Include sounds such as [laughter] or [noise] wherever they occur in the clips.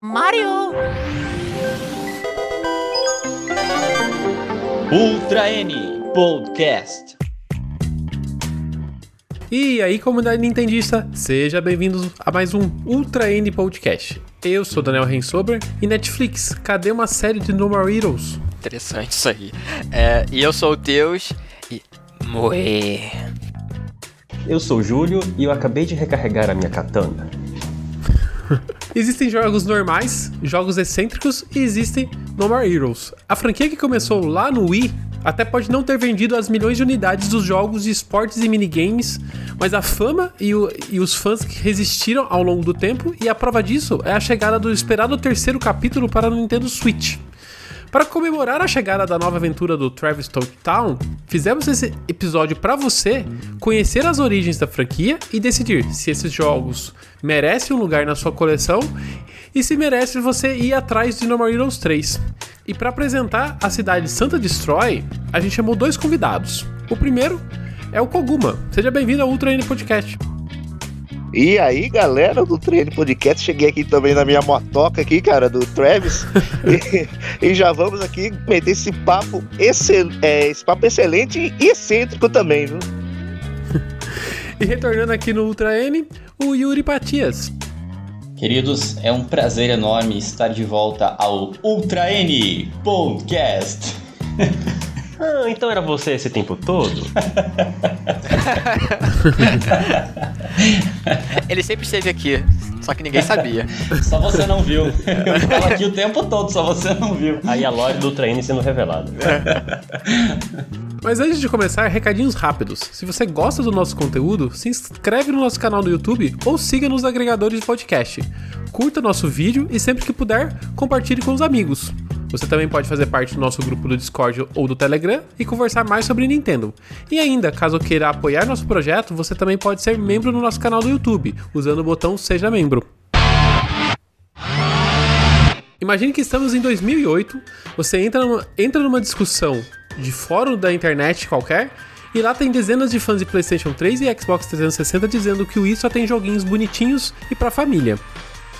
Mario! Ultra N Podcast. E aí, comunidade nintendista, seja bem-vindos a mais um Ultra N Podcast. Eu sou Daniel Rensober e Netflix, cadê uma série de No More Heroes? Interessante isso aí. É, e eu sou o Deus e. Moe. Eu sou o Júlio e eu acabei de recarregar a minha katana. [laughs] Existem jogos normais, jogos excêntricos e existem No More Heroes. A franquia que começou lá no Wii até pode não ter vendido as milhões de unidades dos jogos de esportes e minigames, mas a fama e, o, e, os fãs que resistiram ao longo do tempo, e a prova disso é a chegada do esperado terceiro capítulo para o Nintendo Switch. Para comemorar a chegada da nova aventura do Travis Town, fizemos esse episódio para você conhecer as origens da franquia e decidir se esses jogos merecem um lugar na sua coleção e se merece você ir atrás de No More Heroes 3. E para apresentar a cidade Santa Destroy, a gente chamou dois convidados. O primeiro é o Koguma. Seja bem-vindo ao Ultra N Podcast. E aí, galera do Treino Podcast, cheguei aqui também na minha motoca aqui, cara, do Travis. [laughs] e, e, já vamos aqui meter esse papo, excel, é, esse papo excelente e excêntrico também, viu? e retornando aqui no Ultra N, o Yuri Patias. Queridos, é um prazer enorme estar de volta ao Ultra N Podcast. [laughs] Ah, então era você esse tempo todo? [laughs] Ele sempre esteve aqui, só que ninguém sabia. Só você não viu. Eu falo aqui o tempo todo, só você não viu. Aí a lore do treino sendo revelada. [laughs] Mas antes de começar, recadinhos rápidos. Se você gosta do nosso conteúdo, se inscreve no nosso canal no YouTube ou siga nos agregadores de podcast. Curta nosso vídeo e sempre que puder, compartilhe com os amigos. Você também pode fazer parte do nosso grupo do Discord ou do Telegram e conversar mais sobre Nintendo. E ainda, caso queira apoiar nosso projeto, você também pode ser membro no nosso canal do YouTube, usando o botão Seja Membro. Imagine que estamos em 2008, você entra numa, entra numa discussão de fórum da internet qualquer e lá tem dezenas de fãs de PlayStation 3 e Xbox 360 dizendo que o Wii só tem joguinhos bonitinhos e para família.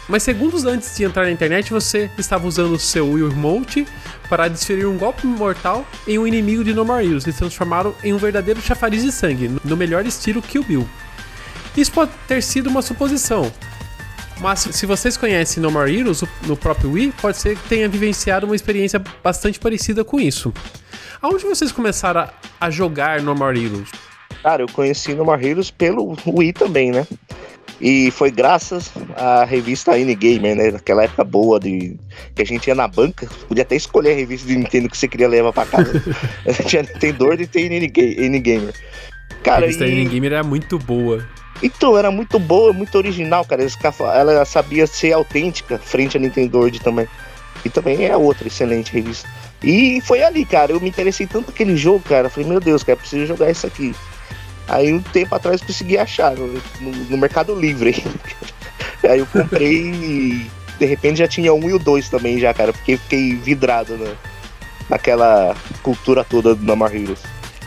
Mas segundos antes de entrar na internet, você estava usando o seu Wii Remote para desferir um golpe mortal em um inimigo de No More Heroes e transformá-lo em um verdadeiro chafariz de sangue, no melhor estilo Kill Bill. Isso pode ter sido uma suposição, mas se vocês conhecem No More Heroes no próprio Wii, pode ser que tenha vivenciado uma experiência bastante parecida com isso. Aonde vocês começaram a jogar No More Heroes? Cara, eu conheci No More Heroes pelo Wii também, né? E foi graças à revista N-Gamer, né? Naquela época boa de que a gente ia na banca, podia até escolher a revista de Nintendo que você queria levar pra casa. tinha Nintendo e tem N-Gamer. Cara, a revista e... N-Gamer era muito boa. Então, era muito boa, muito original, cara. Ela sabia ser autêntica frente a Nintendo também. E também é outra excelente revista. E foi ali, cara. Eu me interessei tanto por aquele jogo, cara. Falei, meu Deus, cara, preciso jogar isso aqui. Aí um tempo atrás consegui achar no, no, no Mercado Livre. [laughs] Aí eu comprei e de repente já tinha um e o dois também já, cara, porque fiquei vidrado né, naquela cultura toda do Namor Heroes.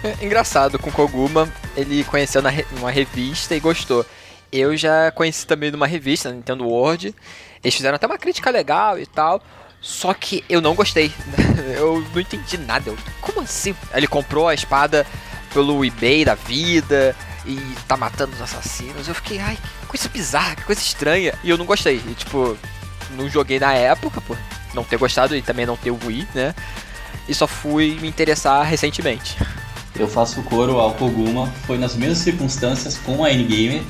É engraçado, com Koguma, ele conheceu na uma revista e gostou. Eu já conheci também numa revista, Nintendo World. Eles fizeram até uma crítica legal e tal. Só que eu não gostei. [laughs] Eu não entendi nada. Eu, como assim? Ele comprou a espada pelo eBay da vida e tá matando os assassinos. Eu fiquei, ai, que coisa bizarra, que coisa estranha. E eu não gostei. E, tipo, não joguei na época, por não ter gostado e também não ter o Wii, né? E só fui me interessar recentemente. Eu faço coro ao Koguma, foi nas mesmas circunstâncias com a N-Gamer.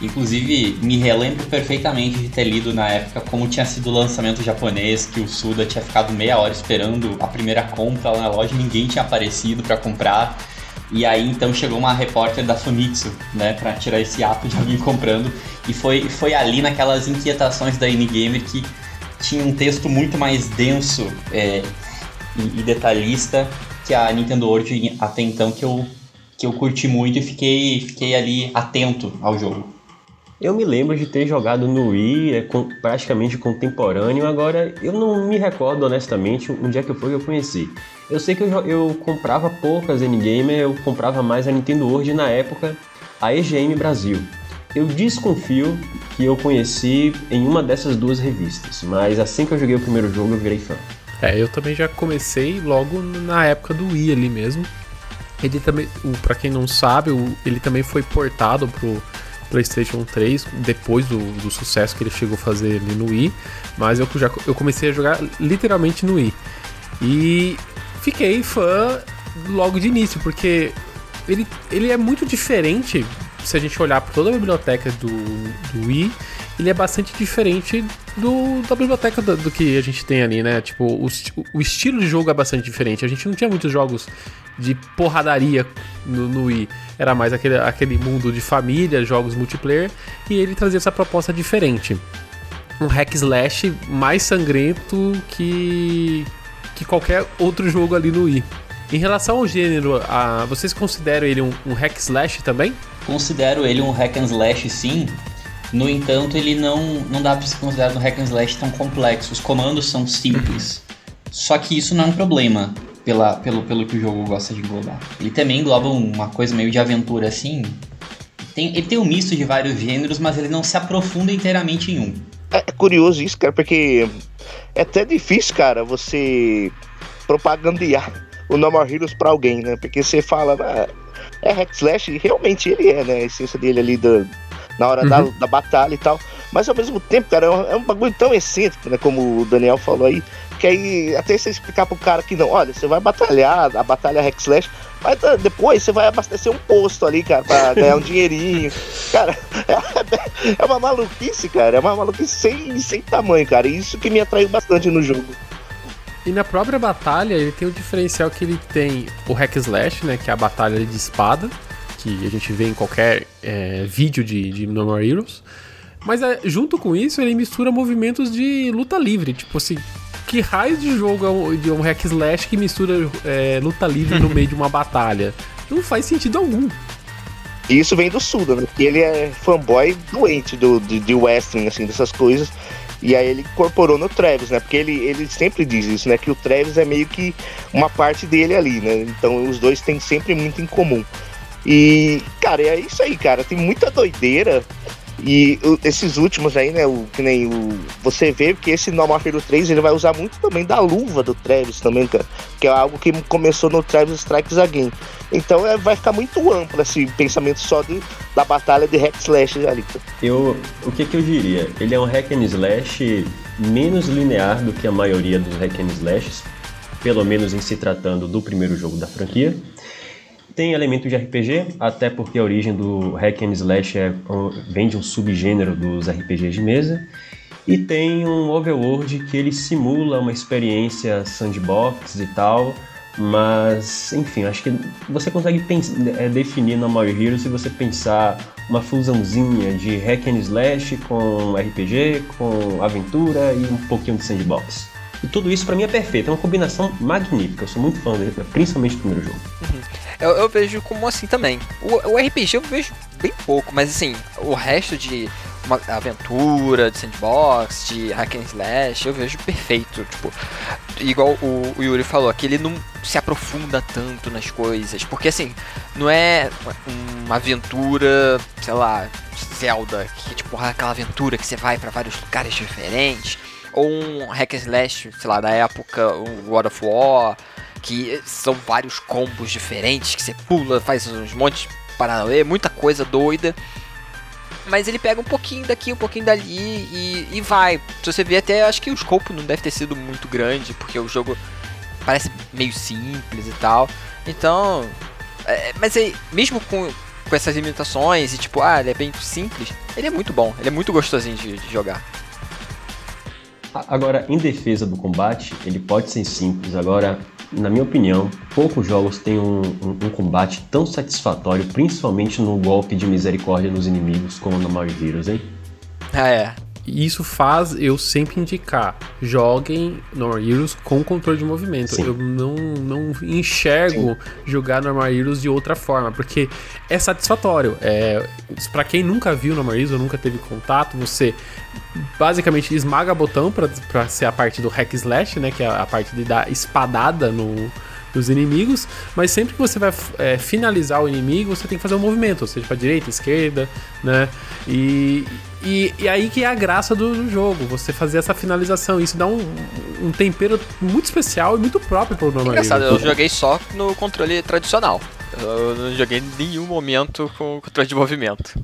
Inclusive, me relembro perfeitamente de ter lido na época como tinha sido o lançamento japonês, que o Suda tinha ficado meia hora esperando a primeira compra lá na loja, ninguém tinha aparecido para comprar. E aí então chegou uma repórter da Famitsu, né, para tirar esse ato de alguém comprando. E foi, foi ali naquelas inquietações da N-Gamer que tinha um texto muito mais denso é, e, e, detalhista que a Nintendo World até então que eu, que eu curti muito e fiquei, fiquei ali atento ao jogo. Eu me lembro de ter jogado no Wii, é praticamente contemporâneo, agora eu não me recordo honestamente onde é que foi que eu conheci. Eu sei que eu, eu comprava poucas N-Gamer, eu comprava mais a Nintendo World na época, a EGM Brasil. eu desconfio que eu conheci em uma dessas duas revistas, mas assim que eu joguei o primeiro jogo eu virei fã. É, eu também já comecei logo na época do Wii ali mesmo. Ele também, para quem não sabe, ele também foi portado pro PlayStation 3 depois do, do, sucesso que ele chegou a fazer ali no Wii, mas eu já eu comecei a jogar literalmente no Wii. E fiquei fã logo de início, porque ele, ele é muito diferente se a gente olhar para toda a biblioteca do, do Wii, ele é bastante diferente do, da biblioteca do, do, que a gente tem ali, né? Tipo, o, o, estilo de jogo é bastante diferente. A gente não tinha muitos jogos de porradaria no, no Wii. Era mais aquele, aquele mundo de família, jogos multiplayer, e ele trazia essa proposta diferente. Um hack slash mais sangrento que, que qualquer outro jogo ali no Wii. Em relação ao gênero, a, vocês consideram ele um, um hack slash também? Considero ele um hack and slash sim. No entanto, ele não, não dá para se considerar um hack and slash tão complexo. Os comandos são simples. Só que isso não é um problema pela, pelo, pelo que o jogo gosta de englobar. Ele também engloba uma coisa meio de aventura assim. Tem, ele tem um misto de vários gêneros, mas ele não se aprofunda inteiramente em um. É, é curioso isso, cara, porque é até difícil, cara, você propagandear [laughs] o No More Heroes pra alguém, né? Porque você fala, ah, é hack slash, e realmente ele é, né? A essência dele ali do, na hora uhum. da, da batalha e tal. Mas ao mesmo tempo, cara, é um, é um bagulho tão excêntrico, né? Como o Daniel falou aí. Que aí, até você explicar pro cara que não, olha, você vai batalhar, a batalha hack slash, mas ah, depois você vai abastecer um posto ali, cara, pra [laughs] ganhar um dinheirinho. Cara, é, é uma maluquice, cara. É uma maluquice sem, sem tamanho, cara. E isso que me atraiu bastante no jogo. E na própria batalha, ele tem o diferencial que ele tem o hack slash, né? Que é a batalha de espada, que a gente vê em qualquer é, vídeo de, de No More Heroes. Mas é, junto com isso, ele mistura movimentos de luta livre. Tipo assim, que raio de jogo é um, de um hack slash que mistura é, luta livre no meio de uma batalha? Não faz sentido algum. E isso vem do Suda, né? Ele é fanboy doente do, de, de wrestling, assim, dessas coisas. E aí ele incorporou no Travis, né? Porque ele, ele sempre diz isso, né? Que o Travis é meio que uma parte dele ali, né? Então os dois têm sempre muito em comum. E, cara, é isso aí, cara. Tem muita doideira. E esses últimos aí, né? O, que nem o. Você vê que esse No More Heroes 3 ele vai usar muito também da luva do Travis também, cara. Que é algo que começou no Travis Strikes Again. Então é, vai ficar muito amplo esse pensamento só de, da batalha de hack slash ali. Eu, o que, que eu diria? Ele é um hack and slash menos linear do que a maioria dos hack and slashes, pelo menos em se tratando do primeiro jogo da franquia. Tem elemento de RPG, até porque a origem do hack and slash é, vem de um subgênero dos RPGs de mesa. E tem um overworld que ele simula uma experiência sandbox e tal, mas, enfim, acho que você consegue pensar, é, definir no Mario Heroes se você pensar uma fusãozinha de hack and slash com RPG, com aventura e um pouquinho de sandbox. E tudo isso para mim é perfeito, é uma combinação magnífica. Eu sou muito fã dele, principalmente do primeiro jogo. Uhum. Eu, eu, vejo como assim também. O, o RPG eu vejo bem pouco, mas assim, o resto de uma aventura, de sandbox, de hack and slash, eu vejo perfeito. Tipo, igual o, o, Yuri falou, que ele não se aprofunda tanto nas coisas. Porque assim, não é uma aventura, sei lá, Zelda, que tipo, aquela aventura que você vai para vários lugares diferentes. Ou um hack and slash, sei lá, da época, um God of War, que são vários combos diferentes, que você pula, faz uns montes de paranauê, muita coisa doida mas ele pega um pouquinho daqui, um pouquinho dali e, e vai. Se você ver até, acho que o escopo não deve ter sido muito grande, porque o jogo parece meio simples e tal. Então, é, mas aí, mesmo com, com essas limitações e tipo, ah, ele é bem simples, ele é muito bom, ele é muito gostosinho de, de jogar. Agora, em defesa do combate, ele pode ser simples. Agora, na minha opinião, poucos jogos têm um, um, um, combate tão satisfatório, principalmente no golpe de misericórdia nos inimigos, como no Mario Heroes, hein? Ah, é. E isso faz eu sempre indicar: joguem Normal Heroes com controle de movimento. Sim. Eu não, não enxergo Sim. jogar Normal Heroes de outra forma, porque é satisfatório. É, para quem nunca viu Normal Heroes ou nunca teve contato, você basicamente esmaga botão para ser a parte do hack slash, né? Que é a parte de dar espadada no, dos inimigos, mas sempre que você vai é, finalizar o inimigo, você tem que fazer um movimento, ou seja, para direita, esquerda, né? E, e, e, aí que é a graça do, do, jogo, você fazer essa finalização. Isso dá um, um tempero muito especial e muito próprio pro normal. É engraçado, eu joguei só no controle tradicional. Eu não joguei em nenhum momento com controle de movimento.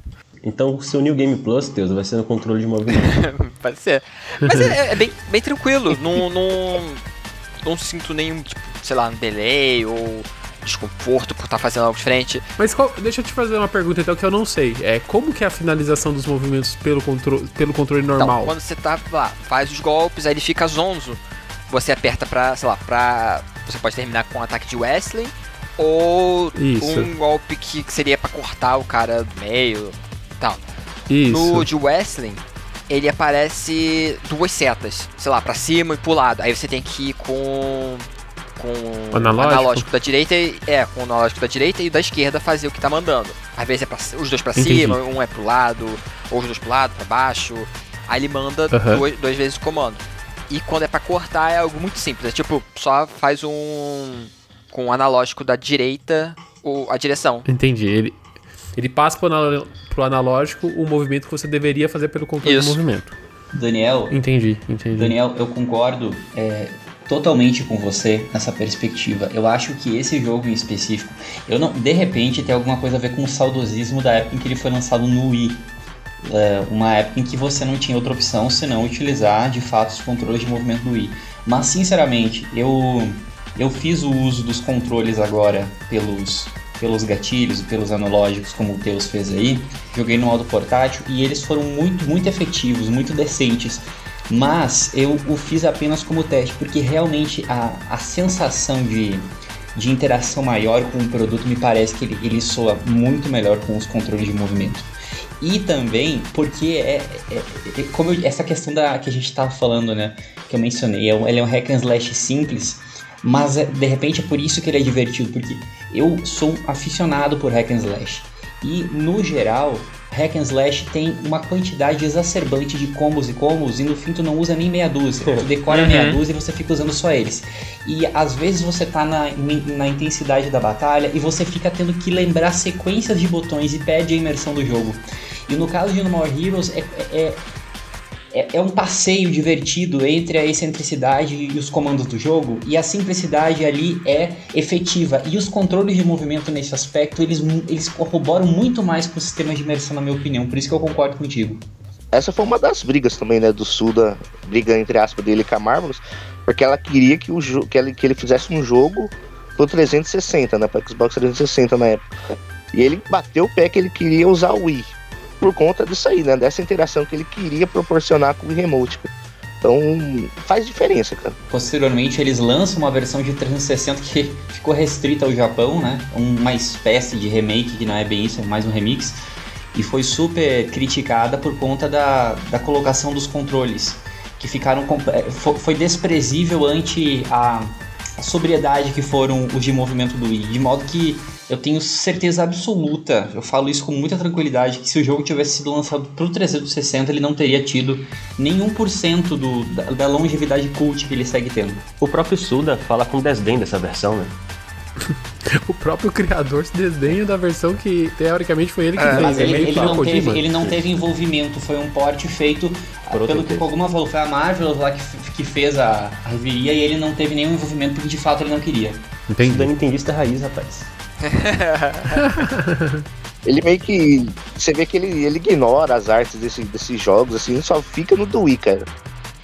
Então o seu New Game Plus, Deus, vai ser no controle de movimento. [laughs] Pode ser. Mas é, é, bem, bem tranquilo. não, não, não sinto nenhum, tipo, sei lá, um delay ou desconforto por estar tá fazendo algo diferente. Mas qual, deixa eu te fazer uma pergunta então que eu não sei. É como que é a finalização dos movimentos pelo, contro pelo controle então, normal? Então, quando você tá lá, faz os golpes, aí ele fica zonzo. Você aperta pra, sei lá, pra. Você pode terminar com um ataque de wrestling ou Isso. um golpe que, que seria para cortar o cara do meio tal. Isso. No de wrestling, ele aparece duas setas, sei lá, para cima e pro lado. Aí você tem que ir com com analógico. analógico da direita e é, com o analógico da direita e da esquerda fazer o que tá mandando. Às vezes é pra, os dois para cima, um é pro lado, ou os dois pro lado, para baixo. Aí ele manda uhum. duas, duas vezes o comando. E quando é para cortar é algo muito simples, é tipo, só faz um com o analógico da direita o, a direção. Entendi. Ele, ele passa pro, anal, pro analógico o movimento que você deveria fazer pelo controle Isso. do movimento. Daniel. Entendi, entendi. Daniel, eu concordo é, totalmente com você nessa perspectiva. Eu acho que esse jogo em específico, eu não, de repente tem alguma coisa a ver com o saudosismo da época em que ele foi lançado no Wii. É, uma época em que você não tinha outra opção senão utilizar de fato os controles de movimento do Wii. Mas sinceramente, eu eu fiz o uso dos controles agora pelos, pelos gatilhos e pelos analógicos, como o Teus fez aí. Joguei no modo portátil e eles foram muito, muito efetivos, muito decentes. Mas eu o fiz apenas como teste, porque realmente a, a sensação de, de interação maior com o produto me parece que ele, ele soa muito melhor com os controles de movimento. E também porque é, é, é como eu, essa questão da que a gente estava falando, né? Que eu mencionei, é um, ele é um hack and slash simples mas é, de repente é por isso que ele é divertido, porque eu sou aficionado por hack and slash. E no geral, hack and slash tem uma quantidade exacerbante de combos e combos e no fim tu não usa nem meia dúzia. Tu [laughs] decora uhum. meia dúzia e você fica usando só eles. E às vezes você tá na, na intensidade da batalha e você fica tendo que lembrar sequências de botões e perde a imersão do jogo. E no caso de No More Heroes é, é, é, é, um passeio divertido entre a excentricidade e os comandos do jogo, e a simplicidade ali é efetiva. E os controles de movimento nesse aspecto, eles, eles corroboram muito mais com o sistema de imersão, na minha opinião, por isso que eu concordo contigo. Essa foi uma das brigas também, né, do Suda, briga entre aspas dele com a Marvelous, porque ela queria que, o que, ele, que ele fizesse um jogo pro 360, né, para Xbox 360 na época. E ele bateu o pé que ele queria usar o Wii por conta disso aí, né? Dessa interação que ele queria proporcionar com o remote. Então faz diferença, cara. Posteriormente eles lançam uma versão de 360 que [laughs] ficou restrita ao Japão, né? Uma espécie de remake que não é bem isso, é mais um remix. E foi super criticada por conta da, da colocação dos controles, que ficaram é, foi desprezível ante a, a sobriedade que foram os de movimento do Wii, de modo que eu tenho certeza absoluta, eu falo isso com muita tranquilidade, que se o jogo tivesse sido lançado pro 360, ele não teria tido nenhum por cento do, da, da longevidade cult que ele segue tendo. O próprio Suda fala com desdém dessa versão, né? [laughs] o próprio criador se desdenha da versão que teoricamente foi ele que é, fez. Mas ele, ele, não teve, ele, não teve, envolvimento, foi um porte feito Por pelo que alguma falou, foi a Marvel lá que, que fez a, a reviria e ele não teve nenhum envolvimento porque de fato ele não queria. Entendi. Suda Nintendista raiz, rapaz. [laughs] ele meio que. Você vê que ele, ele ignora as artes desse, desses jogos, assim, só fica no Dui, cara.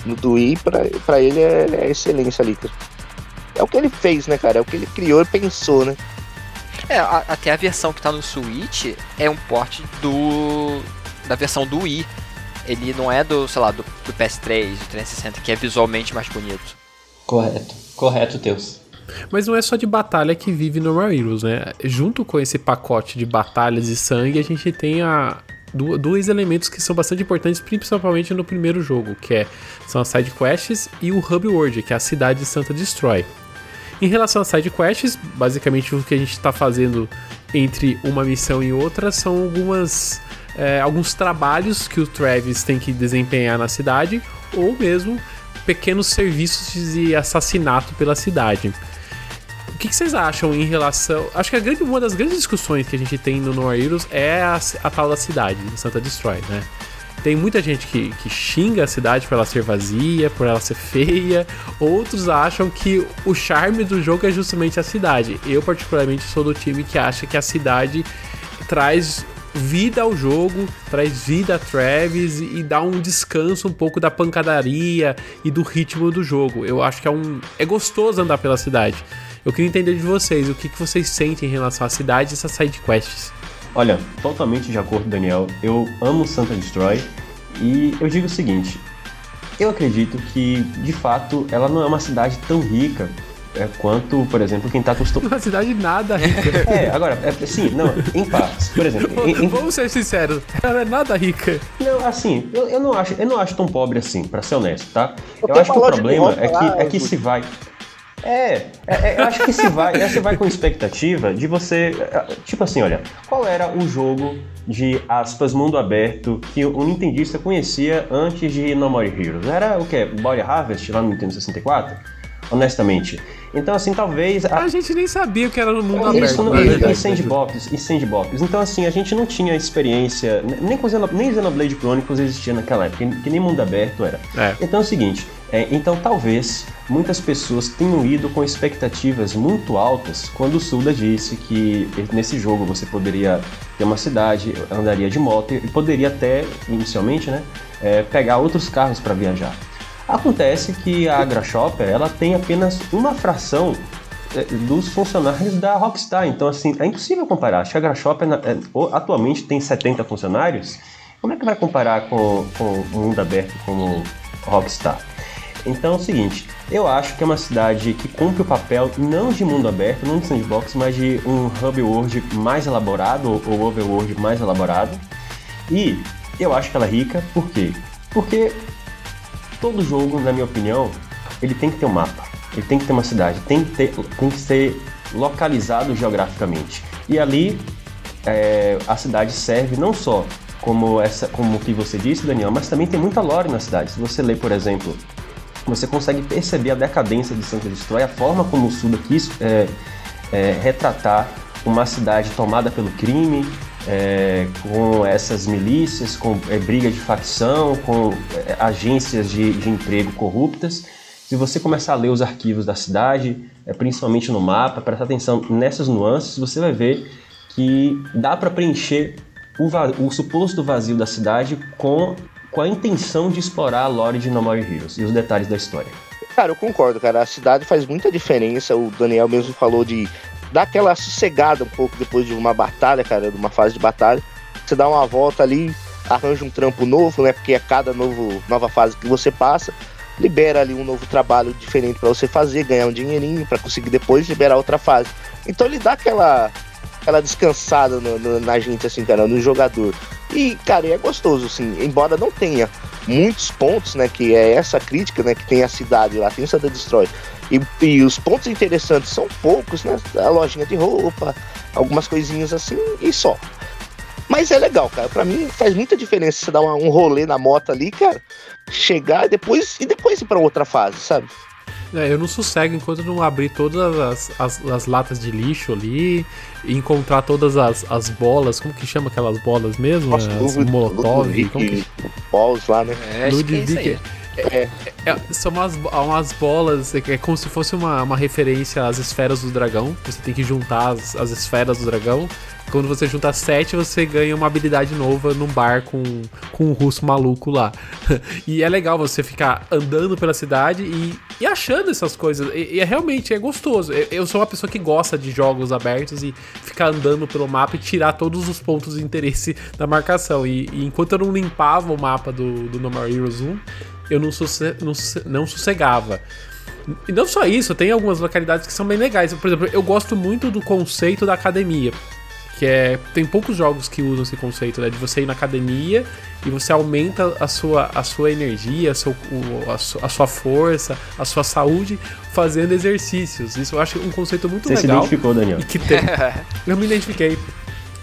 No Dui, pra, pra ele é, é excelência ali, cara. É o que ele fez, né, cara? É o que ele criou e pensou, né? É, a, até a versão que tá no Switch é um port do. da versão do Wii. Ele não é do, sei lá, do, do PS3, do 360, que é visualmente mais bonito. Correto. Correto, Teus. Mas não é só de batalha que vive Normal Heroes, né? Junto com esse pacote de batalhas e sangue, a gente tem a, dois elementos que são bastante importantes, principalmente no primeiro jogo, que é, são as side quests e o Hub World, que é a cidade de Santa Destroy. Em relação às side quests, basicamente o que a gente está fazendo entre uma missão e outra são algumas é, alguns trabalhos que o Travis tem que desempenhar na cidade ou mesmo pequenos serviços de assassinato pela cidade O que, que, vocês acham em relação. Acho que a grande, uma das grandes discussões que a gente tem no No Heroes é a, a tal da cidade, de Santa Destroy, né? Tem muita gente que, que xinga a cidade por ela ser vazia, por ela ser feia. Outros acham que o charme do jogo é justamente a cidade. Eu, particularmente, sou do time que acha que a cidade traz vida ao jogo, traz vida a Travis e dá um descanso um pouco da pancadaria e do ritmo do jogo. Eu acho que é um é gostoso andar pela cidade. Eu queria entender de vocês, o que, que vocês sentem em relação à cidade e essas side quests. Olha, totalmente de acordo, Daniel. Eu amo Santa Destroy e eu digo o seguinte: eu acredito que, de fato, ela não é uma cidade tão rica é, quanto, por exemplo, quem está acostumado. [laughs] Uma cidade nada rica. [laughs] É, agora, é, sim, não, em partes. Por exemplo. Em, Vamos ser sinceros, ela é nada rica. Não, assim, eu, eu, não acho, eu não acho tão pobre assim, para ser honesto, tá? Eu, eu acho que o problema é que, é que se vai. É, é, é, eu acho que se vai, você vai com expectativa de você. Tipo assim, olha, qual era o jogo de aspas mundo aberto que o Nintendista conhecia antes de No More Heroes? Era o que? Body Harvest lá no Nintendo 64? honestamente. Então, assim, talvez. A, a gente nem sabia o que era no mundo aberto. Isso, e, e, sandbox, e sandbox. Então, assim, a gente não tinha experiência. Nem com Xenoblade, nem Xenoblade Chronicles existia naquela época, que nem mundo aberto era. É. Então é o seguinte. É, então, talvez muitas pessoas tenham ido com expectativas muito altas quando o Suda disse que nesse jogo você poderia ter uma cidade, andaria de moto e poderia até, inicialmente, né, é, pegar outros carros para viajar. Acontece que a AgraShopper ela tem apenas uma fração é, dos funcionários da Rockstar. Então, assim, é impossível comparar. A AgraShopper é, atualmente tem 70 funcionários. Como é que vai comparar com, com o mundo aberto como Rockstar? Então é o seguinte, eu acho que é uma cidade que cumpre o papel não de mundo aberto, não de sandbox, mas de um hub world mais elaborado, ou overworld mais elaborado. E eu acho que ela é rica, por quê? Porque todo jogo, na minha opinião, ele tem que ter um mapa, ele tem que ter uma cidade, tem que, ter, tem que ser localizado geograficamente. E ali é, a cidade serve não só como essa, como o que você disse, Daniel, mas também tem muita lore na cidade. Se você lê, por exemplo, você consegue perceber a decadência de Santa Destroy, a forma como o Suda quis é, é, retratar uma cidade tomada pelo crime, é, com essas milícias, com é, briga de facção, com é, agências de, de, emprego corruptas. Se você começar a ler os arquivos da cidade, é, principalmente no mapa, prestar atenção nessas nuances, você vai ver que dá para preencher o, o, suposto vazio da cidade com, com a intenção de explorar a lore de No More Heroes e os detalhes da história. Cara, eu concordo, cara. A cidade faz muita diferença. O Daniel mesmo falou de dá aquela sossegada um pouco depois de uma batalha, cara, de uma fase de batalha. Você dá uma volta ali, arranja um trampo novo, né? Porque a cada novo, nova fase que você passa, libera ali um novo trabalho diferente para você fazer, ganhar um dinheirinho para conseguir depois liberar outra fase. Então ele dá aquela aquela descansada no, no, na gente, assim, cara, no jogador. E, cara, é gostoso, assim, embora não tenha muitos pontos, né, que é essa crítica, né, que tem a cidade lá, tem Santa Destroy, e, e, os pontos interessantes são poucos, né? A lojinha de roupa, algumas coisinhas assim e só. Mas é legal, cara. Pra mim faz muita diferença você dar uma, um rolê na moto ali, cara. Chegar depois, e depois ir pra outra fase, sabe? É, eu não sossego enquanto não abrir todas as, as, as, latas de lixo ali encontrar todas as, as bolas, como que chama aquelas bolas mesmo? Nossa, as Molotov, como que... Balls lá, né? É, Ludwig. É, é, são umas, umas bolas, é, é como se fosse uma, uma referência às esferas do dragão. Você tem que juntar as, as esferas do dragão. Quando você junta sete, você ganha uma habilidade nova num bar com, com um russo maluco lá. [laughs] e é legal você ficar andando pela cidade e, e achando essas coisas. E, e, é realmente é gostoso. Eu, sou uma pessoa que gosta de jogos abertos e ficar andando pelo mapa e tirar todos os pontos de interesse [laughs] da marcação. E, e enquanto eu não limpava o mapa do, do No More Heroes 1, eu não, susse, não, não sossegava. E não só isso, tem algumas localidades que são bem legais. Por exemplo, eu gosto muito do conceito da academia. Que é. Tem poucos jogos que usam esse conceito, né? De você ir na academia e você aumenta a sua, a sua energia, a, seu, o, a, a sua força, a sua saúde fazendo exercícios. Isso eu acho um conceito muito você legal. Você se identificou, Daniel. E que tem. [laughs] eu me identifiquei.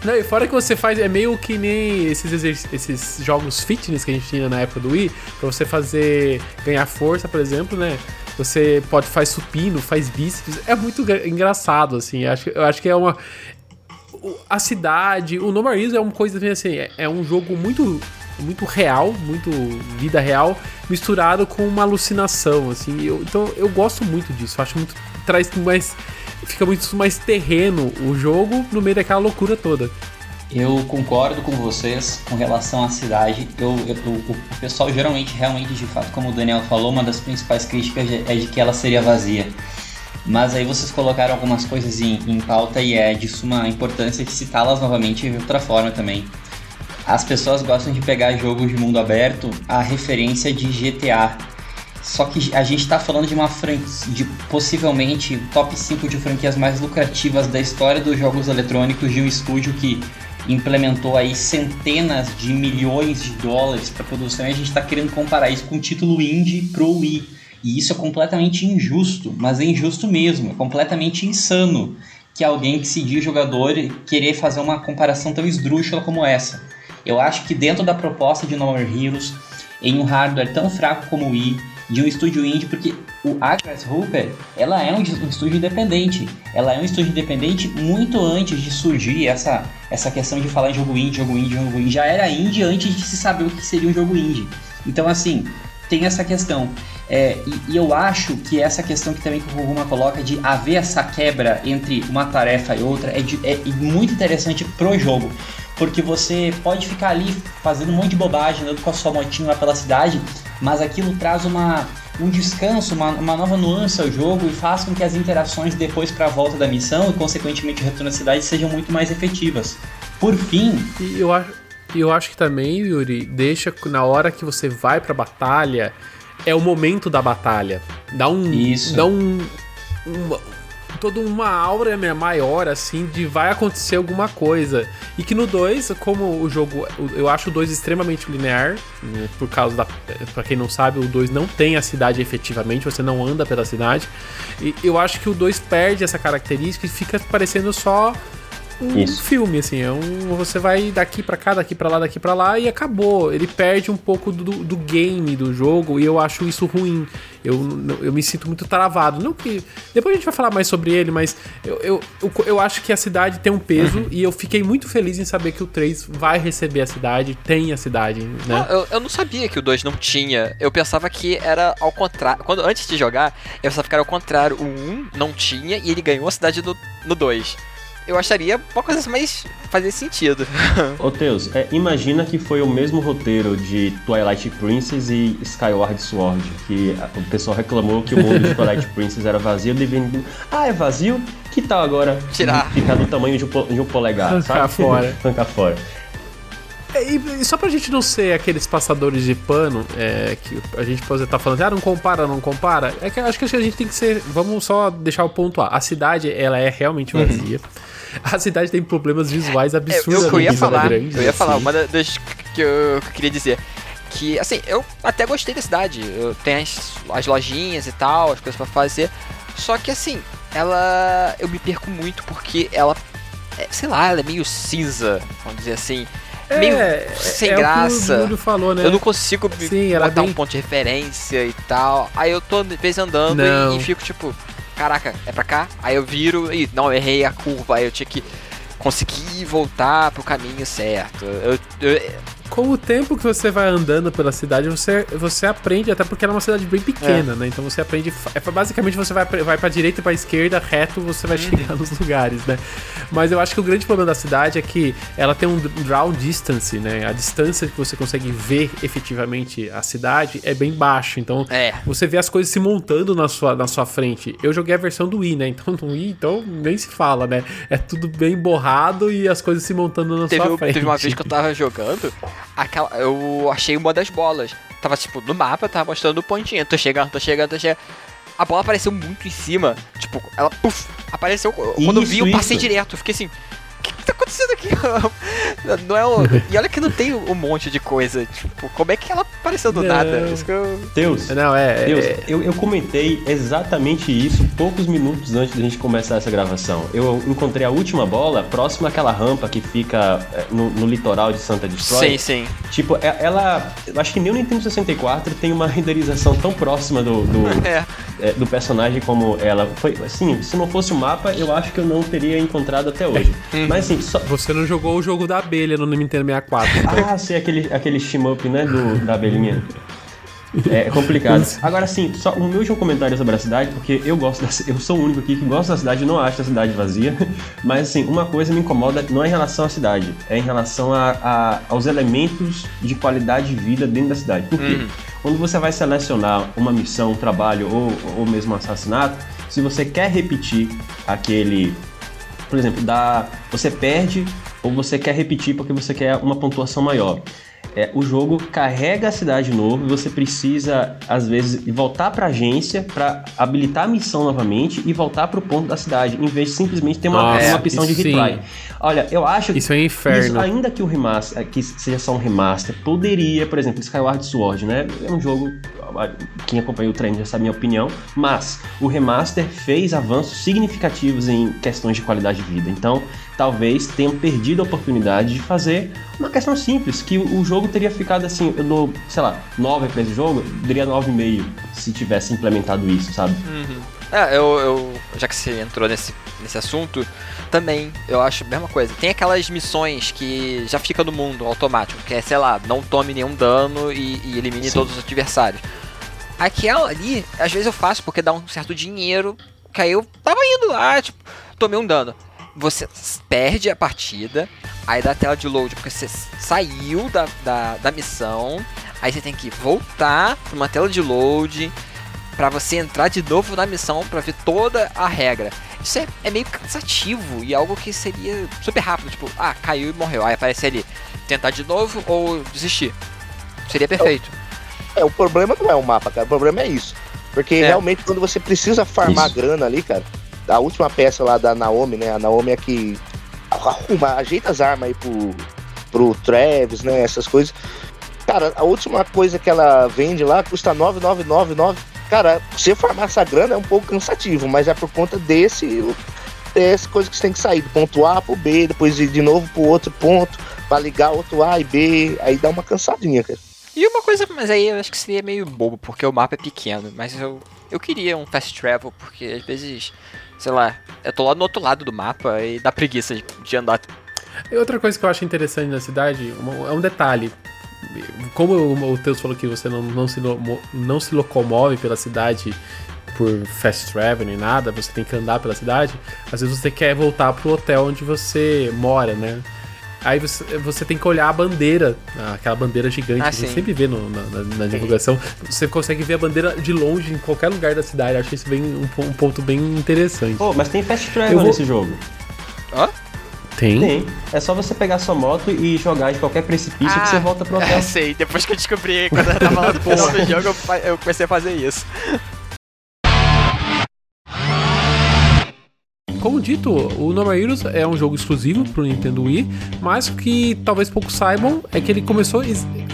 Não, e fora que você faz, é meio que nem esses, esses jogos fitness que a gente tinha na época do Wii, pra você fazer, ganhar força, por exemplo, né? Você pode faz supino, faz bíceps, é muito engraçado, assim, eu acho, eu acho que é uma... A cidade, o No More Heroes é uma coisa assim, é, é um jogo muito muito real, muito vida real, misturado com uma alucinação, assim. Eu, então eu gosto muito disso. Acho muito traz mais fica muito mais terreno o jogo no meio daquela loucura toda. Eu concordo com vocês com relação à cidade. Eu, eu, o pessoal geralmente, realmente, de fato, como o Daniel falou, uma das principais críticas é de que ela seria vazia. Mas aí vocês colocaram algumas coisas em, em pauta e é de suma importância de citá-las novamente de outra forma também. As pessoas gostam de pegar jogos de mundo aberto a referência de GTA, só que a gente está falando de uma franquia, de possivelmente top 5 de franquias mais lucrativas da história dos jogos eletrônicos de um estúdio que implementou aí centenas de milhões de dólares para produção e a gente está querendo comparar isso com o título indie pro Wii. E isso é completamente injusto, mas é injusto mesmo, é completamente insano que alguém que se diz jogador querer fazer uma comparação tão esdrúxula como essa. Eu acho que dentro da proposta de No More Heroes, em um hardware tão fraco como o Wii, de um estúdio indie, porque o Agnes Hooper, ela é um, um, estúdio independente. Ela é um estúdio independente muito antes de surgir essa, essa questão de falar em jogo indie, jogo indie, jogo indie. Já era indie antes de se saber o que seria um jogo indie. Então, assim, tem essa questão. É, e, e, eu acho que essa questão que também que o Ruguma coloca de haver essa quebra entre uma tarefa e outra é, de, é muito interessante pro jogo porque você pode ficar ali fazendo um monte de bobagem, andando com a sua motinha lá pela cidade, mas aquilo traz uma, um descanso, uma, uma nova nuance ao jogo e faz com que as interações depois para a volta da missão e consequentemente o retorno à cidade sejam muito mais efetivas. Por fim, e eu acho, eu acho que também, Yuri, deixa na hora que você vai para a batalha, é o momento da batalha. Dá um Isso. dá um, um toda uma aura maior, assim, de vai acontecer alguma coisa. E que no 2, como o jogo. Eu acho o 2 extremamente linear, né, por causa da. Pra quem não sabe, o 2 não tem a cidade efetivamente, você não anda pela cidade. E eu acho que o 2 perde essa característica e fica parecendo só um Isso. filme, assim. É um, você vai daqui para cá, daqui para lá, daqui para lá e acabou. Ele perde um pouco do, do game do jogo e eu acho isso ruim. Eu, eu me sinto muito travado. Não que. Depois a gente vai falar mais sobre ele, mas eu, eu, eu, eu acho que a cidade tem um peso uhum. e eu fiquei muito feliz em saber que o 3 vai receber a cidade, tem a cidade, né? Ah, eu, eu não sabia que o 2 não tinha. Eu pensava que era ao contrário. Quando, antes de jogar, eu pensava que era ao contrário. O 1 não tinha e ele ganhou a cidade no, no 2 eu acharia uma coisa mais fazer sentido. [laughs] Ô Teus, é, imagina que foi o mesmo roteiro de Twilight Princess e Skyward Sword, que o pessoal reclamou que o mundo de Twilight [laughs] Princess era vazio, devendo. Ah, é vazio? Que tal agora tirar? Ficar do tamanho de um, de um polegar, Arrancar fora. [laughs] Arrancar fora. É, e, só pra gente não ser aqueles passadores de pano, é, que a gente pode estar falando, ah, não compara, não compara. É que eu acho que a gente tem que ser. Vamos só deixar o ponto A. A cidade, ela é realmente uhum. vazia. Uhum. [laughs] A cidade tem problemas visuais absurdos. É, eu, eu ia falar, grande, eu ia assim. falar, uma das que eu, que eu queria dizer que, assim, eu até gostei da cidade. Eu tenho as, as lojinhas e tal, as coisas para fazer. Só que, assim, ela. Eu me perco muito porque ela. É, sei lá, ela é meio cinza, vamos dizer assim. É, meio sem é graça. Falou, né? Eu não consigo Sim, botar bem... um ponto de referência e tal. Aí eu tô, de vez andando e, e fico tipo caraca, é pra cá? Aí eu viro e não, errei a curva, aí eu tinha que conseguir voltar pro caminho certo. Eu, eu, com o tempo que você vai andando pela cidade, você, você aprende, até porque ela é uma cidade bem pequena, é. né? Então você aprende. É, basicamente você vai, vai pra direita e pra esquerda, reto, você vai uhum. chegar nos lugares, né? Mas eu acho que o grande problema da cidade é que ela tem um draw distance, né? A distância que você consegue ver efetivamente a cidade é bem baixa. Então é. você vê as coisas se montando na sua, na sua frente. Eu joguei a versão do Wii, né? Então no Wii, então nem se fala, né? É tudo bem borrado e as coisas se montando na teve, sua frente. Teve uma vez que eu tava jogando, aquela, eu achei uma das bolas. Tava tipo no mapa, tava mostrando o pontinho. Tô chegando, tô chegando, tô chegando. A bola apareceu muito em cima. Tipo, ela puff, apareceu. Quando eu vi, eu passei direto. Eu fiquei assim. O que, que tá acontecendo? aqui? [laughs] Não é o... E olha que não tem um monte de coisa. Tipo, como é que ela apareceu do Não. nada? Isso que eu... Deus, Não, é. Deus, é- eu, eu comentei exatamente isso poucos minutos antes da gente começar essa gravação. Eu encontrei a última bola próxima àquela rampa que fica é, no, no litoral de Santa Destroy. Sim, sim. Tipo, é- ela. Eu acho que nem o Nintendo 64 tem uma [laughs] renderização tão próxima do, do, [laughs] É. é, do personagem como ela. Foi, assim, se não fosse o mapa, eu acho que eu não teria encontrado até hoje. Mas assim, só. Você não jogou o jogo da abelha no Nintendo 64. então. Ah, sei, aquele, aquele shmup, né, do, da abelhinha. É complicado. Agora sim, só um último comentário sobre a cidade, porque eu gosto da, eu sou o único aqui que gosta da cidade, não acho a cidade vazia. [laughs] Mas assim, uma coisa me incomoda não é em relação à cidade, é em relação a, a- aos elementos de qualidade de vida dentro da cidade. Por quê? Quando você vai selecionar uma missão, um trabalho ou, ou mesmo um assassinato, se você quer repetir aquele por exemplo, dá, você perde ou você quer repetir porque você quer uma pontuação maior. É, o jogo carrega a cidade de novo e você precisa, às vezes, voltar para a agência para habilitar a missão novamente e voltar para o ponto da cidade, em vez de simplesmente ter uma, Nossa, uma opção de sim. retry. Olha, eu acho que Isso é um isso, inferno. ainda que o remaster, que seja só um remaster, poderia, por exemplo, Skyward Sword, né? É um jogo, quem acompanha o trend já sabe a minha opinião, mas o remaster fez avanços significativos em questões de qualidade de vida. Então, talvez tenham perdido a oportunidade de fazer uma questão simples, que o jogo teria ficado assim, eu dou, sei lá, 9 pra esse jogo, eu daria 9,5 se tivesse implementado isso, sabe? É, eu, eu- Já que você entrou nesse, nesse assunto, também eu acho a mesma coisa. Tem aquelas missões que já fica no mundo automático, que é, sei lá, não tome nenhum dano e, e elimine Sim. todos os adversários. Aquela ali, às vezes eu faço porque dá um certo dinheiro, que aí eu tava indo lá, tipo, tomei um dano. Você perde a partida, aí dá a tela de load porque você saiu da, da, da missão, aí você tem que voltar pra uma tela de load, Pra você entrar de novo na missão pra ver toda a regra. Isso é, é meio cansativo e algo que seria super rápido, tipo, ah, caiu e morreu. Aí aparece ali, tentar de novo ou desistir. Seria perfeito. É, o problema não é o mapa, cara. O problema é isso. Porque É. realmente quando você precisa farmar Isso. grana ali, cara, a última peça lá da Naomi, né? A Naomi é que arruma, ajeita as armas aí pro, pro Travis, né? Essas coisas. Cara, a última coisa que ela vende lá custa 9,999. Cara, você farmar essa grana é um pouco cansativo, mas é por conta desse dessa coisa que você tem que sair do ponto A pro B, depois ir de novo pro outro ponto, pra ligar outro A e B, aí dá uma cansadinha, cara. E uma coisa, mas aí eu acho que seria meio bobo, porque o mapa é pequeno. Mas eu, eu queria um fast travel, porque às vezes, sei lá, eu tô lá no outro lado do mapa e dá preguiça de, andar. E outra coisa que eu acho interessante na cidade é um detalhe. Como o, o Teus falou que você não, não, se, não se locomove pela cidade por fast travel nem nada, você tem que andar pela cidade, às vezes você quer voltar pro hotel onde você mora, né? Aí você, você tem que olhar a bandeira, aquela bandeira gigante Ah, que a gente sempre vê no- na, na- na divulgação. Você consegue ver a bandeira de longe em qualquer lugar da cidade. Acho isso bem, um, um ponto bem interessante. Pô, mas tem fast travel vou- nesse jogo. Hã? Tem? Tem. É só você pegar sua moto e jogar de qualquer precipício que você volta pro [laughs] hotel. É, sei, depois que eu descobri, quando eu tava lá no [laughs] final do jogo, eu comecei a fazer isso. Como dito, o No Heroes é um jogo exclusivo pro Nintendo Wii, mas o que talvez poucos saibam é que ele começou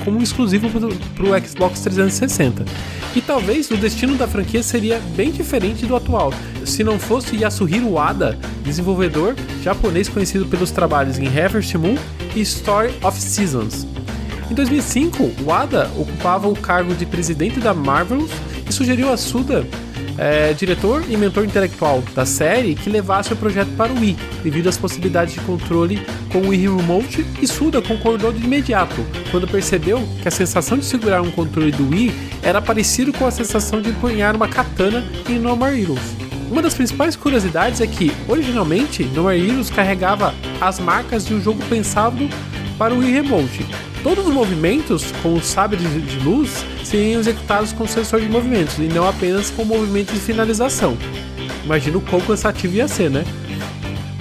como exclusivo pro, pro Xbox 360. E talvez o destino da franquia seria bem diferente do atual, se não fosse Yasuhiro Wada, desenvolvedor japonês conhecido pelos trabalhos em Harvest Moon e Story of Seasons. Em 2005, Wada ocupava o cargo de presidente da Marvelous e sugeriu a Suda, é, diretor e mentor intelectual da série, que levasse o projeto para o Wii, devido às possibilidades de controle com o Wii Remote, e Suda concordou de imediato, quando percebeu que a sensação de segurar um controle do Wii era parecido com a sensação de empunhar uma katana em No More Heroes. Uma das principais curiosidades é que, originalmente, No More Heroes carregava as marcas de um jogo pensado para o Wii Remote. Todos os movimentos com o sabre de, luz seriam executados com sensor de movimentos e não apenas com movimento de finalização. Imagina o quão cansativo ia ser, né?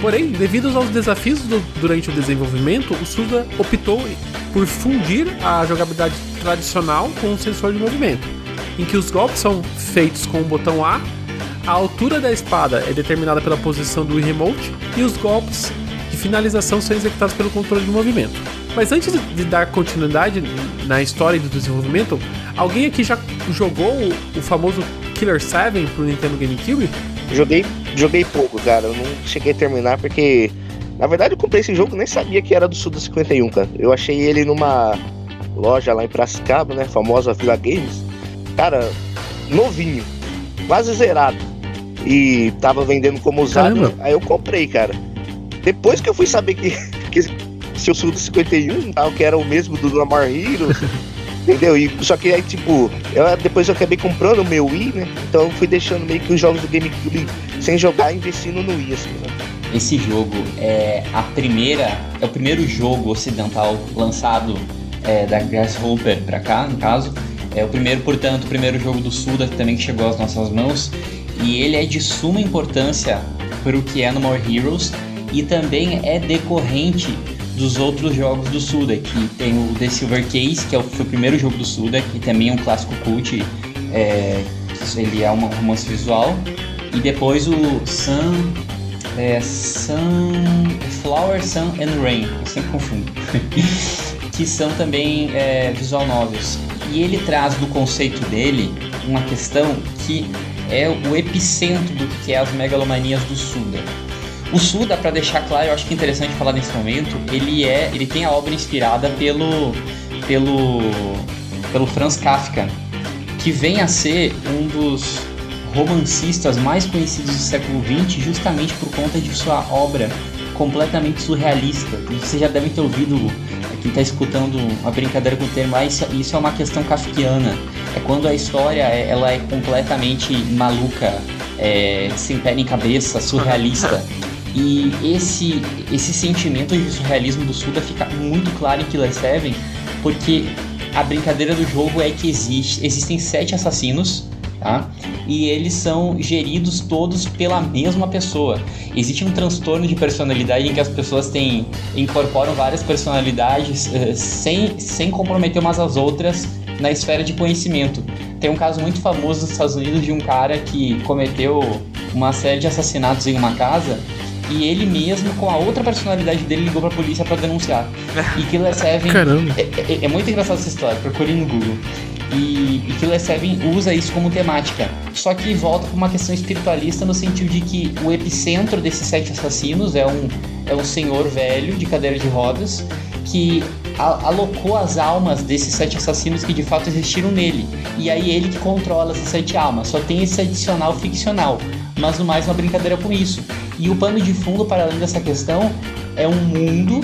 Porém, devido aos desafios do- durante o desenvolvimento, o Suda optou por fundir a jogabilidade tradicional com o sensor de movimento, em que os golpes são feitos com o botão A, a altura da espada é determinada pela posição do Remote e os golpes de finalização são executados pelo controle de movimento. Mas antes de dar continuidade na história do desenvolvimento, alguém aqui já jogou o famoso Killer 7 pro Nintendo GameCube? Joguei, joguei pouco, cara. Eu não cheguei a terminar porque. Na verdade, eu comprei esse jogo nem sabia que era do Suda 51, cara. Eu achei ele numa loja lá em Piracicaba, né? Famosa Vila Games. Cara, novinho, quase zerado. E tava vendendo como usado. Caramba. Aí eu comprei, cara. Depois que eu fui saber que, [laughs] que se eu sou do 51, tal, que era o mesmo do Lamar Heroes. [laughs] entendeu? E, só que aí, tipo, eu, depois eu acabei comprando o meu Wii, né? Então eu fui deixando meio que os jogos do GameCube sem jogar, investindo no Wii, assim, né? Esse jogo é a primeira, é o primeiro jogo ocidental lançado é, da Grasshopper pra cá, no caso. É o primeiro, portanto, o primeiro jogo do Suda também que chegou às nossas mãos. E ele é de suma importância para o que é No More Heroes e também é decorrente dos outros jogos do Suda, que tem o The Silver Case, que é o, foi o primeiro jogo do Suda, que também é um clássico cult, é, ele é um romance visual, e depois o Sun, é, Sun, Flower, Sun and Rain, eu sempre confundo, [laughs] que são também é, visual novels. E ele traz do conceito dele uma questão que é o epicentro do que é as megalomanias do Suda o Suda, para deixar claro, eu acho que é interessante falar nesse momento, ele é, ele tem a obra inspirada pelo pelo pelo Franz Kafka, que vem a ser um dos romancistas mais conhecidos do século XX, justamente por conta de sua obra completamente surrealista. Você já deve ter ouvido quem está escutando a brincadeira com o termo, ah, isso, isso é uma questão kafkiana. É quando a história é, ela é completamente maluca, é, sem pé nem cabeça, surrealista. [laughs] E esse, esse sentimento de surrealismo do Suda fica muito claro em Killer 7, porque a brincadeira do jogo é que existe, existem sete assassinos, tá? E eles são geridos todos pela mesma pessoa. Existe um transtorno de personalidade em que as pessoas têm, incorporam várias personalidades uh, sem, sem comprometer umas às outras na esfera de conhecimento. Tem um caso muito famoso nos Estados Unidos de um cara que cometeu uma série de assassinatos em uma casa e ele mesmo, com a outra personalidade dele, ligou pra polícia para denunciar. E Killer 7. Caramba! É, é, é, muito engraçado essa história, procure no Google. E, e Killer 7 usa isso como temática. Só que volta para uma questão espiritualista no sentido de que o epicentro desses sete assassinos é um, é um senhor velho de cadeira de rodas que alocou as almas desses sete assassinos que de fato existiram nele. E aí ele que controla essas sete almas. Só tem esse adicional ficcional. Mas no mais uma brincadeira com isso. E o pano de fundo para além dessa questão é um mundo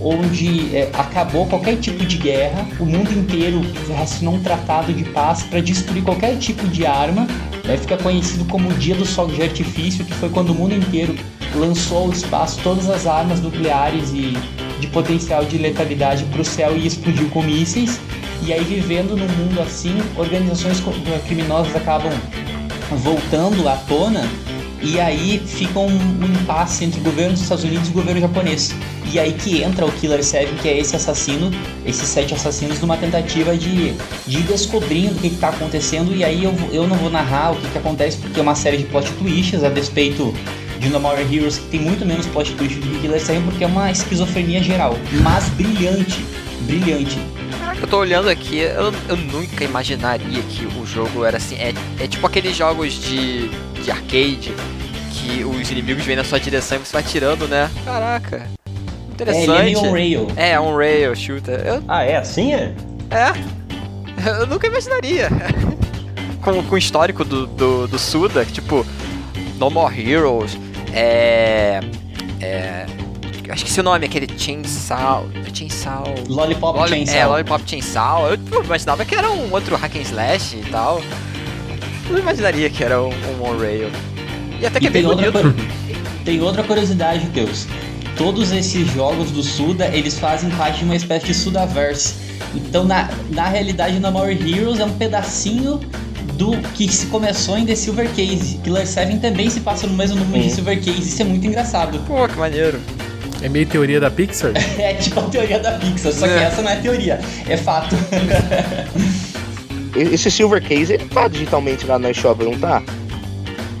onde é, acabou qualquer tipo de guerra, o mundo inteiro assinou um tratado de paz para destruir qualquer tipo de arma. Né? Fica conhecido como o Dia do Sol de Artifício, que foi quando o mundo inteiro lançou ao espaço todas as armas nucleares e de potencial de letalidade para o céu e explodiu com mísseis. E aí, vivendo num mundo assim, organizações criminosas acabam voltando à tona e aí fica um, um impasse entre o governo dos Estados Unidos e o governo japonês. E aí que entra o Killer 7, que é esse assassino, esses sete assassinos, numa tentativa de, de ir descobrindo o que está acontecendo. E aí eu, eu não vou narrar o que, que acontece, porque é uma série de plot twists, a despeito de No More Heroes, que tem muito menos plot twist do que Killer 7, porque é uma esquizofrenia geral. Mas brilhante, brilhante. Eu tô olhando aqui, eu, eu nunca imaginaria que o jogo era assim. É, é tipo aqueles jogos de, de arcade que os inimigos vêm na sua direção e você vai tirando, né? Caraca. Interessante. É, ele é on rail. É, on rail, shooter. Eu... Ah, é assim é? É. [laughs] Eu nunca imaginaria. [laughs] com, com o histórico do, do, do Suda, que tipo, No More Heroes, é. É acho que seu nome, aquele Chainsaw. Chainsaw. Lollipop Loli Chainsaw. É, Lollipop Chainsaw. Eu pô, imaginava que era um outro hack and slash e tal. Eu não imaginaria que era um, um on-rail. E até que e é bem outra, Tem outra curiosidade, Deus. Todos esses jogos do Suda, eles fazem parte de uma espécie de Sudaverse. Então, na, na realidade, No More Heroes é um pedacinho do que se começou em The Silver Case. Killer 7 também se passa no mesmo número de Silver Case. Isso é muito engraçado. Pô, que maneiro. É meio teoria da Pixar? [laughs] é tipo a teoria da Pixar, só que é. essa não é teoria, é fato. Esse Silver Case, ele tá digitalmente lá na eShop, não tá?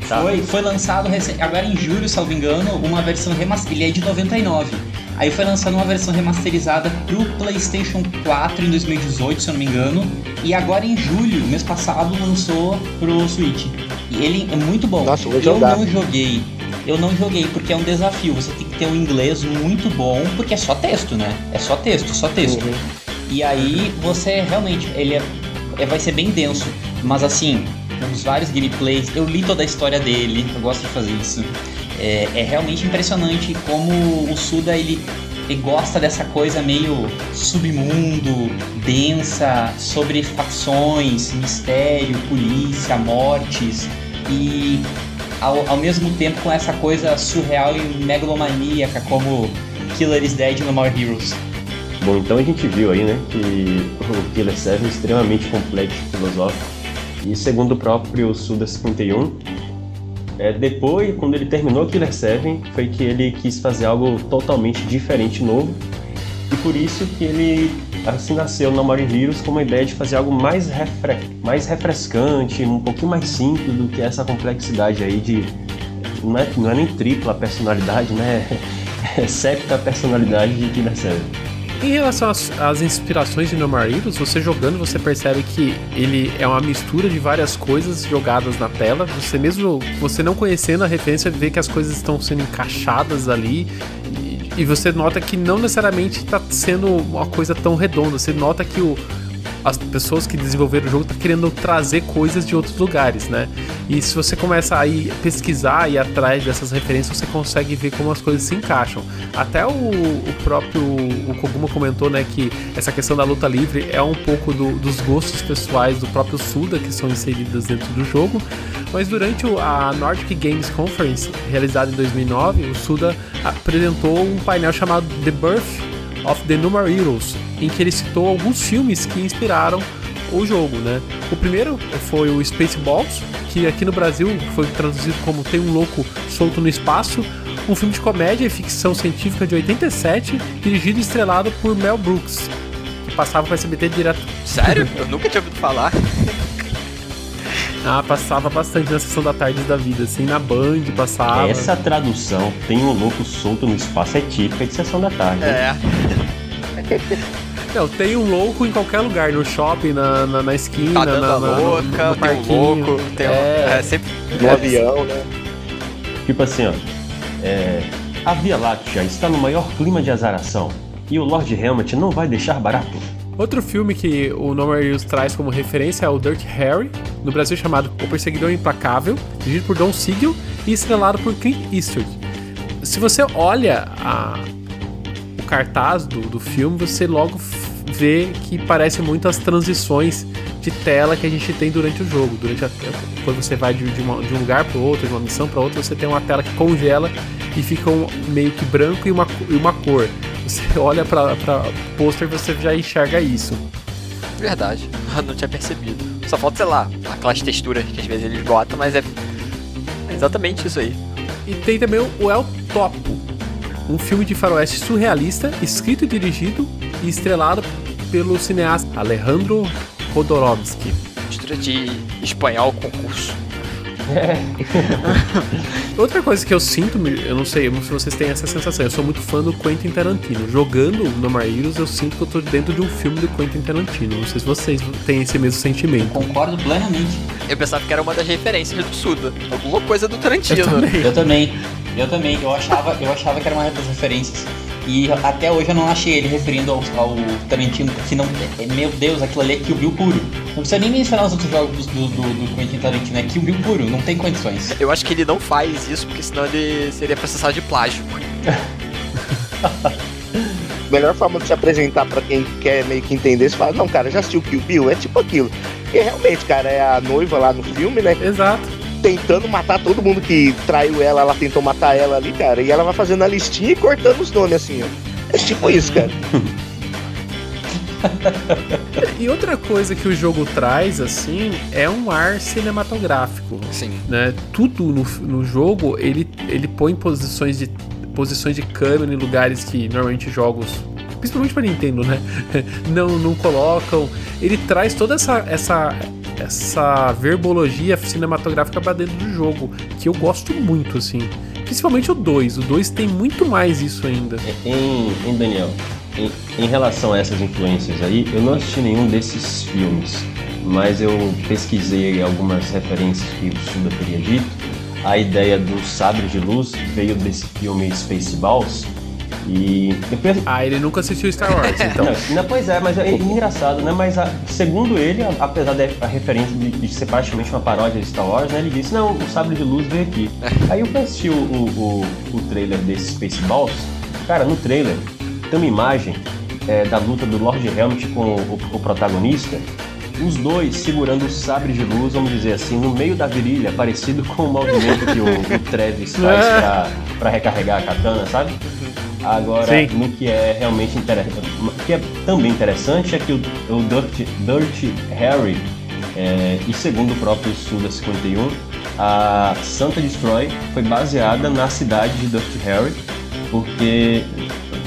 Tá. Foi, foi lançado agora em julho, salvo engano, uma versão remasterizada. Ele é de 99. Aí foi lançada uma versão remasterizada pro PlayStation 4 em 2018, se eu não me engano. E agora em julho, mês passado, lançou pro Switch. E ele é muito bom. Nossa, eu vou eu jogar. não joguei. Eu não joguei porque é um desafio. Você tem que ter um inglês muito bom, porque é só texto, né? É só texto, só texto. Uhum. E aí você realmente, ele é, é- vai ser bem denso. Mas assim, os vários gameplays, eu li toda a história dele, eu gosto de fazer isso. É, é realmente impressionante como o Suda ele, ele gosta dessa coisa meio submundo, densa, sobre facções, mistério, polícia, mortes e ao, ao mesmo tempo com essa coisa surreal e megalomaníaca como Killer is Dead no More Heroes. Bom, então a gente viu aí, né, que o Killer 7 é extremamente complexo filosófico. E segundo o próprio Suda 51, é, depois, quando ele terminou Killer 7, foi que ele quis fazer algo totalmente diferente, novo. E por isso que ele assim nasceu no Mario Heroes com uma ideia de fazer algo mais, refre mais refrescante, um pouquinho mais simples do que essa complexidade aí de... Não é, não é nem tripla personalidade, né? É septa personalidade de Killer 7. Em relação às, às inspirações de No More Heroes, você jogando, você percebe que ele é uma mistura de várias coisas jogadas na tela. Você mesmo, você não conhecendo a referência, vê que as coisas estão sendo encaixadas ali. E, você nota que não necessariamente está sendo uma coisa tão redonda. Você nota que o, as pessoas que desenvolveram o jogo estão querendo trazer coisas de outros lugares, né? E se você começa a ir pesquisar e atrás dessas referências, você consegue ver como as coisas se encaixam. Até o, o próprio o Koguma comentou, né, que essa questão da luta livre é um pouco do- dos gostos pessoais do próprio Suda que são inseridas dentro do jogo. Mas durante a Nordic Games Conference, realizada em 2009, o Suda apresentou um painel chamado The Birth of the No More Heroes, em que ele citou alguns filmes que inspiraram o jogo, né? O primeiro foi o Spaceballs, que aqui no Brasil foi traduzido como Tem um Louco Solto no Espaço, um filme de comédia e ficção científica de 87, dirigido e estrelado por Mel Brooks, que passava com SBT direto. Sério? [laughs] Eu nunca tinha ouvido falar. Ah, passava bastante na sessão da tarde da vida, assim, na Band passava. Essa tradução, tem um louco solto no espaço, é típica de sessão da tarde. É. [laughs] Não, tem um louco em qualquer lugar, no shopping, na, na, na esquina, Tá dando na, na- no- louca, no, tem um parquinho. louco, tem um. é, É, sempre. No avião, né? Tipo assim, ó. É, a Via Láctea está no maior clima de azaração. E o Lord Helmet não vai deixar barato. Outro filme que o No More Heroes traz como referência é o Dirty Harry, no Brasil chamado O Perseguidor Implacável, dirigido por Don Siegel e estrelado por Clint Eastwood. Se você olha a- o cartaz do, do filme, você logo vê que parece muito as transições de tela que a gente tem durante o jogo. Durante a- quando você vai de, de uma- de um lugar para outro, de uma missão para outra, você tem uma tela que congela e fica um, meio que branco e uma, e uma cor. Você [laughs] olha para o pôster e você já enxerga isso. Verdade. [laughs] Eu não tinha percebido. Só falta, sei lá, aquelas texturas que às vezes eles botam, mas é exatamente isso aí. E tem também o El Topo, um filme de faroeste surrealista, escrito e dirigido e estrelado pelo cineasta Alejandro Rodorovsky. Mistura de espanhol com [laughs] Outra coisa que eu sinto, eu não sei, eu se vocês têm essa sensação, eu sou muito fã do Quentin Tarantino. Jogando No More Heroes, eu sinto que eu tô dentro de um filme do Quentin Tarantino. Não sei se vocês têm esse mesmo sentimento. Concordo plenamente. Eu pensava que era uma das referências do Suda. Alguma coisa do Tarantino. Eu também. Eu também. Eu também. Eu achava, eu achava que era uma das referências. E até hoje eu não achei ele referindo ao, ao Tarantino, porque não. é- Meu Deus, aquilo ali é Kill Bill puro. Não precisa nem mencionar os outros jogos do, do, do Quentin Tarantino, é Kill Bill puro, não tem condições. Eu acho que ele não faz isso, porque senão ele seria processado de plágio. [laughs] Melhor forma de se apresentar pra quem quer meio que entender, você fala, não, cara, já assistiu Kill Bill? É tipo aquilo. E realmente, cara, é a noiva lá no filme, né? Exato. Tentando matar todo mundo que traiu ela, ela tentou matar ela ali, cara. E ela vai fazendo a listinha e cortando os nomes assim, ó. É tipo isso, cara. E outra coisa que o jogo traz, assim, é um ar cinematográfico. Sim. né? Tudo no, no jogo ele, ele põe posições de posições de câmera em lugares que normalmente jogos, principalmente para Nintendo, né? [laughs] Não, não colocam. Ele traz toda essa, essa essa verbologia cinematográfica pra dentro do jogo, que eu gosto muito, assim. Principalmente o 2. O 2 tem muito mais isso ainda. Em, em Daniel, em, em relação a essas influências aí, eu não assisti nenhum desses filmes, mas eu pesquisei algumas referências que o Suda teria dito. A ideia do sabre de luz veio desse filme Spaceballs, e depois... Ah, ele nunca assistiu Star Wars, então. não, não, pois é, mas é engraçado, né? Mas a, segundo ele, a, apesar da referência de, de, ser praticamente uma paródia de Star Wars, né? Ele disse, não, o sabre de luz veio aqui. Aí eu fui assistir o, o, o, trailer desse Spaceballs. Cara, no trailer tem uma imagem é, da luta do Lord Helmet com o, o protagonista os dois segurando o sabre de luz, vamos dizer assim, no meio da virilha, parecido com o movimento que o, o Travis [laughs] faz pra, pra recarregar a katana, sabe? Agora, Sim. no que é realmente interessante, o que é também interessante é que o, o Dirty, Dirty Harry, é, e segundo o próprio Suda 51, a Santa Destroy foi baseada na cidade de Dirty Harry, porque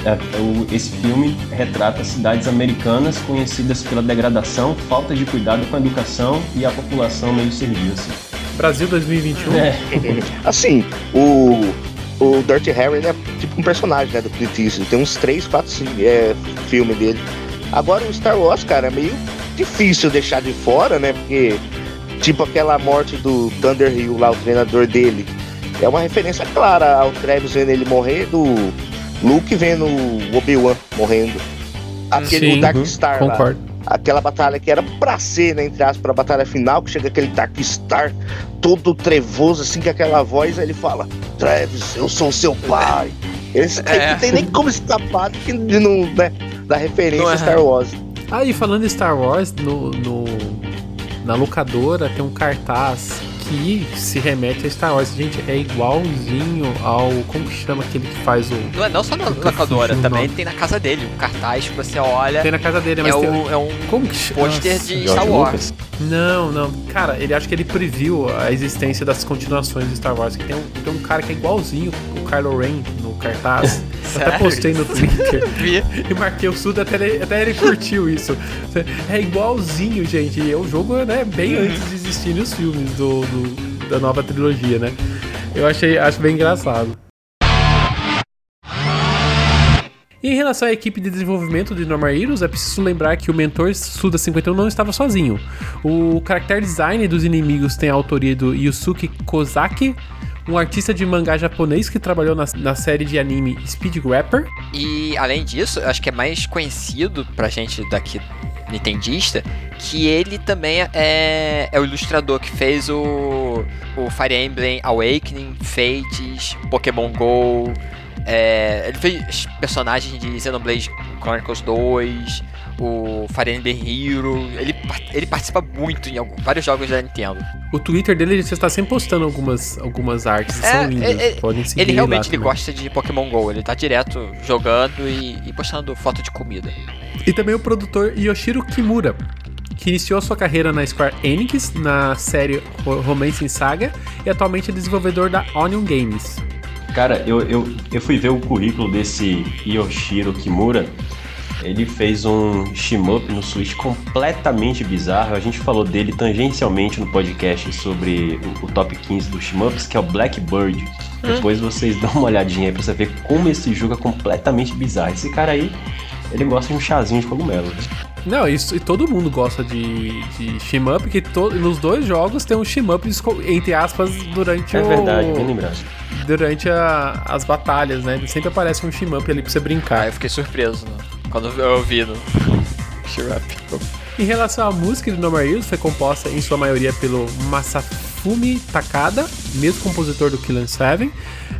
é, o, esse filme retrata cidades americanas conhecidas pela degradação, falta de cuidado com a educação e a população meio serviço. Assim. Brasil 2021. É. [laughs] assim, o o Dirty Harry é tipo um personagem né, do Clint Eastwood. Tem uns 3, 4 é, filmes dele. Agora o Star Wars, cara, é meio difícil deixar de fora, né? Porque, tipo, aquela morte do Thunder Hill lá, o treinador dele, é uma referência clara ao Travis vendo ele morrer, do Luke vendo o Obi-Wan morrendo. Aquele Sim, Dark uhum, Star concordo. lá aquela batalha que era pra ser, né, entre aspas, a batalha final, que chega aquele Dark Star todo trevoso, assim, com aquela voz, aí ele fala, Travis, eu sou seu pai. Esse é. não tem nem como escapar de, não, né, da referência é. Star Wars. Ah, e falando em Star Wars, no, no, na locadora tem um cartaz que se remete a Star Wars. Gente, é igualzinho ao. Como que chama aquele que faz o. Não é não só na locadora, também tem na casa dele. Um cartaz que você olha. Tem na casa dele, mas é, tem, o, é um como que pôster de Star Wars. Não, não. Cara, ele acha que ele previu a existência das continuações de Star Wars. Que tem um, tem um cara que é igualzinho o Kylo Ren no cartaz. [laughs] até postei no Twitter. [laughs] e marquei o Suda, até ele, até ele curtiu isso. É igualzinho, gente. E o jogo é né, bem uhum. antes de existirem os filmes do, do, da nova trilogia, né? Eu achei, acho bem engraçado. Em relação à equipe de desenvolvimento de Normal Heroes, é preciso lembrar que o mentor Suda51 não estava sozinho. O character design dos inimigos tem a autoria do Yusuke Kozaki, um artista de mangá japonês que trabalhou na, na série de anime Speed Grapper. E além disso, acho que é mais conhecido pra gente daqui nintendista, que ele também é, é o ilustrador que fez o, o Fire Emblem Awakening, Fates, Pokémon GO, é, ele fez personagens de Xenoblade Chronicles 2, o Fire Emblem Hero. Ele, ele participa muito em vários jogos da Nintendo. O Twitter dele você está sempre postando algumas, algumas artes, é, são lindas. É Podem seguir ele realmente ele gosta de Pokémon GO, ele tá direto jogando e, e postando foto de comida. E também o produtor Yoshiro Kimura, que iniciou sua carreira na Square Enix na série Romance Saga e atualmente é desenvolvedor da Onion Games. Cara, eu, eu, eu fui ver o currículo desse Yoshiro Kimura. Ele fez um shmup no Switch completamente bizarro. A gente falou dele tangencialmente no podcast sobre o, o top 15 dos shmups, que é o Blackbird. Hum. Depois vocês [laughs] dão uma olhadinha aí pra você ver como esse jogo é completamente bizarro. Esse cara aí, ele gosta de um chazinho de cogumelo. Né? Não, isso, e todo mundo gosta de, de shmup, porque to, nos dois jogos tem um shmup, entre aspas, durante é o... É verdade, bem lembrado durante a, as batalhas, né? Sempre aparece um shmup ali pra você brincar. Ah, eu fiquei surpreso né? quando eu ouvi no shmup. Em relação à música de No More Heroes, foi composta em sua maioria pelo Masafumi Takada, mesmo compositor do Killing Seven.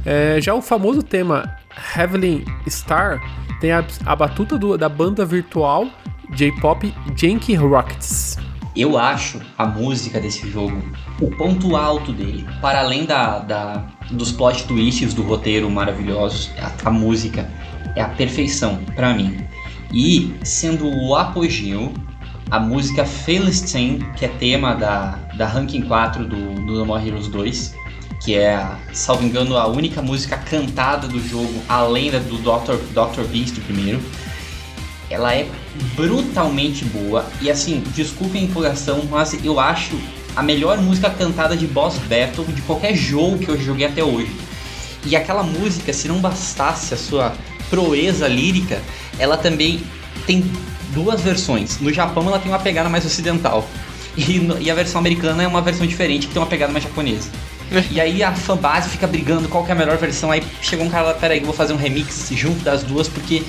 É, já o famoso tema Heavenly Star tem a, a batuta do, da banda virtual J-pop Janky Rockets. Eu acho a música desse jogo o ponto alto dele. Para além da, da dos plot twists do roteiro maravilhosos, a, a música é a perfeição para mim. E sendo o apogeu, a música Philistine, que é tema da, da Ranking 4 do, do No More Heroes 2, que é, salvo engano, a única música cantada do jogo, além da do Dr. Dr. Beast primeiro, ela é brutalmente boa. E assim, desculpem a empolgação, mas eu acho a melhor música cantada de boss battle de qualquer jogo que eu joguei até hoje. E aquela música, se não bastasse a sua proeza lírica, ela também tem duas versões. No Japão ela tem uma pegada mais ocidental. E, no, e a versão americana é uma versão diferente que tem uma pegada mais japonesa. [laughs] e aí a fanbase fica brigando qual é a melhor versão. Aí chegou um cara lá, peraí, vou fazer um remix junto das duas, porque.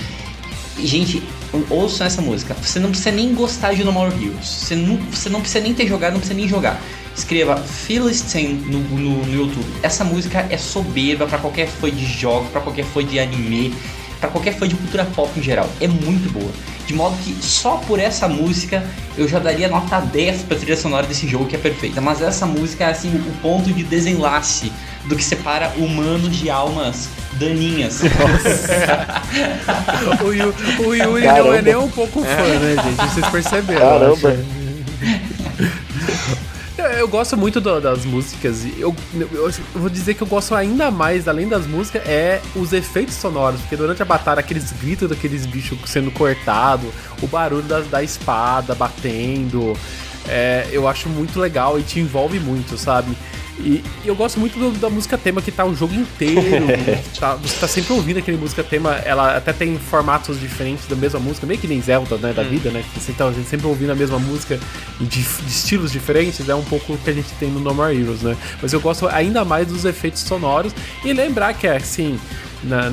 Gente, ouçam essa música. Você não precisa nem gostar de No More Heroes. Você não, você não precisa nem ter jogado, não precisa nem jogar. Escreva Philistine no, no, no YouTube. Essa música é soberba para qualquer fã de jogos, para qualquer fã de anime, para qualquer fã de cultura pop em geral. É muito boa. De modo que só por essa música eu já daria nota 10 pra trilha sonora desse jogo, que é perfeita. Mas essa música é assim o ponto de desenlace do que separa humanos de almas daninhas. [laughs] o, Yu, o Yuri Caramba. não é nem um pouco fã, né, gente? Vocês perceberam. Caramba. Eu gosto muito do, das músicas. Eu, eu, eu, vou dizer que eu gosto ainda mais, além das músicas, é os efeitos sonoros. Porque durante a batalha, aqueles gritos daqueles bichos sendo cortados, o barulho da, da espada batendo. É, eu acho muito legal e te envolve muito, sabe? E, eu gosto muito do, da música tema que tá o jogo inteiro. [laughs] tá, você tá sempre ouvindo aquele música tema. Ela até tem formatos diferentes da mesma música, meio que nem Zelda, né? Da hum. vida, né? Então a gente sempre ouvindo a mesma música de, de, estilos diferentes. É um pouco o que a gente tem no No More Heroes, né? Mas eu gosto ainda mais dos efeitos sonoros. E lembrar que, assim, na,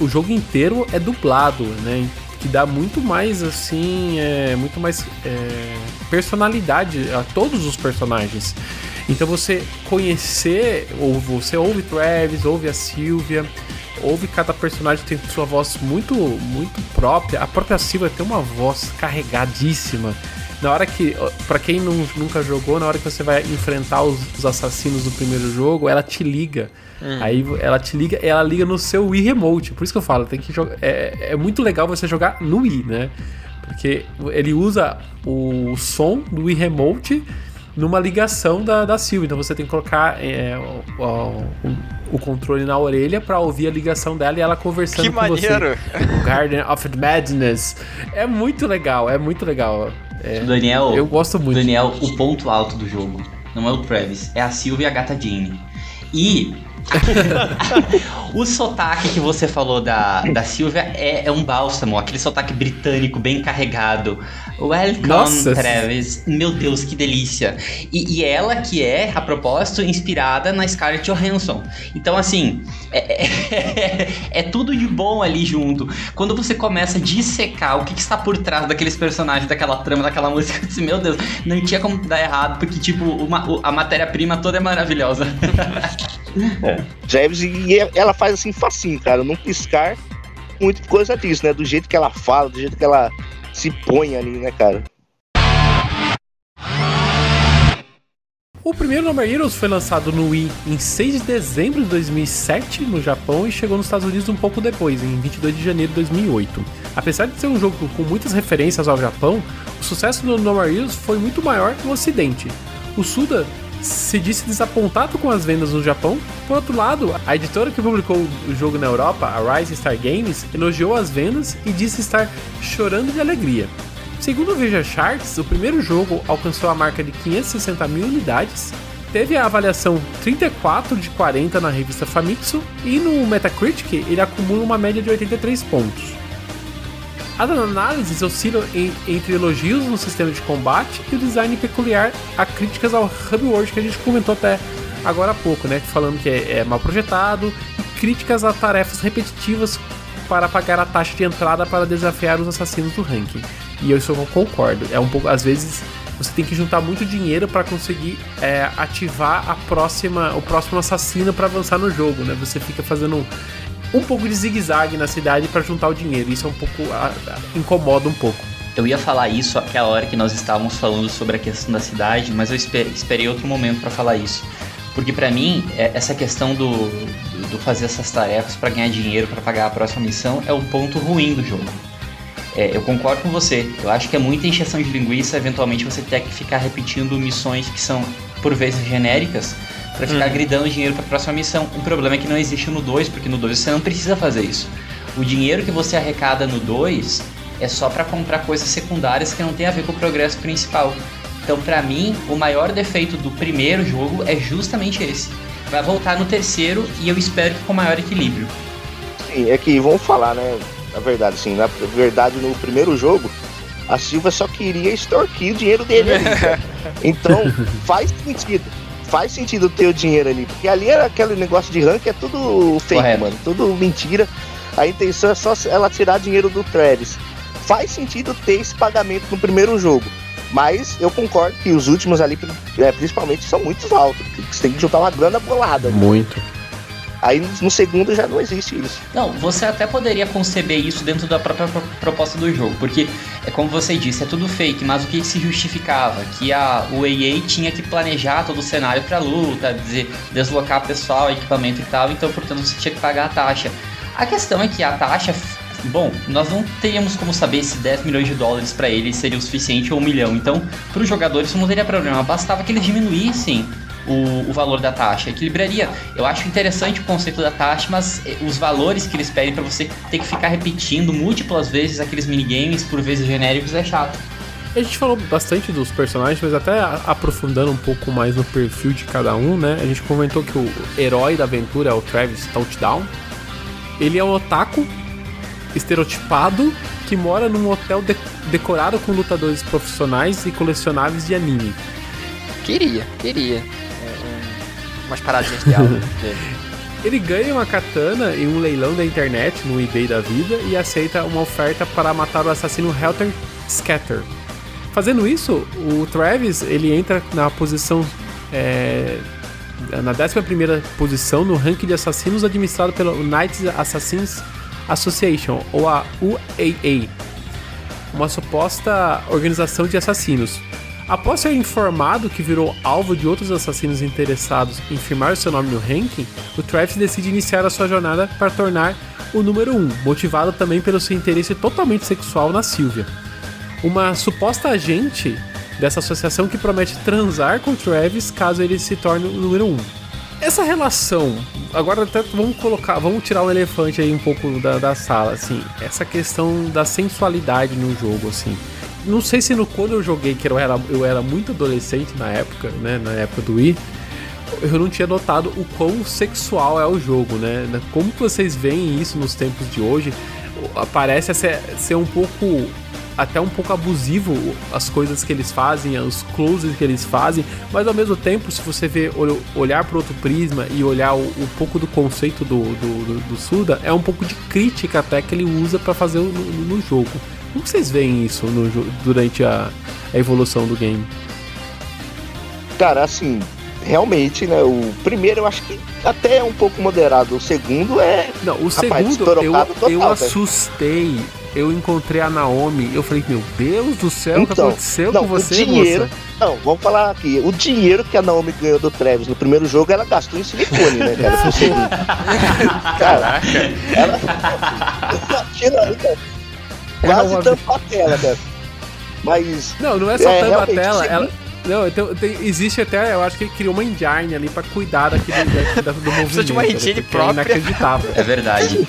o jogo inteiro é dublado, né? que dá muito mais assim, é, muito mais é, personalidade a todos os personagens. Então você conhecer, ou você ouve Travis, ouve a Sylvia, ouve cada personagem tem sua voz muito muito própria. A própria Sylvia tem uma voz carregadíssima. Na hora que, para quem não, nunca jogou, na hora que você vai enfrentar os, os assassinos do primeiro jogo, ela te liga. Hum. Aí ela te liga, ela liga no seu Wii Remote. Por isso que eu falo, tem que jogar. É, é muito legal você jogar no Wii, né? Porque ele usa o som do Wii Remote numa ligação da, da Sylvie. Então você tem que colocar é, o, o, o, controle na orelha para ouvir a ligação dela e ela conversando que com maneiro. você. O Garden of Madness. É muito legal, é muito legal. É, Daniel, eu gosto muito. Daniel, o ponto alto do jogo não é o Travis, é a Sylvie e a gata Jeanne. E [laughs] o sotaque que você falou da, da Silvia é, é, um bálsamo, aquele sotaque britânico bem carregado. Welcome, Nossa. Travis. Meu Deus, que delícia. E, e, ela que é, a propósito, inspirada na Scarlett Johansson. Então, assim, é, é, [laughs] é tudo de bom ali junto. Quando você começa a dissecar o que, que, está por trás daqueles personagens, daquela trama, daquela música, [laughs] assim, meu Deus, não tinha como dar errado, porque, tipo, uma, a matéria-prima toda é maravilhosa. [laughs] É. Travis, e ela faz assim facinho, cara, não piscar muito coisa disso, né? Do jeito que ela fala, do jeito que ela se põe ali, né, cara? O primeiro Number Heroes foi lançado no Wii em 6 de dezembro de 2007 no Japão e chegou nos Estados Unidos um pouco depois, em 22 de janeiro de 2008. Apesar de ser um jogo com muitas referências ao Japão, o sucesso do Number Heroes foi muito maior no Ocidente. O Suda se disse desapontado com as vendas no Japão. Por outro lado, a editora que publicou o jogo na Europa, a Rise Star Games, elogiou as vendas e disse estar chorando de alegria. Segundo o Veja Charts, o primeiro jogo alcançou a marca de 560 mil unidades, teve a avaliação 34 de 40 na revista Famitsu e no Metacritic ele acumula uma média de 83 pontos. As análises oscilam em, entre elogios no sistema de combate e o design peculiar a críticas ao Hub World que a gente comentou até agora há pouco, né? Falando que é, é mal projetado e críticas a tarefas repetitivas para pagar a taxa de entrada para desafiar os assassinos do ranking. E eu eu concordo. É um pouco, às vezes você tem que juntar muito dinheiro para conseguir é, ativar a próxima, o próximo assassino para avançar no jogo, né? Você fica fazendo um pouco de zigue-zague na cidade para juntar o dinheiro. Isso é um pouco. A, a, incomoda um pouco. Eu ia falar isso aquela hora que nós estávamos falando sobre a questão da cidade, mas eu esperei outro momento para falar isso. Porque para mim, é, essa questão do, do fazer essas tarefas para ganhar dinheiro, para pagar a próxima missão, é o ponto ruim do jogo. É, eu concordo com você. Eu acho que é muita encheção de linguiça, eventualmente você ter que ficar repetindo missões que são por vezes genéricas, para ficar hum. gridando dinheiro para a próxima missão. O problema é que não existe no 2, porque no 2 você não precisa fazer isso. O dinheiro que você arrecada no 2 é só para comprar coisas secundárias que não tem a ver com o progresso principal. Então, para mim, o maior defeito do primeiro jogo é justamente esse. Vai voltar no terceiro e eu espero que com maior equilíbrio. Sim, é que vamos falar, né? Na verdade, sim, na verdade, no primeiro jogo, a Silva só queria extorquir o dinheiro dele ali, [laughs] Então, faz sentido. Faz sentido ter o dinheiro ali. Porque ali era aquele negócio de rank, é tudo fake, Correto. mano. Tudo mentira. A intenção é só ela tirar dinheiro do Travis. Faz sentido ter esse pagamento no primeiro jogo. Mas eu concordo que os últimos ali, é, principalmente, são muito altos. Você tem que juntar uma grana bolada. Muito. Aí no segundo já não existe isso. Não, você até poderia conceber isso dentro da própria proposta do jogo, porque é como você disse, é tudo fake, mas o que se justificava? Que a, o EA tinha que planejar todo o cenário para luta, dizer, deslocar pessoal, equipamento e tal, então portanto você tinha que pagar a taxa. A questão é que a taxa Bom, nós não teríamos como saber se 10 milhões de dólares para eles seria o suficiente ou um milhão. Então, para os jogadores isso não teria problema. Bastava que eles diminuíssem o, o, valor da taxa. Equilibraria. Eu acho interessante o conceito da taxa, mas eh, os valores que eles pedem para você ter que ficar repetindo múltiplas vezes aqueles minigames, por vezes genéricos, é chato. A gente falou bastante dos personagens, mas até aprofundando um pouco mais no perfil de cada um, né? A gente comentou que o herói da aventura é o Travis Touchdown. Ele é um otaku estereotipado que mora num hotel de decorado com lutadores profissionais e colecionáveis de anime. Queria, queria. Umas paradinhas de aula [laughs] Ele ganha uma katana em um leilão da internet, no eBay da vida, e aceita uma oferta para matar o assassino Helter Scatter. Fazendo isso, o Travis ele entra na posição é, na 11 posição no ranking de assassinos administrado pelo Knights Assassins Association, ou a UAA, uma suposta organização de assassinos. Após ser informado que virou alvo de outros assassinos interessados em firmar seu nome no ranking, o Travis decide iniciar a sua jornada para tornar o número 1, um, motivado também pelo seu interesse totalmente sexual na Sylvia. Uma suposta agente dessa associação que promete transar com o Travis caso ele se torne o número 1. Um. Essa relação, agora até vamos colocar, vamos tirar um elefante aí um pouco da, da sala, assim, essa questão da sensualidade no jogo, assim. Não sei se no quando eu joguei, que eu era, eu era muito adolescente na época, né, na época do Wii, eu não tinha notado o quão sexual é o jogo, né? Como vocês veem isso nos tempos de hoje? Parece ser, ser um pouco até um pouco abusivo as coisas que eles fazem, os closes que eles fazem, mas ao mesmo tempo, se você vê olhar para outro prisma e olhar um pouco do conceito do, do, do, do, Suda, é um pouco de crítica até que ele usa para fazer no, no, jogo. Como vocês veem isso no, durante a, a evolução do game? Cara, assim, realmente, né? O primeiro eu acho que até é um pouco moderado. O segundo é. Não, o rapaz, segundo eu, total, eu assustei eu encontrei a Naomi, eu falei, meu Deus do céu, então, o que então, aconteceu não, com você, o dinheiro, moça? Não, vamos falar aqui. O dinheiro que a Naomi ganhou do Travis no primeiro jogo, ela gastou em silicone, né, cara? [laughs] Pro segundo. Caraca. Ela. [laughs] Imagina, quase tampa a tela, cara. Mas. Não, não é só é, tampa a tela. Ela, não, então, tem, existe até, eu acho que ele criou uma engine ali pra cuidar daquele, [laughs] da, do movimento. Precisa de uma engine né, própria. É inacreditável. É verdade.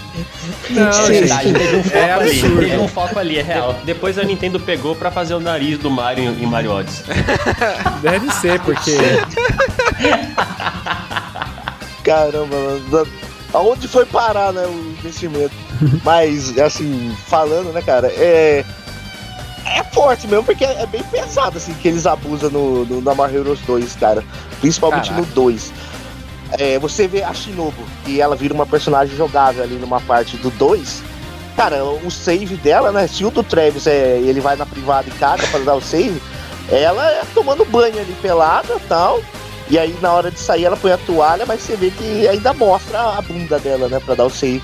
Não, é verdade, teve um foco é ali. Teve um foco ali, é real. Depois a Nintendo pegou pra fazer o nariz do Mario em Mario Odyssey. [laughs] Deve ser, porque... Caramba, mano. Aonde foi parar, né, o investimento? [laughs] Mas, assim, falando, né, cara, é é forte mesmo, porque é bem pesado, assim, que eles abusam no, no, no Heroes 2, cara. Principalmente Caraca. no 2. É, você vê a Shinobu, e ela vira uma personagem jogável ali numa parte do 2. Cara, o save dela, né? Se o do Travis é, ele vai na privada e caga pra dar o save, ela é tomando banho ali pelada tal. E aí na hora de sair ela põe a toalha, mas você vê que ainda mostra a bunda dela, né? Pra dar o save.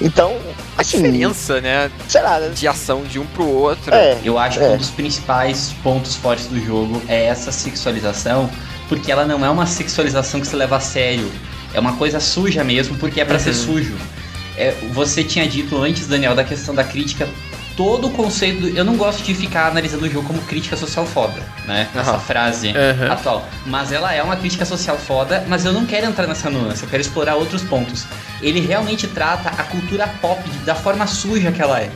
Então, a assim, diferença, né? Será, né? De ação de um pro outro. É, eu acho é. que um dos principais pontos fortes do jogo é essa sexualização, porque ela não é uma sexualização que se leva a sério. É uma coisa suja mesmo, porque é para uhum. ser sujo. É, você tinha dito antes, Daniel, da questão da crítica todo o conceito. Do, eu não gosto de ficar analisando o jogo como crítica social foda, né? Uhum. Essa frase uhum. atual. Mas ela é uma crítica social foda, mas eu não quero entrar nessa nuance, eu quero explorar outros pontos. Ele realmente trata a cultura pop da forma suja que ela é.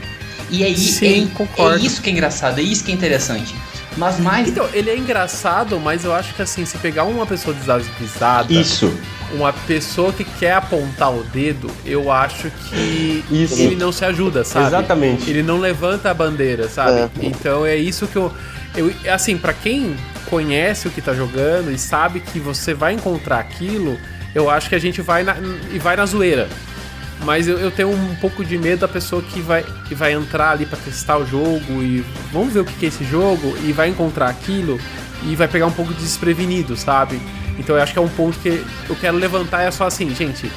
E aí, Sim, é, é isso que é engraçado, é isso que é interessante. Mas mais. Então, ele é engraçado, mas eu acho que assim, se pegar uma pessoa desavisada, Isso. Uma pessoa que quer apontar o dedo, eu acho que Isso. ele não se ajuda, sabe? Exatamente. Ele não levanta a bandeira, sabe? É. Então é isso que eu. eu assim, pra quem conhece o que tá jogando e sabe que você vai encontrar aquilo, eu acho que a gente vai na, e vai na zoeira. Mas eu, eu tenho um pouco de medo da pessoa que vai, que vai entrar ali pra testar o jogo e vamos ver o que que é esse jogo e vai encontrar aquilo e vai pegar um pouco desprevenido, sabe? Então eu acho que é um ponto que eu quero levantar é só assim, gente,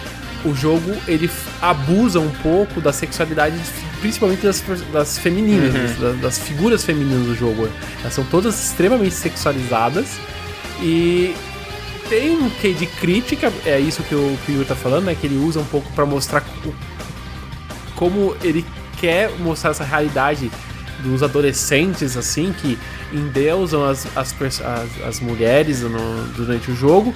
o jogo ele abusa um pouco da sexualidade, principalmente das, das femininas, das, das figuras femininas do jogo. Elas são todas extremamente sexualizadas e tem um quê de crítica, é isso que o, que o Yuri tá falando, né? Que ele usa um pouco pra mostrar o- como ele quer mostrar essa realidade dos adolescentes, assim, que endeusam as, as, as, as mulheres no- durante o jogo,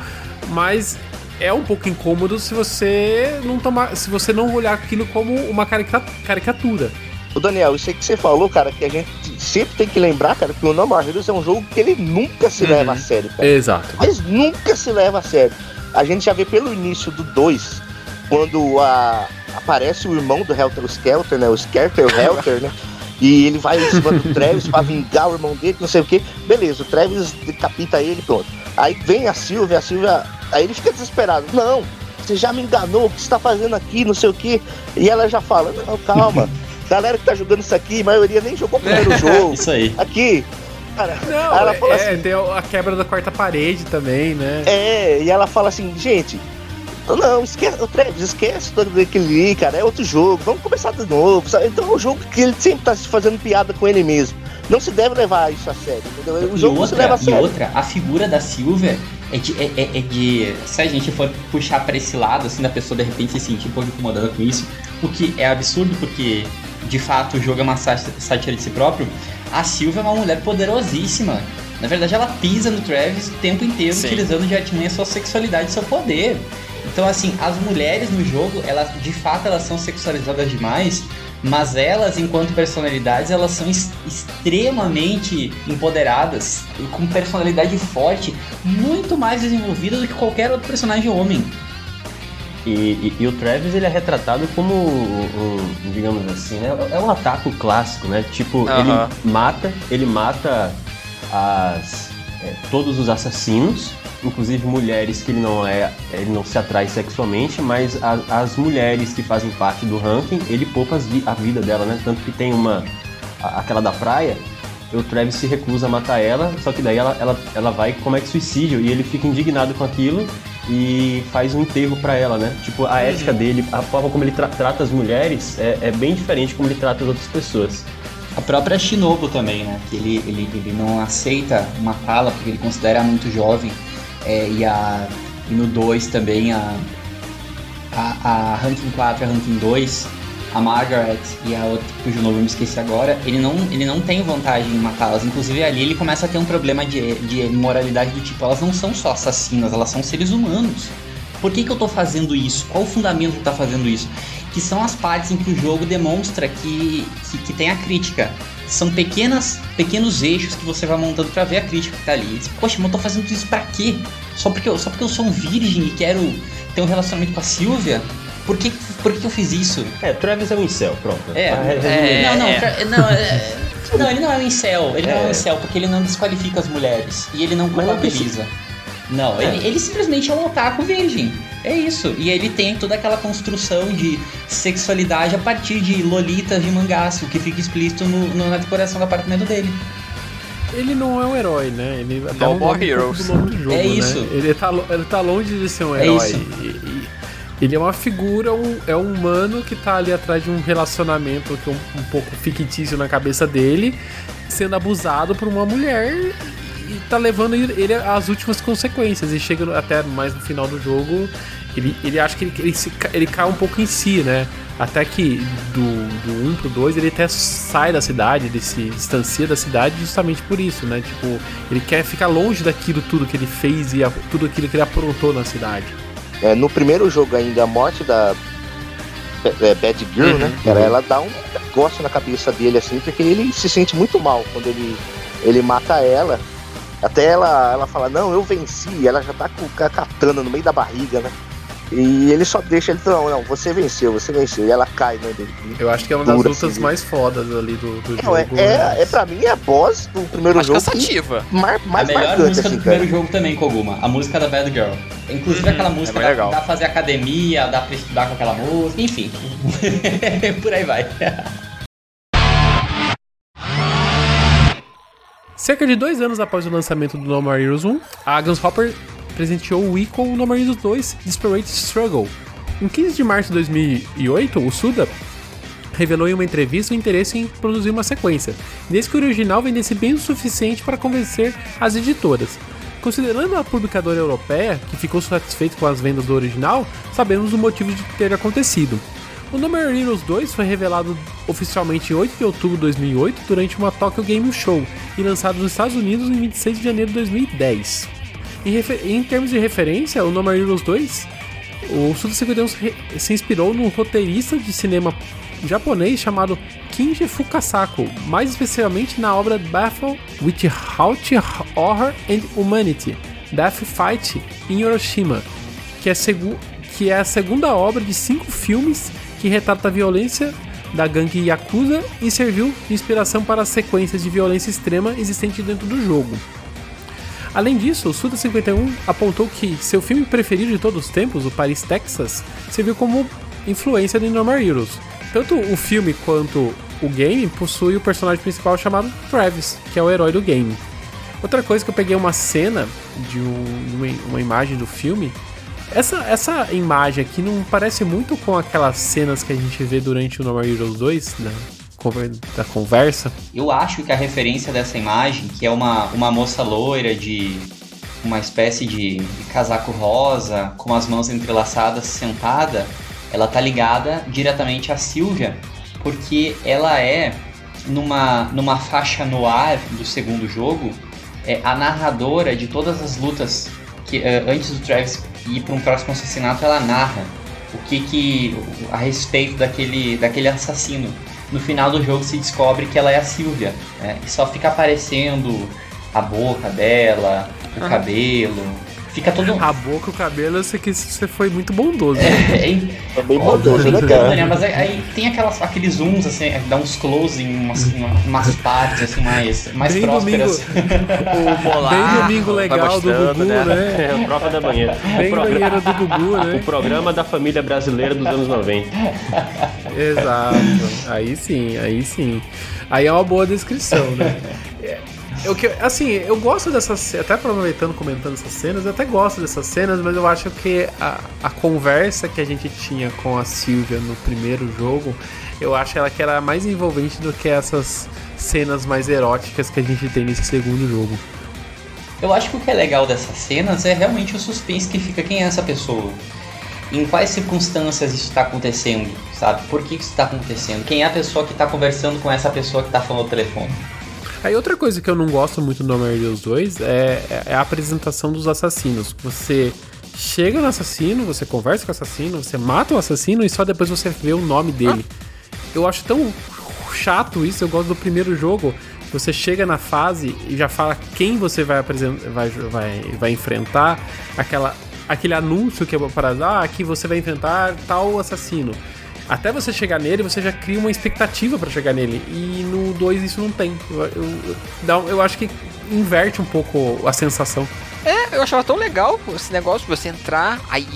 mas é um pouco incômodo se você não tomar, se você não olhar aquilo como uma carica- caricatura. Ô Daniel, isso aí que você falou, cara, que a gente sempre tem que lembrar, cara, que o No More Heroes é um jogo que ele nunca se Uhum. leva a sério, cara. Exato. Mas nunca se leva a sério. A gente já vê pelo início do 2, quando a, aparece o irmão do Helter Skelter, né? O Skelter, o Helter, né? [laughs] E ele vai em cima do [laughs] Travis pra vingar o irmão dele, não sei o que. Beleza, o Travis decapita ele, pronto. Aí vem a Silvia, a Silvia. Aí ele fica desesperado. Não, você já me enganou, o que você tá fazendo aqui, não sei o que. E ela já fala, não, calma. [laughs] Galera que tá jogando isso aqui, a maioria nem jogou o primeiro [laughs] jogo. Isso aí. Aqui. Cara, Não, ela é, fala é, assim- tem a quebra da quarta parede também, né? É, e ela fala assim, gente, não, esquece, o Travis, esquece todo aquele ali, cara, é outro jogo, vamos começar de novo, sabe? Então é um jogo que ele sempre tá se fazendo piada com ele mesmo. Não se deve levar isso a sério, entendeu? O E jogo não se leva outra, a e sério. outra, a figura da Silvia é de, é, é- é de. Se a gente for puxar pra esse lado, assim, da pessoa de repente se sentir um pouco incomodada com isso, o que é absurdo, porque de fato o jogo é uma sá- sátira de si próprio. A Silvia é uma mulher poderosíssima. Na verdade, ela pisa no Travis o tempo inteiro, Sim. utilizando de artimanha sua sexualidade e seu poder. Então, assim, as mulheres no jogo, elas de fato elas são sexualizadas demais, mas elas, enquanto personalidades, elas são es- extremamente empoderadas, e com personalidade forte, muito mais desenvolvida do que qualquer outro personagem homem. E, e- e o Travis ele é retratado como um, um, digamos assim, né? É um ataque clássico, né? Tipo, Aham. ele mata, ele mata as, é, todos os assassinos, inclusive mulheres que ele não é, ele não se atrai sexualmente, mas a- as mulheres que fazem parte do ranking, ele poupa vi- a vida dela, né? Tanto que tem uma a- aquela da praia, o Travis se recusa a matar ela, só que daí ela, ela, ela vai e comete suicídio e ele fica indignado com aquilo e faz um enterro pra ela, né? Tipo, a ética dele, a forma como ele tra- trata as mulheres é, é bem diferente como ele trata as outras pessoas. A própria Shinobu também, né? Que ele, ele, ele não aceita matá-la porque ele considera ela muito jovem. É, e, a, e no 2 também a, a, a Ranking 4 e a Ranking 2, a Margaret e a outra cujo nome eu me esqueci agora, ele não, ele não tem vantagem em matá-las. Inclusive ali ele começa a ter um problema de, de moralidade do tipo, elas não são só assassinas, elas são seres humanos. Por que, que eu tô fazendo isso? Qual o fundamento de estar fazendo isso? Que são as partes em que o jogo demonstra que, que, que tem a crítica. São pequenas, pequenos eixos que você vai montando pra ver a crítica que tá ali. Diz, Poxa, mas eu tô fazendo isso pra quê? Só porque, eu, só porque eu sou um virgem e quero ter um relacionamento com a Silvia? Por que, por que, eu fiz isso? É, Travis é um incel, pronto. É, é. não, não, pra- não, é- não, ele não é um incel. Ele não é um É. incel porque ele não desqualifica as mulheres e ele não Mas não culpabiliza. Não, É. ele, ele simplesmente é um otaku virgem. É isso. E ele tem toda aquela construção de sexualidade a partir de lolitas de mangás, o que fica explícito no, no- na decoração do apartamento dele. Ele não é um herói, né? Ele até No um nome um heroes. do jogo, É né? isso. Ele tá, ele tá longe de ser um É herói. isso. E- e- ele é uma figura, um, é um humano que tá ali atrás de um relacionamento que é um, um pouco fictício na cabeça dele, sendo abusado por uma mulher e tá levando ele às últimas consequências. E chega até mais no final do jogo, ele, ele acha que ele, ele, se ele cai um pouco em si, né? Até que do, do 1 pro 2 ele até sai da cidade, ele se distancia da cidade justamente por isso, né? Tipo, ele quer ficar longe daquilo tudo que ele fez e a- tudo aquilo que ele aprontou na cidade. É, no primeiro jogo ainda, a morte da é, Bad Girl, Uhum. né? Cara, ela dá um negócio na cabeça dele, assim, porque ele se sente muito mal quando ele, ele mata ela. Até ela, ela fala, não, eu venci, ela já tá com a katana no meio da barriga, né? E ele só deixa ele, não, não, você venceu, você venceu. E ela cai, né? Eu acho que é uma das lutas assim, mais fodas ali do, do não, é, jogo. É, né? é, pra mim é a boss do primeiro mais jogo. cansativa. Mar, mais a melhor marcante, música assim, do primeiro cara. jogo também, Koguma. A música da Bad Girl. Inclusive Uhum, aquela música é dá, legal. dá pra fazer academia, dá pra estudar com aquela música, enfim. [laughs] Por aí vai. Cerca de dois anos após o lançamento do No More Heroes 1, a Gunshopper presenteou o Wii com o No More Heroes 2 Desperate Struggle. Em 15 de março de 2008, o Suda revelou em uma entrevista o interesse em produzir uma sequência, desde que o original vendesse bem o suficiente para convencer as editoras. Considerando a publicadora europeia, que ficou satisfeita com as vendas do original, sabemos o motivo de ter acontecido. O More Heroes 2 foi revelado oficialmente em 8 de outubro de 2008 durante uma Tokyo Game Show e lançado nos Estados Unidos em 26 de janeiro de 2010. Em, em termos de referência, o More Heroes 2, o Suda 51 se, inspirou no roteirista de cinema japonês chamado Kinji Fukasaku, mais especialmente na obra Battle with Horror and Humanity, Death Fight em Hiroshima, que é, que é a segunda obra de cinco filmes que retrata a violência da gangue Yakuza e serviu de inspiração para as sequências de violência extrema existentes dentro do jogo. Além disso, o Suda 51 apontou que seu filme preferido de todos os tempos, o Paris, Texas, serviu como influência de No More Heroes. Tanto o filme quanto o game possui o personagem principal chamado Travis, que é o herói do game. Outra coisa que eu peguei uma cena de um- uma imagem do filme. Essa, essa imagem aqui não parece muito com aquelas cenas que a gente vê durante o No More Heroes 2, da, conver- da conversa. Eu acho que a referência dessa imagem, que é uma, uma moça loira de uma espécie de, de casaco rosa, com as mãos entrelaçadas, sentada, ela tá ligada diretamente à Silvia, porque ela é, numa, numa faixa no ar do segundo jogo, é a narradora de todas as lutas que eh, antes do Travis ir para um próximo assassinato, ela narra o que que a respeito daquele, daquele assassino. No final do jogo se descobre que ela é a Silvia, né? E só fica aparecendo a boca dela, o cabelo. Fica todo. A boca, o cabelo, eu sei que você foi muito bondoso. É, é, É bem bondoso, né, cara? né? Mas aí, tem aquelas, aqueles zooms, assim, dá uns close em umas, umas partes, assim, mais, mais Bem prósperas. Olá, [laughs] Bem domingo legal do Gugu, né? [laughs] É, a prova da manhã. Bem o, programa, banheira do Gugu, o né? programa da família brasileira dos anos 90. Exato. Aí sim, aí sim. Aí é uma boa descrição, né? [laughs] Eu, que- assim, eu gosto dessas até aproveitando, comentando essas cenas, eu até gosto dessas cenas, mas eu acho que a, a conversa que a gente tinha com a Silvia no primeiro jogo, eu acho ela que era mais envolvente do que essas cenas mais eróticas que a gente tem nesse segundo jogo. Eu acho que o que é legal dessas cenas é realmente o suspense que fica quem é essa pessoa. Em quais circunstâncias isso está acontecendo, sabe? Por que isso está acontecendo? Quem é a pessoa que está conversando com essa pessoa que está falando no telefone? Aí outra coisa que eu não gosto muito No More Heroes 2 é, é a apresentação dos assassinos. Você chega no assassino, você conversa com o assassino, você mata o assassino e só depois você vê o nome dele. Eu acho tão chato isso, eu gosto do primeiro jogo. Você chega na fase e já fala quem você vai vai, vai, vai enfrentar, aquela, aquele anúncio que é para ah, aqui você vai enfrentar tal assassino. Até você chegar nele, você já cria uma expectativa pra chegar nele. E no 2 isso não tem. Eu, eu, eu, eu acho que inverte um pouco a sensação. É, eu achava tão legal esse negócio de você entrar, aí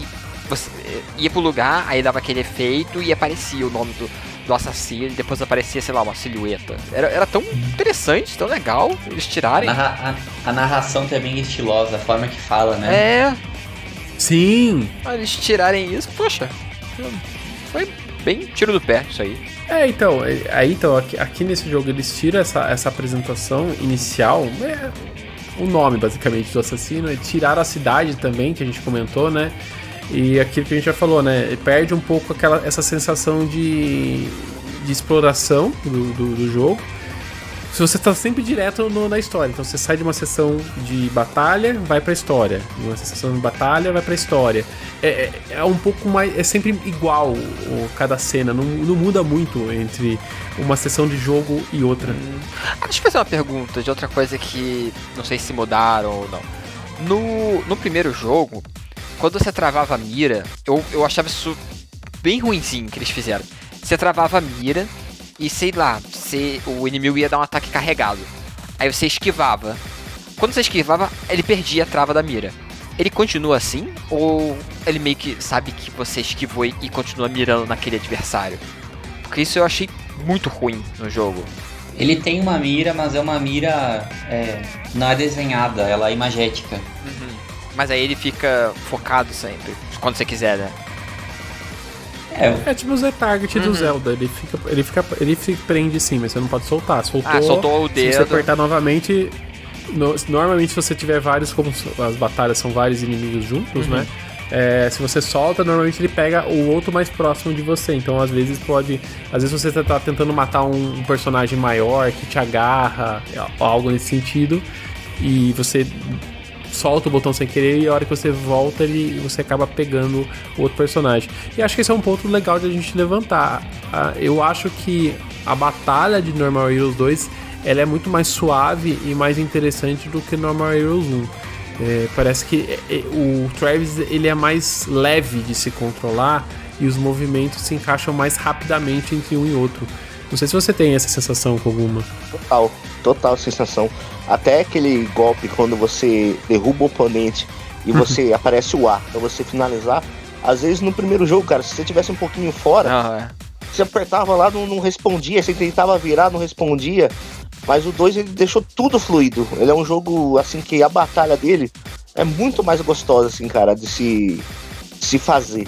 você eh, ia pro lugar, aí dava aquele efeito e aparecia o nome do, do assassino, e depois aparecia, sei lá, uma silhueta. Era, era tão interessante, tão legal eles A, tirarem. narra- a- a narração também é estilosa, a forma que fala, né? É, Sim! eles tirarem isso, poxa, foi bem tiro do pé isso aí. É, então, é- aí então, aqui, aqui nesse jogo eles tiram essa, essa apresentação inicial, é o nome basicamente do assassino, e tiraram a cidade também, que a gente comentou, né? E aquilo que a gente já falou, né? Perde um pouco aquela, essa sensação de, de exploração do, do, do jogo. Se você tá sempre direto no, na história. Então você sai de uma sessão de batalha, vai pra história. De uma sessão de batalha, vai pra história. É, é, é um pouco mais. É sempre igual o, cada cena. Não, não muda muito entre uma sessão de jogo e outra. Hum. Deixa eu fazer uma pergunta de outra coisa que não sei se mudaram ou não. No, no primeiro jogo, quando você travava a mira, eu, eu achava isso bem ruimzinho que eles fizeram. Você travava a mira e sei lá, você, o inimigo ia dar um ataque carregado. Aí você esquivava. Quando você esquivava, ele perdia a trava da mira. Ele continua assim? Ou ele meio que sabe que você esquivou e continua mirando naquele adversário? Porque isso eu achei muito ruim no jogo. Ele tem uma mira, mas é uma mira é, não é desenhada, ela é imagética. Uhum. Mas aí ele fica focado sempre, quando você quiser, né? É, é tipo o Z-Target uhum. do Zelda. Ele fica, ele fica. Ele fica, prende sim, mas você não pode soltar. Soltou, ah, soltou o dedo. Se você apertar novamente. No, normalmente, se você tiver vários, como as batalhas são vários inimigos juntos, uhum. né? É, se você solta, normalmente ele pega o outro mais próximo de você. Então, às vezes pode. Às vezes você tá tentando matar um, um personagem maior que te agarra, algo nesse sentido, e você solta o botão sem querer e a hora que você volta ele você acaba pegando o outro personagem. E acho que esse é um ponto legal de a gente levantar. Ah, eu acho que a batalha de Normal Heroes 2 ela é muito mais suave e mais interessante do que Normal Heroes 1. É, parece que é, é, o Travis ele é mais leve de se controlar e os movimentos se encaixam mais rapidamente entre um e outro. Não sei se você tem essa sensação com alguma. Total, total sensação. Até aquele golpe quando você derruba o oponente e [laughs] você aparece o A pra você finalizar. Às vezes no primeiro jogo, cara, se você tivesse um pouquinho fora, ah, é. você apertava lá, não, não respondia, você tentava virar, não respondia. Mas o 2 ele deixou tudo fluido. Ele é um jogo assim que a batalha dele é muito mais gostosa, assim, cara, de se, de se fazer.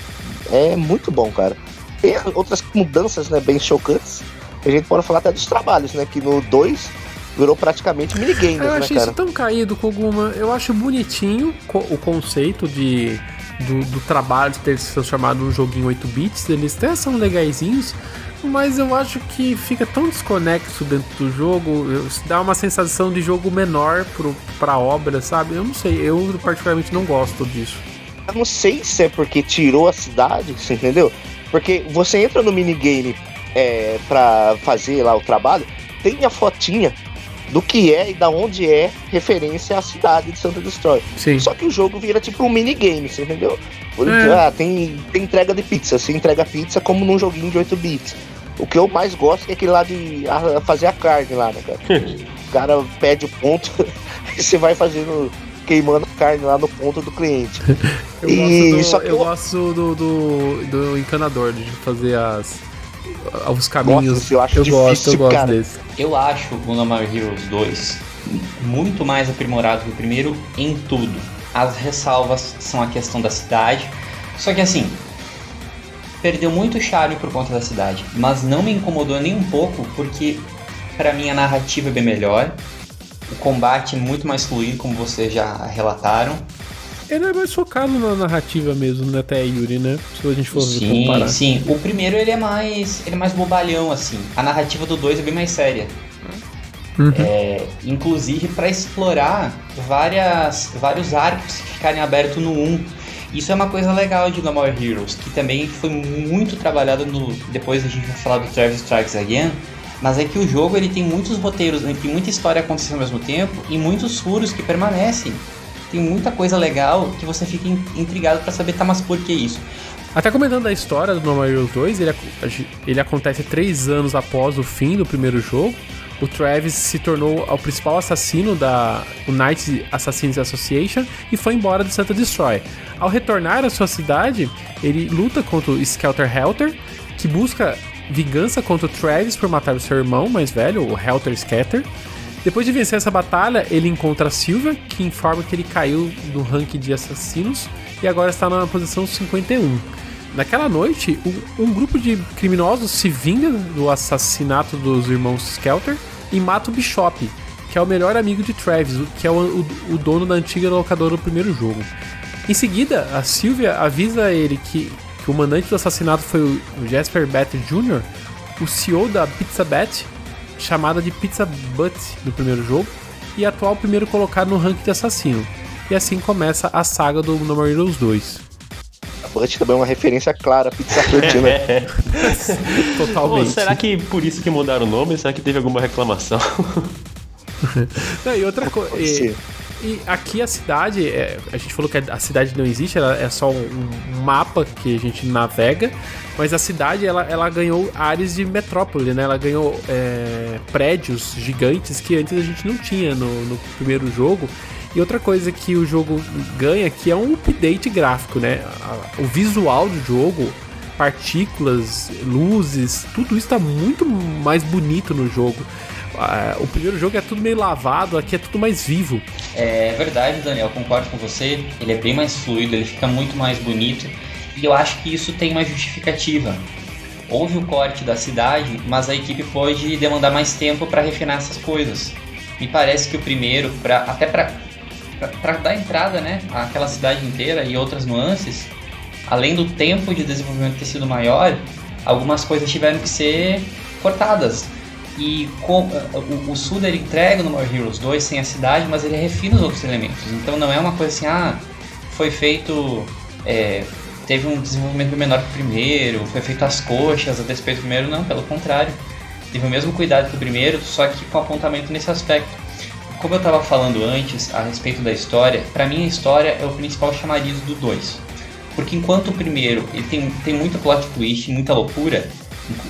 É muito bom, cara. Tem outras mudanças, né, bem chocantes a gente pode falar até dos trabalhos, né? Que no 2 virou praticamente minigame, né, Eu achei isso tão caído, Koguma. Eu acho bonitinho o conceito de, do, do trabalho de ter se transformado num joguinho 8 bits. Eles até são legaisinhos, mas eu acho que fica tão desconexo dentro do jogo, dá uma sensação de jogo menor pro, pra obra, sabe? Eu não sei, eu particularmente não gosto disso. Eu não sei se é porque tirou a cidade, você entendeu? Porque você entra no minigame é, para fazer lá o trabalho, tem a fotinha do que é e da onde é referência à cidade de Santa Destroy. Sim. Só que o jogo vira tipo um minigame, você entendeu? É. Ah, tem, tem entrega de pizza, você entrega pizza como num joguinho de 8 bits. O que eu mais gosto é aquele lá de fazer a carne lá, né, cara? [laughs] o cara pede o ponto [laughs] e você vai fazendo queimando a carne lá no ponto do cliente. [laughs] eu e gosto do, eu, eu gosto do, do, do encanador de fazer as os caminhos. Nossa, eu acho eu difícil, gosto, eu gosto cara. desse. Eu acho o No More Heroes 2 muito mais aprimorado que o primeiro em tudo. As ressalvas são a questão da cidade. Só que assim, perdeu muito charme por conta da cidade, mas não me incomodou nem um pouco porque para mim a narrativa é bem melhor. O combate é muito mais fluido, como vocês já relataram. Ele é mais focado na narrativa mesmo, né, até Yuri, né? Se a gente for sim, comparar. Sim, o primeiro ele é mais. ele é mais bobalhão, assim. A narrativa do 2 é bem mais séria. Uhum. É, inclusive para explorar várias, vários arcos que ficarem abertos no 1. Um. Isso é uma coisa legal de No More Heroes, que também foi muito trabalhado no. Depois a gente vai falar do Travis Strikes Again. Mas é que o jogo ele tem muitos roteiros, tem muita história acontecendo ao mesmo tempo e muitos furos que permanecem tem muita coisa legal que você fica intrigado para saber, tá, mas por que isso? Até comentando a história do No More Heroes 2, ele, ele acontece três anos após o fim do primeiro jogo. O Travis se tornou o principal assassino da United Assassins Association e foi embora de Santa Destroy. Ao retornar à sua cidade, ele luta contra o Skelter Helter, que busca vingança contra o Travis por matar o seu irmão mais velho, o Helter Scatter. Depois de vencer essa batalha, ele encontra a Silva, que informa que ele caiu no ranking de assassinos e agora está na posição 51. Naquela noite, um, um grupo de criminosos se vinga do assassinato dos irmãos Skelter e mata o Bishop, que é o melhor amigo de Travis, que é o, o, o dono da antiga locadora do primeiro jogo. Em seguida, a Sylvia avisa ele que, que o mandante do assassinato foi o Jasper Bat Jr., o CEO da Pizza Bat, chamada de Pizza Butt no primeiro jogo e atual primeiro colocado no ranking de assassino. E assim começa a saga do No More Heroes 2. A Butt também é uma referência clara a Pizza Hut, né? [laughs] Totalmente. Pô, será que por isso que mudaram o nome? Será que teve alguma reclamação? [laughs] Não, e outra coisa. E, aqui a cidade, é, a gente falou que a cidade não existe, ela é só um, mapa que a gente navega, mas a cidade ela, ela ganhou áreas de metrópole, né? Ela ganhou é, prédios gigantes que antes a gente não tinha no, no primeiro jogo. E outra coisa que o jogo ganha que é um update gráfico, né? O visual do jogo, partículas, luzes, tudo isso tá muito mais bonito no jogo. Ah, o primeiro jogo é tudo meio lavado, aqui é tudo mais vivo. É verdade, Daniel, concordo com você. Ele é bem mais fluido, ele fica muito mais bonito. E eu acho que isso tem uma justificativa. Houve o corte da cidade, mas a equipe pôde demandar mais tempo para refinar essas coisas. Me parece que o primeiro, pra, até para dar entrada né, àquela cidade inteira e outras nuances, além do tempo de desenvolvimento ter sido maior, algumas coisas tiveram que ser cortadas. E com, o, o Suda ele entrega no More Heroes 2 sem a cidade, mas ele refina os outros elementos. Então não é uma coisa assim, ah, foi feito. é, teve um desenvolvimento menor que o primeiro, foi feito às coxas a despeito do primeiro, não, pelo contrário. Teve o mesmo cuidado que o primeiro, só que com apontamento nesse aspecto. Como eu estava falando antes a respeito da história, para mim a história é o principal chamariz do 2. Porque enquanto o primeiro ele tem, tem muito plot twist, muita loucura,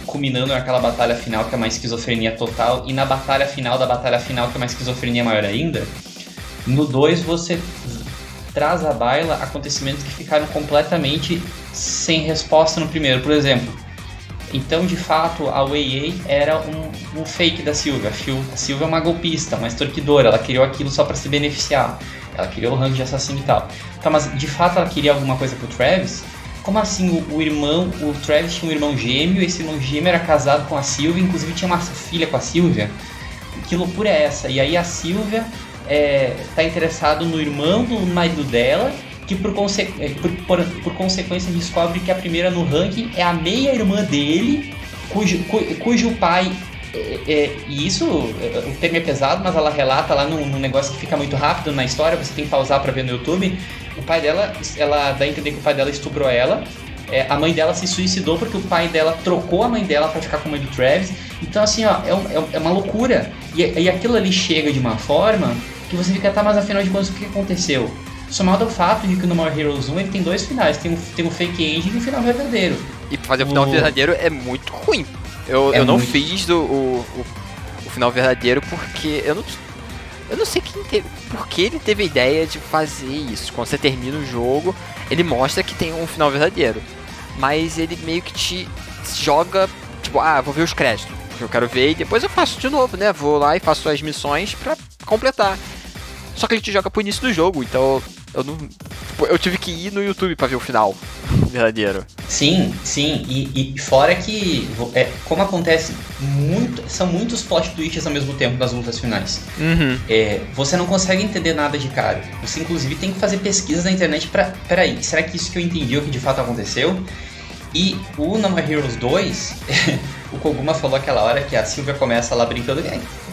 culminando naquela batalha final que é uma esquizofrenia total, e na batalha final da batalha final que é uma esquizofrenia maior ainda, no 2 você traz à baila acontecimentos que ficaram completamente sem resposta no primeiro. Por exemplo, então de fato a Wei era um, um fake da Silvia. A Sil- A Silvia é uma golpista, uma extorquidora, ela criou aquilo só para se beneficiar. Ela criou o rango de assassino e tal. Tá, mas de fato ela queria alguma coisa pro Travis? Como assim o, o irmão, o Travis tinha um irmão gêmeo, esse irmão gêmeo era casado com a Silvia, inclusive tinha uma filha com a Silvia? Que loucura é essa? E aí a Silvia é, tá interessado no irmão do marido dela, que por, conse é, por, por, por consequência descobre que a primeira no ranking é a meia-irmã dele, cujo, cu- cujo pai. é, é, e isso, é, o termo é pesado, mas ela relata lá num, num negócio que fica muito rápido na história, você tem que pausar pra ver no YouTube. O pai dela, ela dá a entender que o pai dela estuprou ela. É, a mãe dela se suicidou porque o pai dela trocou a mãe dela pra ficar com a mãe do Travis. Então, assim, ó, é, um- é um- é uma loucura. E, e aquilo ali chega de uma forma que você fica, tá, mas afinal de contas, o que aconteceu? Somado ao fato de que no More Heroes 1 ele tem dois finais: tem um, tem um fake ending e um final verdadeiro. E fazer o final O- verdadeiro é muito ruim. Eu, É eu não muito. fiz do, o, o, o final verdadeiro porque eu não. Eu não sei quem teve. Por que ele teve a ideia de fazer isso. Quando você termina o jogo, ele mostra que tem um final verdadeiro. Mas ele meio que te joga. Tipo, ah, vou ver os créditos. Eu quero ver e depois eu faço de novo, né? Vou lá e faço as missões pra completar. Só que ele te joga pro início do jogo, então eu não. tipo, eu tive que ir no YouTube pra ver o final verdadeiro. Sim, sim, e, e fora que, é, como acontece muito, são muitos plot twists ao mesmo tempo nas lutas finais. Uhum. É, você não consegue entender nada de cara. Você inclusive tem que fazer pesquisas na internet pra. Peraí, será que isso que eu entendi é o que de fato aconteceu? E o No More Heroes 2, [laughs] o Koguma falou aquela hora que a Silvia começa lá brincando.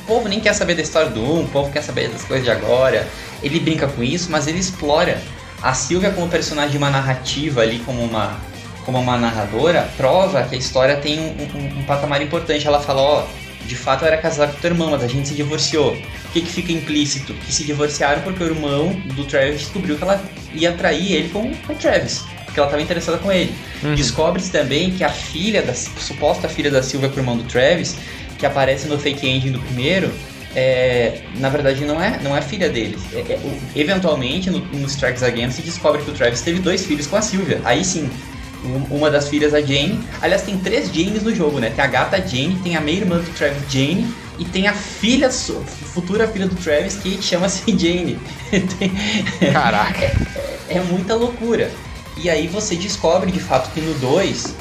"É, O povo nem quer saber da história do 1, o povo quer saber das coisas de agora. Ele brinca com isso, mas ele explora a Silvia como personagem de uma narrativa ali, como uma, como uma narradora, prova que a história tem um, um- um patamar importante. Ela fala, ó, de fato eu era casada com teu irmão, mas a gente se divorciou. O que, que fica implícito? Que se divorciaram porque o irmão do Travis descobriu que ela ia trair ele com, o Travis. Porque ela estava interessada com ele. Descobre-se também que a filha, da suposta filha da Silvia com o irmão do Travis, que aparece no fake ending do primeiro, é, na verdade não é, não é filha deles. É- é- o- eventualmente, no, no Strikes Again, se descobre que o Travis teve dois filhos com a Silvia. Aí sim, um- uma das filhas, a Jane. Aliás, tem três Janes no jogo, né? Tem a gata Jane, tem a meia-irmã do Travis, Jane, e tem a filha, futura filha do Travis, que chama-se [laughs] Jane. Caraca. é muita loucura. E aí você descobre de fato que no 2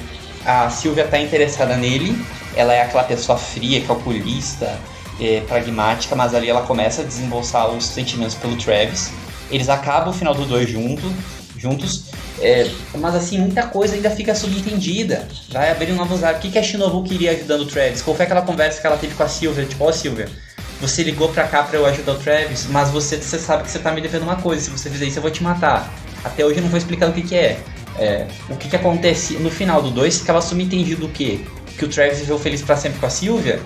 a Silvia tá interessada nele, ela é aquela pessoa fria, calculista, é, pragmática, mas ali ela começa a desembolsar os sentimentos pelo Travis. Eles acabam o final do 2 junto, juntos É, mas assim, muita coisa ainda fica subentendida. Vai abrir novos áreas. O que, que a Shinobu queria ajudando o Travis? Qual foi aquela conversa que ela teve com a Silvia? Tipo, ó, oh, Silvia, você ligou pra cá pra eu ajudar o Travis, mas você, você sabe que você tá me devendo uma coisa. Se você fizer isso, eu vou te matar. Até hoje não foi explicado o que, que é. é. O que, que acontece no final do 2 ficava subentendido o quê? Que o Travis viveu feliz para sempre com a Silvia.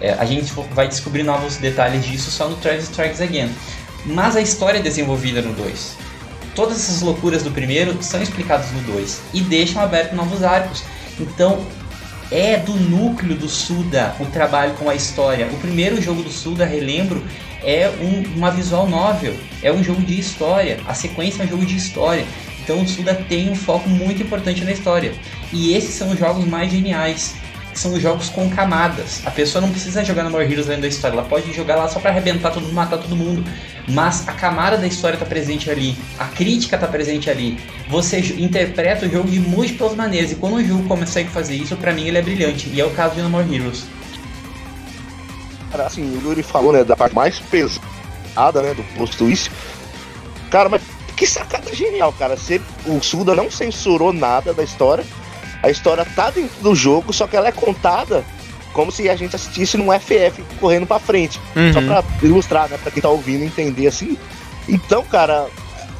É, a gente vai descobrir novos detalhes disso só no Travis Strikes Again. Mas a história é desenvolvida no 2 todas essas loucuras do primeiro são explicadas no 2 e deixam aberto novos arcos. Então, é do núcleo do Suda o trabalho com a história. O primeiro jogo do Suda, relembro, é um, uma visual novel, é um jogo de história. A sequência é um jogo de história. Então o Suda tem um foco muito importante na história. E esses são os jogos mais geniais são os jogos com camadas. A pessoa não precisa jogar no More Heroes além da história, ela pode jogar lá só para arrebentar todo mundo, matar todo mundo. Mas a camada da história tá presente ali, a crítica tá presente ali. Você interpreta o jogo de múltiplas maneiras e quando o jogo consegue fazer isso, para mim ele é brilhante. E é o caso de No More Heroes. Cara, assim, o Yuri falou, né, da parte mais pesada, né, do post twist. Cara, mas que sacada genial, cara. Você, o Suda não censurou nada da história a história tá dentro do jogo, só que ela é contada como se a gente assistisse num FF correndo para frente. Uhum. Só pra ilustrar, né? Pra quem tá ouvindo entender assim. Então, cara,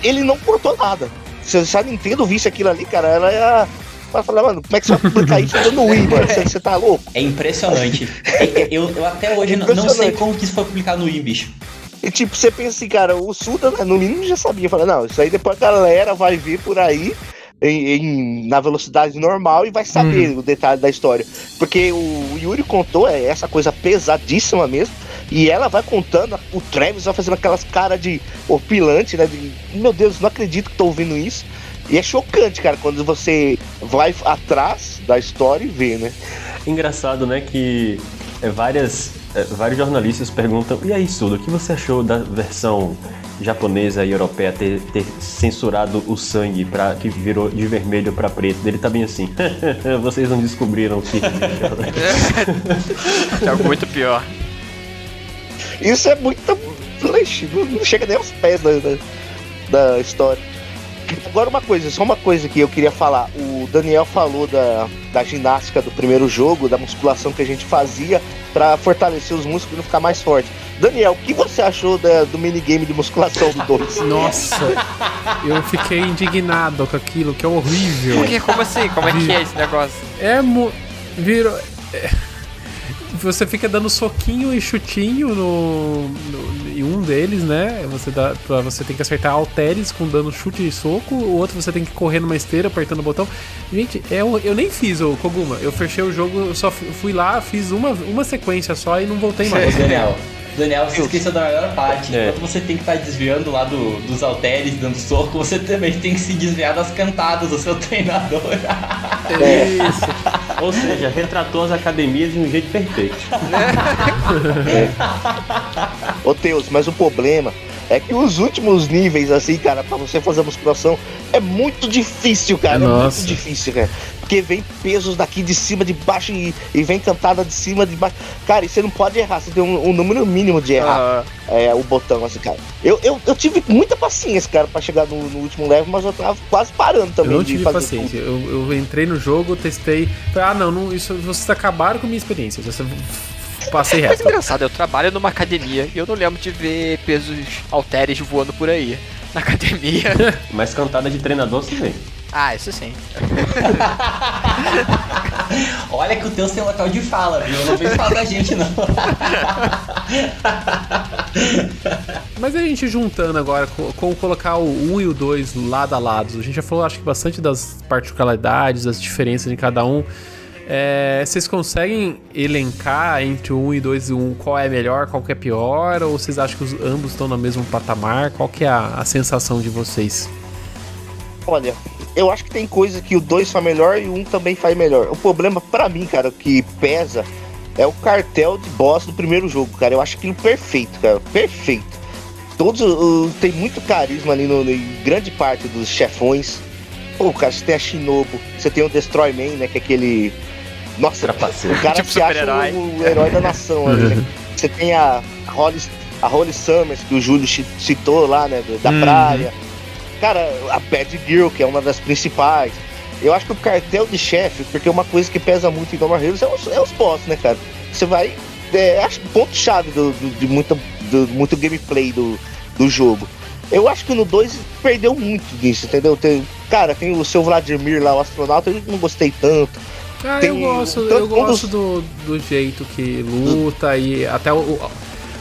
ele não cortou nada. Se, a Nintendo visse aquilo ali, cara, ela ia. Pra falar, mano, como é que você vai publicar isso no Wii, mano? Você, você tá louco? É impressionante. [laughs] Eu, eu, até hoje é não sei como que isso foi publicado no Wii, bicho. E tipo, você pensa assim, cara, o Suda, né, no mínimo, já sabia. Fala, não, isso aí depois a galera vai vir por aí em, em, na velocidade normal e vai saber hum. o detalhe da história. Porque o Yuri contou, é essa coisa pesadíssima mesmo. E ela vai contando, o Travis vai fazendo aquelas caras de opilante, né? De, meu Deus, não acredito que tô ouvindo isso. E é chocante, cara, quando você vai atrás da história e vê, né? Engraçado, né, que é, várias, é, vários jornalistas perguntam: e aí, Sudo, o que você achou da versão japonesa e europeia ter, ter censurado o sangue para que virou de vermelho para preto. Ele tá bem assim. [laughs] Vocês não descobriram o que. é algo muito pior. Isso é muito. Não chega nem aos pés da, da, da história. Agora uma coisa, só uma coisa que eu queria falar. O Daniel falou da, da ginástica do primeiro jogo, da musculação que a gente fazia para fortalecer os músculos e não ficar mais forte. Daniel, o que você achou da, do minigame de musculação do 2? [laughs] Nossa, eu fiquei indignado com aquilo, que é horrível. Por que? Como assim? Como é que é esse negócio? É. Virou. É, [laughs] você fica dando soquinho e chutinho no, no, em um deles, né? Você dá, você tem que acertar halteres com dando chute e soco. O outro você tem que correr numa esteira apertando o botão. Gente, é, eu, eu nem fiz o Koguma. Eu fechei o jogo, eu só fui lá, fiz uma, uma sequência só e não voltei mais. Daniel. Daniel, você esqueceu da melhor parte. É. Quando você tem que estar tá desviando lá do, dos halteres, dando soco, você também tem que se desviar das cantadas do seu [laughs] treinador. É. Isso. Ou seja, retratou as academias de um jeito perfeito. É. Ô Teus, mas o problema é que os últimos níveis, assim, cara, pra você fazer a musculação é muito difícil, cara. Nossa. É muito difícil, cara. Porque vem pesos daqui de cima, de baixo e, e vem cantada de cima, de baixo. Cara, e você não pode errar, você tem um, um número mínimo de errar uhum. é, o botão, assim, cara. Eu, eu, eu tive muita paciência, cara, pra chegar no, no último level, mas eu tava quase parando também. Eu não tive paciência. Eu, eu, entrei no jogo, testei. Falei, ah, não, não isso, vocês acabaram com a minha experiência. Você Passei reto. Mas engraçado, eu trabalho numa academia e eu não lembro de ver pesos halteres voando por aí. Na academia. [laughs] Mas cantada de treinador você vem. Ah, isso sim. [laughs] Olha que o teu tem local de fala, viu? Eu não vejo falar da gente, não. [laughs] Mas a gente juntando agora, com, com, colocar o 1 e o 2 lado a lado, a gente já falou, acho que bastante das particularidades, das diferenças em cada um. É, vocês conseguem elencar entre o 1 e 2 um, qual é melhor, qual é pior? Ou vocês acham que os, ambos estão no mesmo patamar? Qual que é a, a sensação de vocês? Olha, eu acho que tem coisa que o 2 faz melhor e o 1 um também faz melhor. O problema para mim, cara, que pesa é o cartel de boss do primeiro jogo, cara. Eu acho aquilo perfeito, cara. Perfeito. Todos uh, tem muito carisma ali no, em grande parte dos chefões. Pô, cara, você tem a Shinobu, você tem o Destroy Man, né? Que é aquele nossa, o cara tipo se acha o, o, herói da nação né? [laughs] Você tem a Holly, a Holly Summers, que o Júlio citou lá, né? Da uhum. praia. cara, a Bad Girl, que é uma das principais. Eu acho que o cartel de chefe, porque uma coisa que pesa muito em More Heroes é os, é os boss, né, cara? Você vai. É, acho que ponto-chave do, do, de muita, do, muito gameplay do, do jogo. Eu acho que no 2 perdeu muito disso, entendeu? Tem, cara, tem o seu Vladimir lá, o astronauta, eu não gostei tanto. Ah, Tem eu gosto, eu gosto do, do jeito que luta e até o,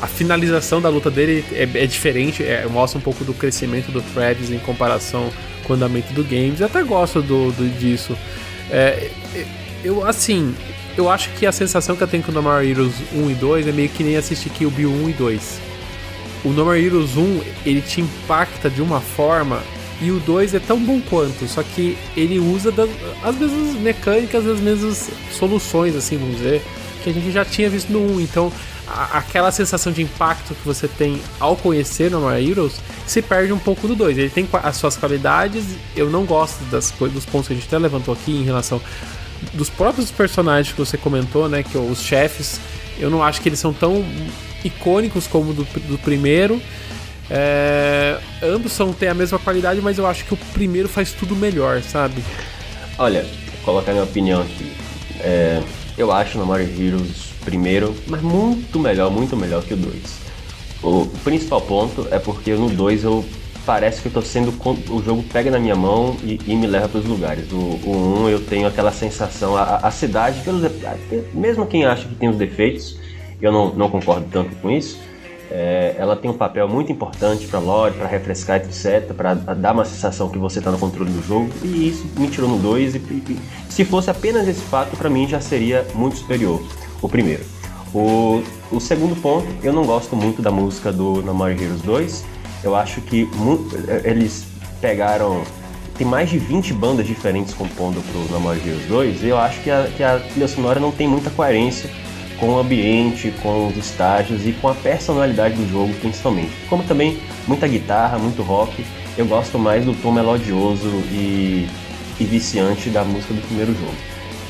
a finalização da luta dele é, é diferente, é, mostra um pouco do crescimento do Travis em comparação com o andamento do games. Eu até gosto do, do disso. É, eu, assim, eu acho que a sensação que eu tenho com o No More Heroes 1 e 2 é meio que nem assistir Kill Bill 1 e 2. O No More Heroes 1, ele te impacta de uma forma e o 2 é tão bom quanto, só que ele usa das, as mesmas mecânicas, as mesmas soluções, assim, vamos dizer, que a gente já tinha visto no 1. Então, a, aquela sensação de impacto que você tem ao conhecer No More Heroes se perde um pouco do 2. Ele tem as suas qualidades, eu não gosto das, dos pontos que a gente até levantou aqui em relação dos próprios personagens que você comentou, né, que os chefes, eu não acho que eles são tão icônicos como do, do primeiro. É, ambos são têm a mesma qualidade, mas eu acho que o primeiro faz tudo melhor, sabe? Olha, vou colocar minha opinião aqui. É, eu acho No Mario Heroes primeiro, mas muito melhor, muito melhor que o 2. O principal ponto é porque no 2 eu parece que eu tô sendo o jogo pega na minha mão e, e me leva para os lugares. O, o 1 um, eu tenho aquela sensação, a, a cidade, pelos, mesmo quem acha que tem os defeitos, eu não, não concordo tanto com isso é, ela tem um papel muito importante para lore, para refrescar, etc, para dar uma sensação que você está no controle do jogo. E isso me tirou no 2 e, e, se fosse apenas esse fato, para mim já seria muito superior. O primeiro. O, o segundo ponto, eu não gosto muito da música do No More Heroes 2. Eu acho que eles pegaram tem mais de 20 bandas diferentes compondo pro No More Heroes 2 e eu acho que a, que a trilha sonora não tem muita coerência com o ambiente, com os estágios e com a personalidade do jogo principalmente. Como também muita guitarra, muito rock, eu gosto mais do tom melodioso e, e viciante da música do primeiro jogo.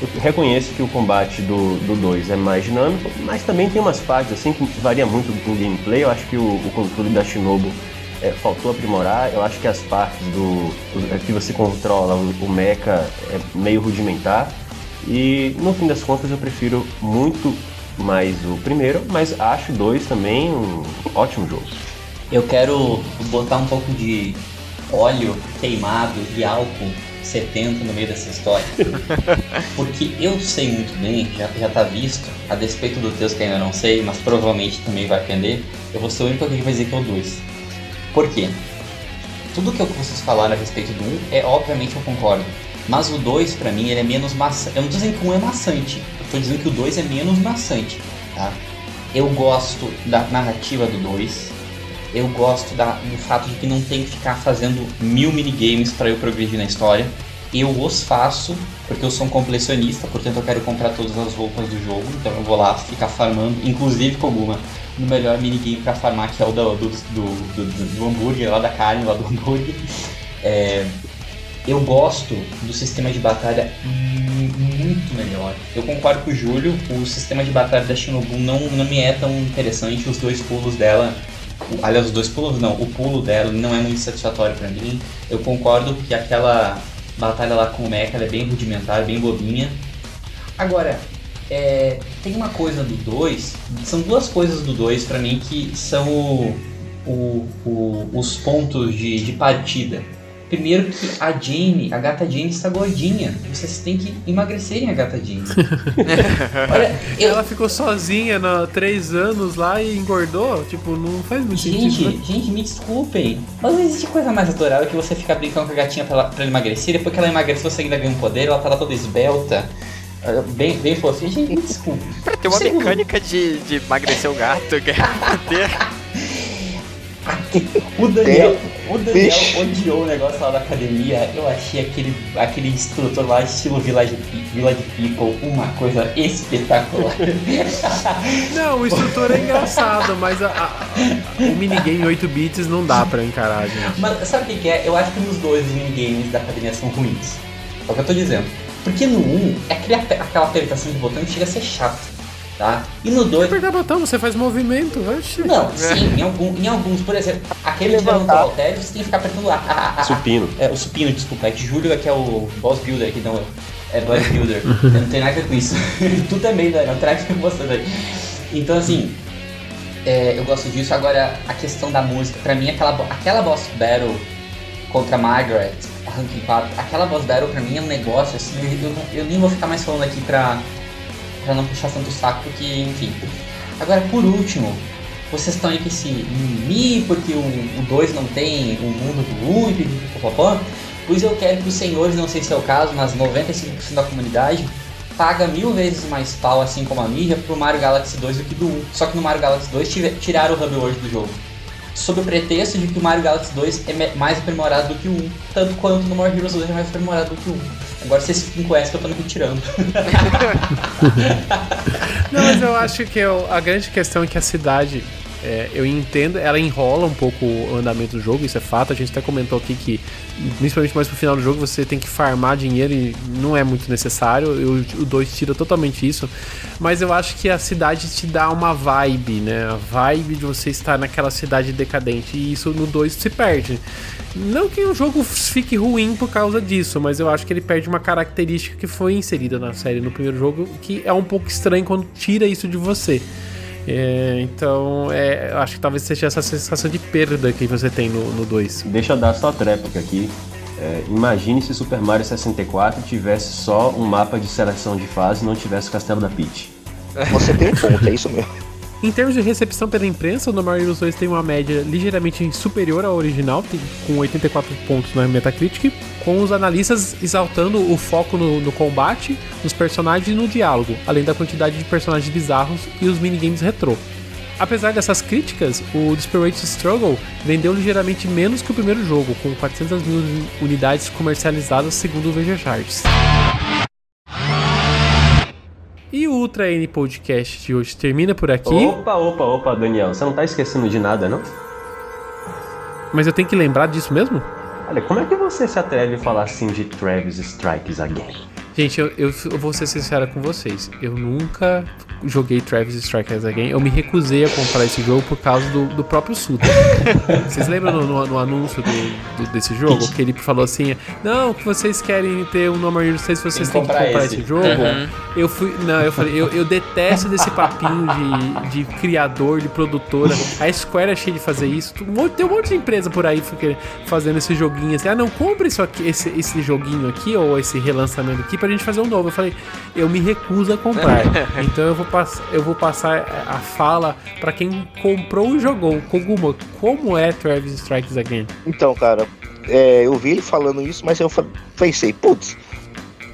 Eu reconheço que o combate do 2 é mais dinâmico, mas também tem umas partes assim que varia muito do gameplay. Eu acho que o, o controle da Shinobu é, faltou aprimorar. Eu acho que as partes do, do que você controla o, o mecha é meio rudimentar. E no fim das contas eu prefiro muito mais o primeiro, mas acho o dois também um ótimo jogo. Eu quero botar um pouco de óleo queimado e álcool 70 no meio dessa história. [laughs] Porque eu sei muito bem, já, já tá visto, a despeito do texto que ainda não sei, mas provavelmente também vai aprender, eu vou ser o único que vai dizer que é o 2. Por quê? Tudo que vocês falaram a respeito do 1 um, é obviamente eu concordo. Mas o 2 para mim ele é menos maçante. Eu não tô dizendo que o 1 um é maçante, Tô dizendo que o 2 é menos maçante, tá? Eu gosto da narrativa do 2. Eu gosto da, do fato de que não tem que ficar fazendo mil minigames para eu progredir na história. Eu os faço porque eu sou um completionista, portanto eu quero comprar todas as roupas do jogo. Então eu vou lá ficar farmando, inclusive com alguma no melhor minigame para farmar, que é o do, do, do, do, do hambúrguer, lá da carne, lá do hambúrguer. É, eu gosto do sistema de batalha muito melhor. Eu concordo com o Júlio, o sistema de batalha da Shinobu não, não me é tão interessante, os dois pulos dela. Aliás, os dois pulos não, o pulo dela não é muito satisfatório para mim. Eu concordo que aquela batalha lá com o Mecha é bem rudimentar, bem bobinha. Agora, é, tem uma coisa do 2, são duas coisas do 2 para mim que são o, o, os pontos de, de partida Primeiro que a Jane, a gata Jane está gordinha. Vocês têm que emagrecerem a gata Jane. [laughs] Olha, eu... Ela ficou sozinha há três anos lá e engordou? Tipo, não faz muito gente, sentido. Né? Gente, me desculpem. Mas não existe coisa mais adorável que você ficar brincando com a gatinha pra ela, pra ela emagrecer. Depois que ela emagrece, você ainda ganha um poder. Ela tá lá toda esbelta. Bem, bem fofinha. Gente, me desculpe. Pra ter uma Segundo. mecânica de, de emagrecer o gato, ganhar [laughs] poder. [laughs] o Daniel, o Daniel odiou o negócio lá da academia. Eu achei aquele, aquele instrutor lá, estilo Village, Village People, uma coisa espetacular. [laughs] Não, o instrutor é engraçado, mas a, a, o minigame 8 bits não dá pra encarar, gente. Mas sabe o que, é? Eu acho que nos dois os minigames da academia são ruins. É o que eu tô dizendo. Porque no 1, é aquele, aquela apertação de botão que chega a ser chato. Tá? E no 2. Apertar botão, você faz movimento, oxi. Não, sim, em, algum, em alguns, por exemplo, aquele de levantar o halteres, você tem que ficar apertando lá. Ah, ah, ah, supino. É, o supino, desculpa. É que Júlio que é o boss builder aqui, não é bodybuilder. não tem nada a ver com isso. [laughs] tu também, né? Não a ver com você, né? Então, assim, é, eu gosto disso. Agora, a questão da música, pra mim, aquela, aquela boss battle contra Margaret, Ranking 4, aquela boss battle pra mim é um negócio, assim, eu, eu, eu nem vou ficar mais falando aqui pra para não puxar tanto o saco, porque, enfim. Agora, por último, vocês estão aí com esse mimimi, porque o 2 não tem o mundo do 1 um, e pipipipopopó. Pois eu quero que os senhores, não sei se é o caso, mas 95% da comunidade paga mil vezes mais pau, assim como a mídia, pro Mario Galaxy 2 do que do 1. Só que no Mario Galaxy 2 tiraram o Hub World do jogo. Sob o pretexto de que o Mario Galaxy 2 é mais aprimorado do que o 1. Tanto quanto no More Heroes 2 é mais aprimorado do que o 1. Agora vocês fiquem com que eu tô me retirando. [laughs] Não, mas eu acho que eu, a grande questão é que a cidade é, eu entendo, ela enrola um pouco o andamento do jogo, isso é fato. A gente até comentou aqui que, principalmente mais pro final do jogo, você tem que farmar dinheiro e não é muito necessário. o 2 tira totalmente isso. Mas eu acho que a cidade te dá uma vibe, né? A vibe de você estar naquela cidade decadente. E isso no 2 se perde. Não que o jogo fique ruim por causa disso, mas eu acho que ele perde uma característica que foi inserida na série no primeiro jogo, que é um pouco estranho quando tira isso de você. É, então, é, eu acho que talvez seja essa sensação de perda que você tem no 2. Deixa eu dar só tréplica aqui. É, imagine se Super Mario 64 tivesse só um mapa de seleção de fase e não tivesse o Castelo da Peach. Você tem um ponto, é isso mesmo. Em termos de recepção pela imprensa, o No More Heroes 2 tem uma média ligeiramente superior ao original, com 84 pontos na Metacritic, com os analistas exaltando o foco no, no, combate, nos personagens e no diálogo, além da quantidade de personagens bizarros e os minigames retrô. Apesar dessas críticas, o Desperate Struggle vendeu ligeiramente menos que o primeiro jogo, com 400 mil unidades comercializadas segundo o VG Charts. Ultra N Podcast de hoje termina por aqui. Opa, opa, opa, Daniel, você não tá esquecendo de nada, não? Mas eu tenho que lembrar disso mesmo? Olha, como é que você se atreve a falar assim de Travis Strikes Again? Gente, eu, eu, eu vou ser sincera com vocês. Eu nunca joguei Travis Strikers Again. Eu me recusei a comprar esse jogo por causa do, do próprio Suda. [laughs] vocês lembram no, no, no anúncio do, do, desse jogo? Que ele falou assim: Não, que vocês querem ter um No More Heroes 6, vocês têm que comprar esse, esse jogo. Uhum. Eu fui. Não, eu falei, eu, eu detesto desse papinho de, de criador, de produtora. A Square é cheia de fazer isso. Tem um monte de empresa por aí fazendo esse joguinho assim. Ah, não, compre isso aqui, esse, esse joguinho aqui, ou esse relançamento aqui pra gente fazer um novo. Eu falei, eu me recuso a comprar. [laughs] então eu vou, pass eu vou passar a fala para quem comprou e jogou. Koguma, como é Travis Strikes Again? Então, cara, é, eu vi ele falando isso, mas eu pensei, putz,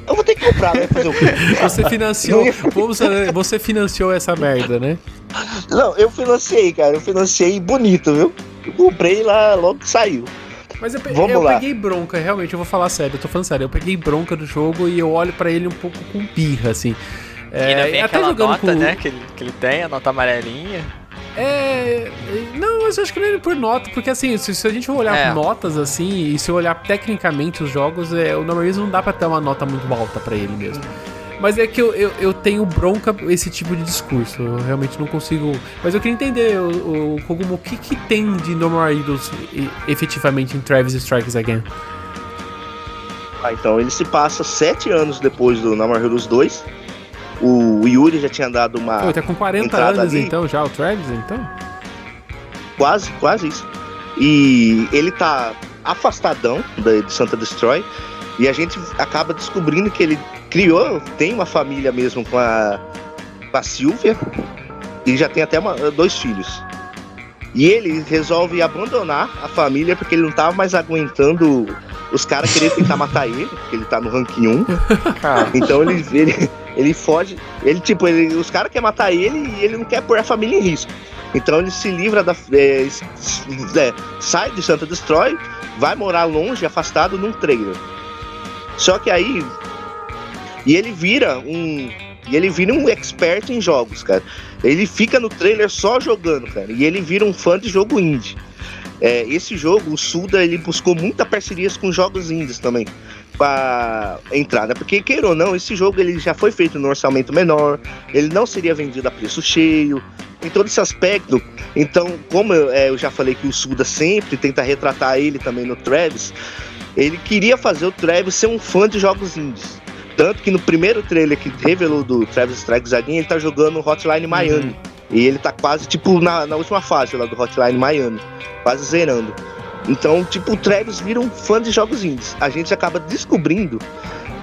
eu vou ter que comprar, né? Fazer o quê? [laughs] Você financiou. [laughs] você financiou essa merda, né? Não, eu financiei, cara. Eu financiei bonito, viu? Eu comprei lá logo que saiu. Mas eu, Vamos eu lá. peguei bronca, realmente, eu vou falar sério, eu tô falando sério. Eu peguei bronca do jogo e eu olho para ele um pouco com birra, assim. É, e vem até aquela nota, com... né, que ele, que ele tem, a nota amarelinha. É. Não, mas eu acho que não é por nota, porque assim, se, se a gente for olhar é. notas assim, e se olhar tecnicamente os jogos, é, o Normalismo não dá pra ter uma nota muito alta para ele mesmo. Mas é que eu, eu, eu, tenho bronca esse tipo de discurso. Eu realmente não consigo. Mas eu queria entender, o, o Kogumo, o que, que tem de No More Idols efetivamente em Travis Strikes Again? Ah, então ele se passa sete anos depois do No More Heroes 2. O Yuri já tinha dado uma. Pô, tá com 40 anos ali. então, já o Travis, então? Quase, quase isso. E ele tá afastadão de Santa Destroy. E a gente acaba descobrindo que ele criou, tem uma família mesmo com a, com a Silvia e já tem até uma, dois filhos. E ele resolve abandonar a família porque ele não tava mais aguentando os caras querendo tentar matar ele, porque ele tá no ranking [laughs] [laughs] 1. Então ele, ele, ele foge. Ele, tipo, ele, os caras querem matar ele e ele não quer pôr a família em risco. Então ele se livra da. É, é, sai de Santa Destroy, vai morar longe, afastado, num trailer. Só que aí e ele vira um. E ele vira um expert em jogos, cara. Ele fica no trailer só jogando, cara. E ele vira um fã de jogo indie. É, esse jogo, o Suda, ele buscou muita parcerias com jogos indies também. Pra entrar, né? Porque, queira ou não, esse jogo ele já foi feito no orçamento menor, ele não seria vendido a preço cheio, em todo esse aspecto. Então, como eu, é, eu já falei que o Suda sempre tenta retratar ele também no Travis, ele queria fazer o Travis ser um fã de jogos indies. Tanto que no primeiro trailer que revelou do Travis Strikes Again, ele tá jogando Hotline Miami. Uhum. E ele tá quase, tipo, na, na última fase lá do Hotline Miami. Quase zerando. Então, tipo, o Travis vira um fã de jogos indies. A gente acaba descobrindo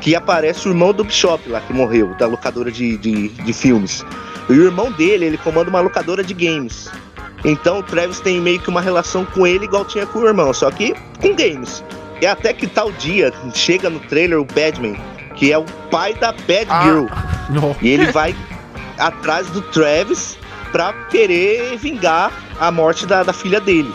que aparece o irmão do Bishop lá, que morreu, da locadora de, de, de filmes. E o irmão dele, ele comanda uma locadora de games. Então o Travis tem meio que uma relação com ele igual tinha com o irmão, só que com games. E até que tal dia chega no trailer o Badman, que é o pai da Bad ah, Girl. E ele vai atrás do Travis pra querer vingar a morte da, da filha dele.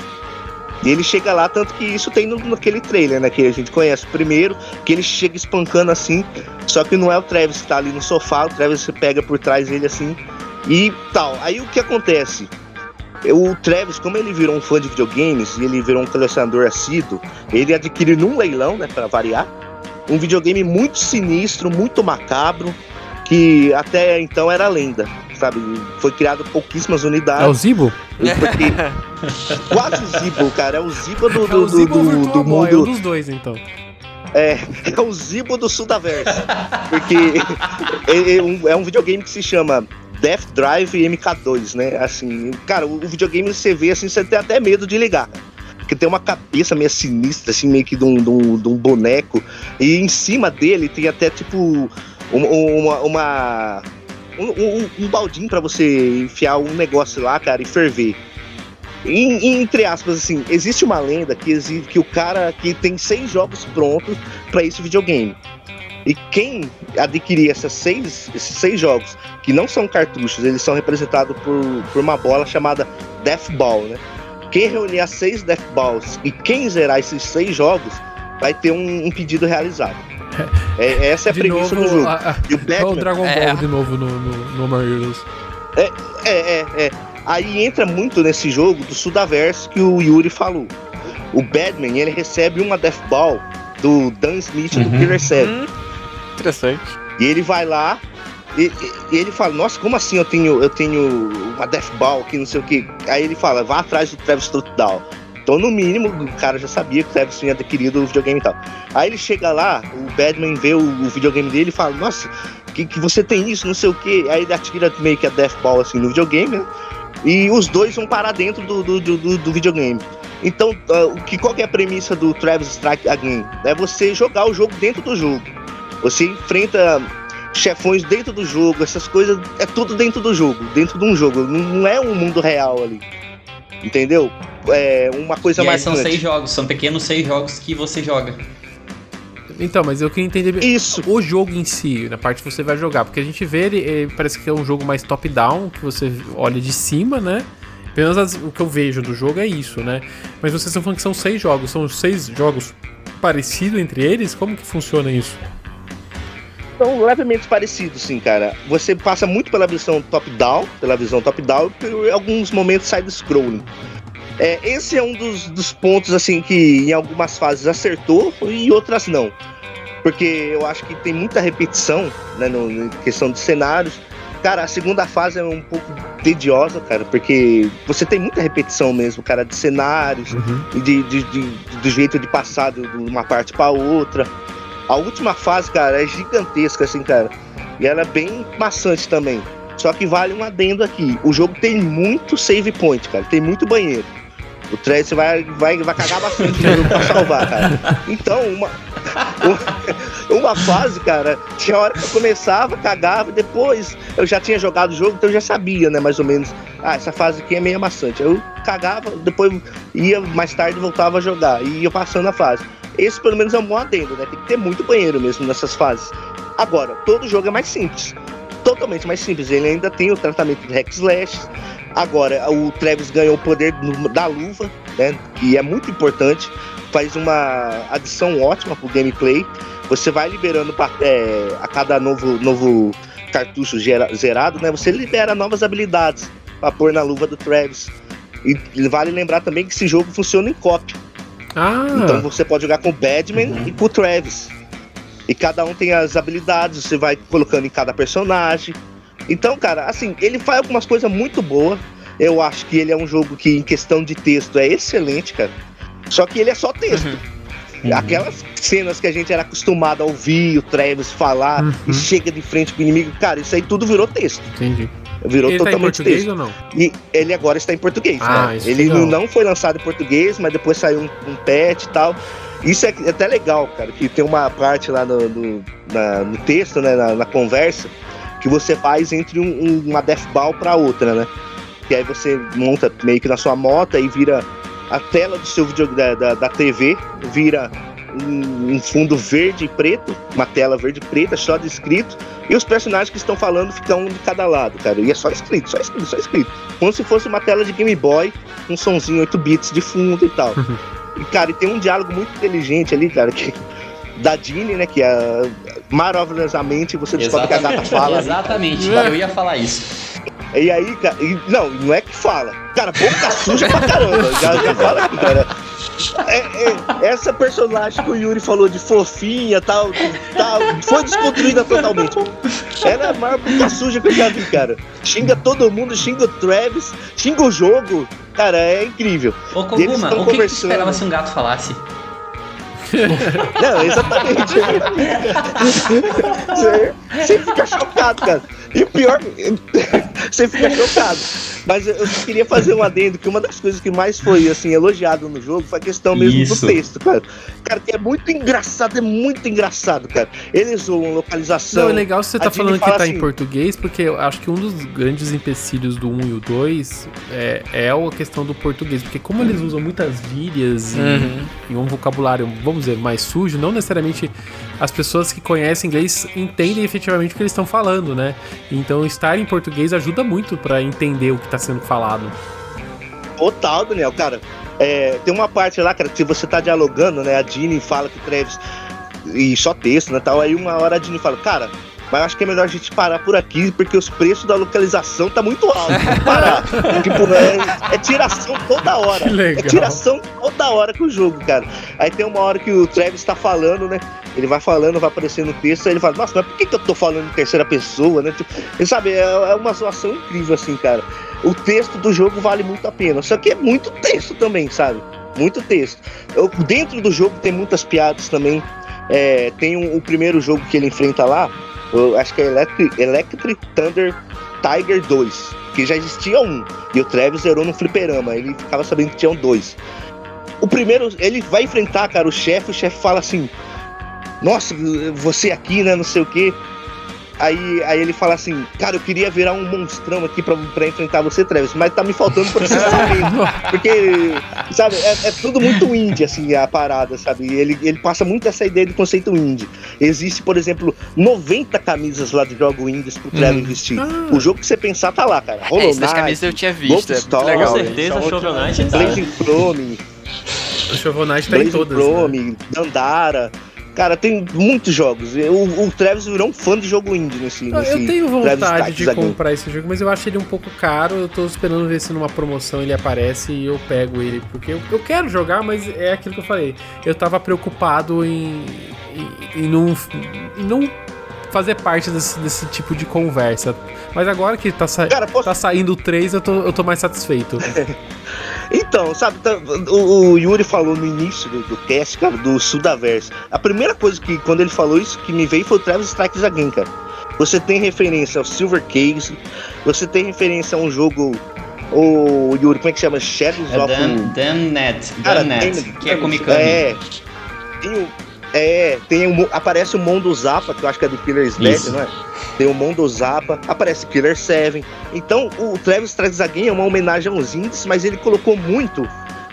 E ele chega lá, tanto que isso tem no, naquele trailer, né? Que a gente conhece primeiro, que ele chega espancando assim, só que não é o Travis que tá ali no sofá, o Travis pega por trás dele assim e tal. Aí o que acontece? O Travis, como ele virou um fã de videogames e ele virou um colecionador assíduo, ele adquiriu num leilão, né, para variar, um videogame muito sinistro, muito macabro, que até então era lenda sabe? Foi criado pouquíssimas unidades. É o Zibo? Porque... [laughs] Quase o Zibo, cara. É o Zibo do, do, é o Zibo do, do, do mundo. É um dos dois, então. É, é o Zibo do Sudaverso. Porque [laughs] é, é, um, é um videogame que se chama Death Drive MK2, né? Assim, cara, o videogame você vê assim, você tem até medo de ligar. Porque tem uma cabeça meio sinistra, assim, meio que de um, de um, de um boneco. E em cima dele tem até tipo uma, uma um, um, um baldinho para você enfiar um negócio lá, cara, e ferver. Em, entre aspas, assim, existe uma lenda que, existe, que o cara que tem seis jogos prontos para esse videogame. E quem adquirir essas seis, esses seis jogos, que não são cartuchos, eles são representados por, por uma bola chamada Death Ball, né? Quem reunir as seis Death Balls e quem zerar esses seis jogos vai ter um, um pedido realizado. É, essa é a de premissa novo, do jogo. A, a, e o Batman, o Dragon Ball é. de novo no, no, no Mario é, é, é, é. Aí entra muito nesse jogo do Sudaverso que o Yuri falou. O Batman, ele recebe uma Death Ball do Dan Smith uhum. do Killer 7. Hum, interessante. E ele vai lá e, e, ele fala, nossa, como assim eu tenho, eu tenho uma Death Ball aqui, não sei o que. Aí ele fala, vá atrás do Travis Down. Então, no mínimo, o cara já sabia que o Travis tinha adquirido o videogame e tal. Aí ele chega lá, o Badman vê o, o videogame dele e fala, nossa, que, que você tem isso, não sei o que. Aí ele atira meio que a Death Ball assim no videogame, né? E os dois vão parar dentro do, do, do, do videogame. Então, uh, que, qual que é a premissa do Travis Strike Again? É você jogar o jogo dentro do jogo. Você enfrenta chefões dentro do jogo, essas coisas, é tudo dentro do jogo, dentro de um jogo. Não, não é um mundo real ali. Entendeu? é, uma coisa e mais. São seis jogos, são pequenos seis jogos que você joga. Então, mas eu queria entender Isso. o jogo em si, na parte que você vai jogar. Porque a gente vê ele, ele parece que é um jogo mais top-down, que você olha de cima, né? Pelo menos o que eu vejo do jogo é isso, né? Mas vocês estão falando que são seis jogos, são seis jogos parecidos entre eles? Como que funciona isso? São levemente parecidos, sim, cara. Você passa muito pela visão top-down, pela visão top-down, e alguns momentos side-scrolling. É, esse é um dos, dos pontos assim que em algumas fases acertou e outras não. Porque eu acho que tem muita repetição né, no, na questão de cenários. Cara, a segunda fase é um pouco tediosa, cara, porque você tem muita repetição mesmo, cara, de cenários, uhum. e de, de, de, do jeito de passar de uma parte para outra. A última fase, cara, é gigantesca, assim, cara. E ela é bem maçante também. Só que vale um adendo aqui. O jogo tem muito save point, cara. Tem muito banheiro. O Travis vai, vai, vai cagar bastante pra salvar, cara. Então, uma, uma, [laughs] uma, fase, cara, tinha hora que eu começava, cagava, depois eu já tinha jogado o jogo, então eu já sabia, né, mais ou menos. Ah, essa fase aqui é meio amassante. Eu cagava, depois ia mais tarde voltava a jogar, e ia passando a fase. Esse pelo menos é um bom adendo, né? Tem que ter muito banheiro mesmo nessas fases. Agora, todo jogo é mais simples. Totalmente mais simples. Ele ainda tem o tratamento de hack slash, Agora, o Travis ganhou o poder da luva, né? Que é muito importante. Faz uma adição ótima pro gameplay. Você vai liberando é, a cada novo, novo cartucho zerado, né? Você libera novas habilidades para pôr na luva do Travis. E vale lembrar também que esse jogo funciona em cópia. Ah. Então você pode jogar com o Badman uhum. e com o Travis. E cada um tem as habilidades, você vai colocando em cada personagem. Então, cara, assim, ele faz algumas coisas muito boas. Eu acho que ele é um jogo que, em questão de texto, é excelente, cara. Só que ele é só texto. Uhum. Aquelas cenas que a gente era acostumado a ouvir o Travis falar Uhum. e chega de frente pro inimigo, cara, isso aí tudo virou texto. Entendi. Virou Ele tá em totalmente português texto. ou não? E ele agora está em português, Ah, né? Ele legal. não foi lançado em português, mas depois saiu um, um patch e tal. Isso é até legal, cara, que tem uma parte lá no, no, na- no texto, né, na, na conversa, que você faz entre um- um- uma Death Ball pra outra, né? Que aí você monta meio que na sua moto e vira a tela do seu vídeo da, da, da TV, vira um, um fundo verde e preto, uma tela verde e preta, só de escrito, e os personagens que estão falando ficam um de cada lado, cara. E é só escrito, só escrito, só escrito. Como se fosse uma tela de Game Boy, um sonzinho 8 bits de fundo e tal. [laughs] e, cara, e tem um diálogo muito inteligente ali, cara, que. [laughs] Da Dini, né? Que é maravilhosamente você descobre que a gata fala. né? [laughs] Exatamente, eu ia falar isso. E aí, cara, e- não, não é que fala. Cara, boca suja pra caramba. Já, já fala aqui, cara. É, é, essa personagem que o Yuri falou de fofinha tal, tal, foi desconstruída totalmente. Ela é a maior boca suja que eu já vi, cara. Xinga todo mundo, xinga o Travis, xinga o jogo. Cara, é incrível. Ô eles Koguma, o que, esperava se um gato falasse? Não, exatamente. [laughs] Você, você fica chocado, cara. E o pior, [laughs] você fica chocado. Mas eu queria fazer um adendo que uma das coisas que mais foi assim elogiado no jogo foi a questão mesmo Isso. do texto, cara. Cara, que é muito engraçado, é muito engraçado, cara. Eles usam localização. Não, é legal você tá falando que fala tá assim- em português, porque eu acho que um dos grandes empecilhos do 1 e o 2 é, é a questão do português. Porque como eles usam muitas gírias e, Uhum. e um vocabulário, vamos dizer, mais sujo, não necessariamente as pessoas que conhecem inglês entendem efetivamente o que eles estão falando, né? Então estar em português ajuda muito pra entender o que tá sendo falado. Total, Daniel, cara. É, tem uma parte lá, cara, que você tá dialogando, né? A Dini fala que o Travis. E só texto, né? Tal, aí uma hora a Dini fala, cara. Mas acho que é melhor a gente parar por aqui, porque os preços da localização tá muito alto. Vamos parar. [laughs] tipo, é, é tiração toda hora. É tiração toda hora com o jogo, cara. Aí tem uma hora que o Travis tá falando, né? Ele vai falando, vai aparecendo no texto, aí ele fala, nossa, mas por que, que eu tô falando em terceira pessoa, né? Tipo, sabe, é, é uma situação incrível, assim, cara. O texto do jogo vale muito a pena. Só que é muito texto também, sabe? Muito texto. Eu- dentro do jogo tem muitas piadas também. É, tem um- o primeiro jogo que ele enfrenta lá, eu acho que é Electric, Electric Thunder Tiger 2, que já existia um. E o Travis zerou no fliperama, ele ficava sabendo que tinham dois. O primeiro, ele vai enfrentar, cara, o chefe, o chefe fala assim: Nossa, você aqui, né? Não sei o quê. Aí, aí ele fala assim, cara, eu queria virar um monstrão aqui pra, pra enfrentar você, Travis, mas tá me faltando processamento. [laughs] porque, sabe, é, é tudo muito indie, assim, a parada, sabe? Ele, ele passa muito essa ideia de conceito indie. Existe, por exemplo, 90 camisas lá de jogo indies pro Travis vestir. Ah. O jogo que você pensar tá lá, cara. É, isso das Knight, camisas eu tinha visto, é muito Wolfenstein, legal. Com isso. certeza, Shovel Knight tá. Blazing Chrome, O Shovel Knight tá em Blazing todas. né? Chrome, Dandara. Cara, tem muitos jogos. O, o Travis virou um fã de jogo indie nesse. Eu- nesse Eu tenho vontade de comprar esse jogo, mas eu acho ele um pouco caro. Eu tô esperando ver se numa promoção ele aparece e eu pego ele. Porque eu, eu quero jogar, mas é aquilo que eu falei. Eu tava preocupado em, em, em não, em não fazer parte desse, desse tipo de conversa. Mas agora que tá, sa Cara, posso- tá saindo o 3, eu tô, eu tô mais satisfeito. [laughs] Então, sabe, tá- o, o Yuri falou no início do, do cast, cara, do Sudaverse. A primeira coisa que, quando ele falou isso, que me veio foi o Travis Strikes Again, cara. Você tem referência ao Silver Case, você tem referência a um jogo, o Yuri, como é que chama? Shadows É of... Dan, Damnet, Cara, Damnet, tem- que é com Mikami. É, tem o... É, tem o, aparece o Mondo Zappa, que eu acho que é do Killer Slash, Isso. não é? Tem o Mondo Zappa, aparece Killer 7. Então, o Travis Strikes Again é uma homenagem aos indies, mas ele colocou muito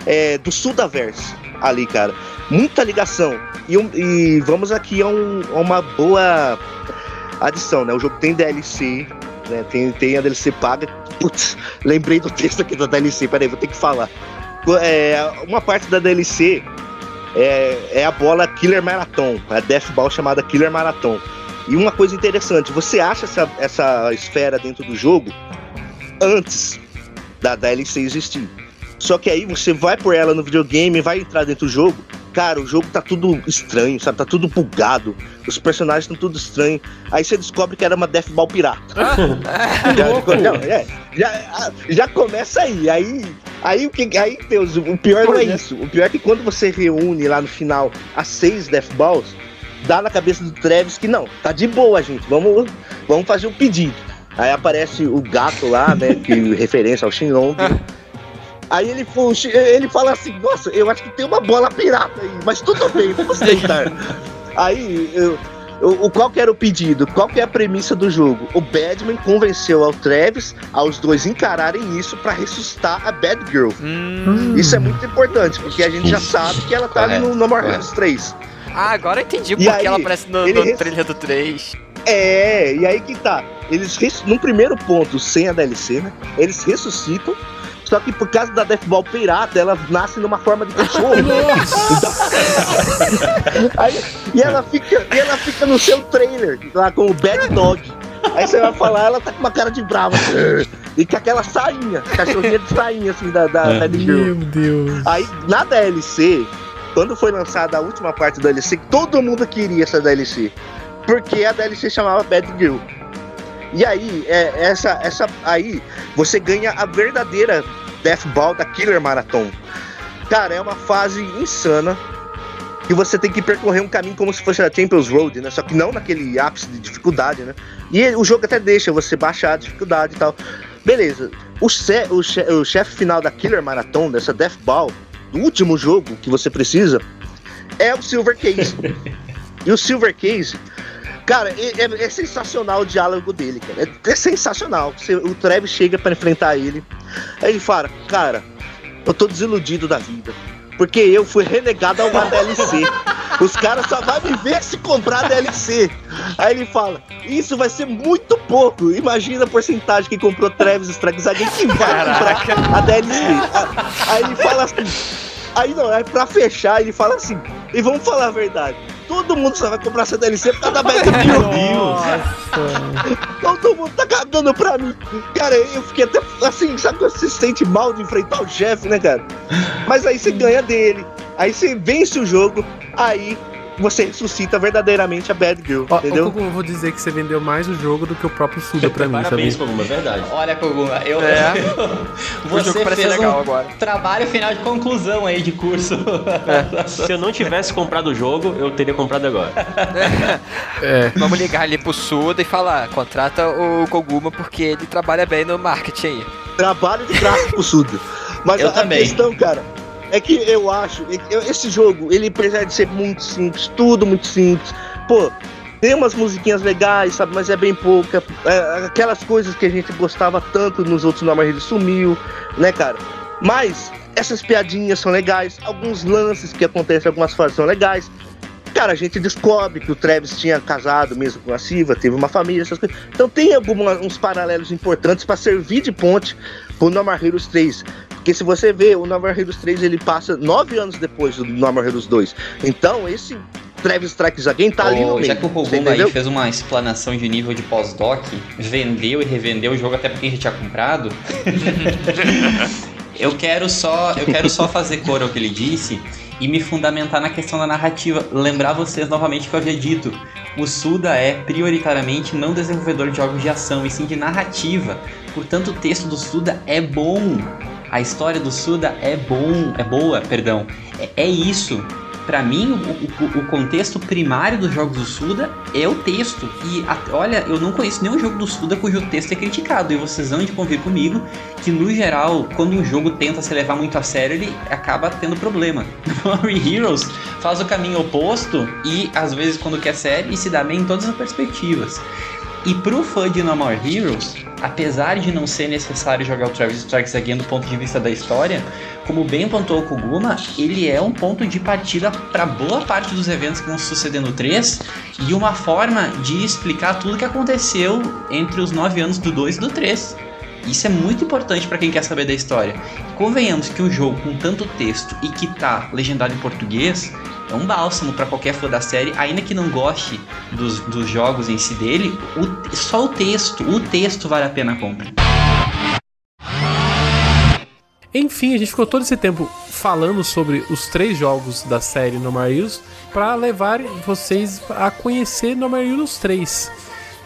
é, do Sudaverse ali, cara. Muita ligação. E, um- e vamos aqui a, um- a uma boa adição, né? O jogo tem DLC, né? Tem, tem a DLC paga. Putz, lembrei do texto aqui da DLC, peraí, vou ter que falar. É, uma parte da DLC é, é a bola Killer Marathon, a Death Ball chamada Killer Marathon. E uma coisa interessante, você acha essa, essa esfera dentro do jogo antes da DLC existir. Só que aí você vai por ela no videogame, vai entrar dentro do jogo, cara, o jogo tá tudo estranho, sabe? Tá tudo bugado. Os personagens estão tudo estranho. Aí você descobre que era uma Death Ball pirata. [laughs] já, não, é, já, já começa aí. Aí, aí o que. Aí, Deus, o pior não é isso. O pior é que quando você reúne lá no final as seis Death Balls, dá na cabeça do Travis que não, tá de boa, gente. Vamos, vamos fazer o um pedido. Aí aparece o gato lá, né? Que [laughs] referência ao Shinlong. [laughs] Aí ele, ele fala assim, nossa, eu acho que tem uma bola pirata aí, mas tudo bem, vamos [laughs] tentar. aí, eu, o, qual que era o pedido? Qual que é a premissa do jogo? O Badman convenceu ao Travis aos dois encararem isso para ressuscitar a Bad Girl. Hum. Isso é muito importante, porque a gente já sabe que ela tá no No More Heroes 3. Ah, agora eu entendi porque aí, ela aparece no, no trailer do 3. É, e aí que tá. Eles, no primeiro ponto, sem a DLC, né? Eles ressuscitam só que por causa da Death Ball pirata, ela nasce numa forma de cachorro. [laughs] aí, e, ela fica, e ela fica no seu trailer, lá com o Bad Dog. Aí você vai falar, ela tá com uma cara de brava. E com aquela sainha, cachorrinha de sainha, assim, da, da é. Bad Girl. Meu Deus. Aí, na DLC, quando foi lançada a última parte da DLC, todo mundo queria essa DLC. Porque a DLC chamava Bad Girl. E aí, é, essa, essa, aí você ganha a verdadeira Death Ball da Killer Marathon. Cara, é uma fase insana. E você tem que percorrer um caminho como se fosse a Champions Road, né? Só que não naquele ápice de dificuldade, né? E o jogo até deixa você baixar a dificuldade e tal. Beleza. O, o, che o chefe final da Killer Marathon, dessa Death Ball, do último jogo que você precisa, é o Silver Case. [laughs] e o Silver Case Cara, é, é, é, sensacional o diálogo dele, cara. É, é sensacional. O Travis chega para enfrentar ele. Aí ele fala, cara, eu tô desiludido da vida. Porque eu fui renegado a uma [laughs] DLC. Os caras só vão me ver se comprar a DLC. Aí ele fala: Isso vai ser muito pouco. Imagina a porcentagem que comprou Travis Strikes alguém que vai Caraca. comprar a DLC. Aí ele fala assim. Aí não, aí pra fechar, ele fala assim: E vamos falar a verdade todo mundo só vai comprar essa DLC por causa da Battlefield. todo mundo tá cagando pra mim. Cara, eu fiquei até assim, sabe quando você se sente mal de enfrentar o chefe, né, cara? Mas aí você ganha dele. Aí você vence o jogo, aí você ressuscita verdadeiramente a Bad Girl, Ó, entendeu? eu vou dizer que você vendeu mais o jogo do que o próprio Suda pra mim, Parabéns, Koguma, é verdade. Olha, Koguma, eu... É. você [laughs] o jogo fez legal um agora. trabalho final de conclusão aí de curso. É. [laughs] Se eu não tivesse comprado o jogo, eu teria comprado agora. [laughs] É. Vamos ligar ali pro Suda e falar, contrata o Koguma porque ele trabalha bem no marketing aí. Trabalho de graça pro Suda. Mas eu a, também. questão, cara, é que eu acho, esse jogo, ele apesar de ser muito simples, tudo muito simples, pô, tem umas musiquinhas legais, sabe, mas é bem pouca. É, aquelas coisas que a gente gostava tanto nos outros Normal ele sumiu, né, cara? Mas essas piadinhas são legais, alguns lances que acontecem em algumas fases são legais. Cara, a gente descobre que o Travis tinha casado mesmo com a Silva, teve uma família, essas coisas. Então tem alguns paralelos importantes para servir de ponte pro No Heroes 3. Porque se você vê, o No More Heroes 3 ele passa nove anos depois do No More Heroes 2. Então, esse Travis Strikes Again tá oh, ali no meio. Já que o Koguma aí fez uma explanação de nível de pós-doc, vendeu e revendeu o jogo até porque já tinha comprado. [laughs] eu quero só, eu quero só fazer cor ao que ele disse e me fundamentar na questão da narrativa. Lembrar vocês novamente que eu havia dito: o Suda é prioritariamente não desenvolvedor de jogos de ação, e sim de narrativa. Portanto, o texto do Suda é bom. A história do Suda é bom, é boa, perdão. É, é isso. Para mim, o, o, o, contexto primário dos jogos do Suda é o texto. E a, olha, eu não conheço nenhum jogo do Suda cujo texto é criticado. E vocês vão de convir comigo que, no geral, quando um jogo tenta se levar muito a sério, ele acaba tendo problema. [laughs] Glory Heroes faz o caminho oposto e, às vezes, quando quer série, se dá bem em todas as perspectivas. E pro fã de No More Heroes, apesar de não ser necessário jogar o Travis Strikes Again do ponto de vista da história, como bem pontuou o Kuguma, ele é um ponto de partida para boa parte dos eventos que vão suceder no 3 e uma forma de explicar tudo o que aconteceu entre os 9 anos do 2 e do 3. Isso é muito importante para quem quer saber da história. Convenhamos que um jogo com tanto texto e que tá legendado em português é um bálsamo para qualquer fã da série, ainda que não goste dos, dos jogos em si dele, o, só o texto, o texto vale a pena a compra. Enfim, a gente ficou todo esse tempo falando sobre os três jogos da série No Heroes para levar vocês a conhecer No Heroes 3.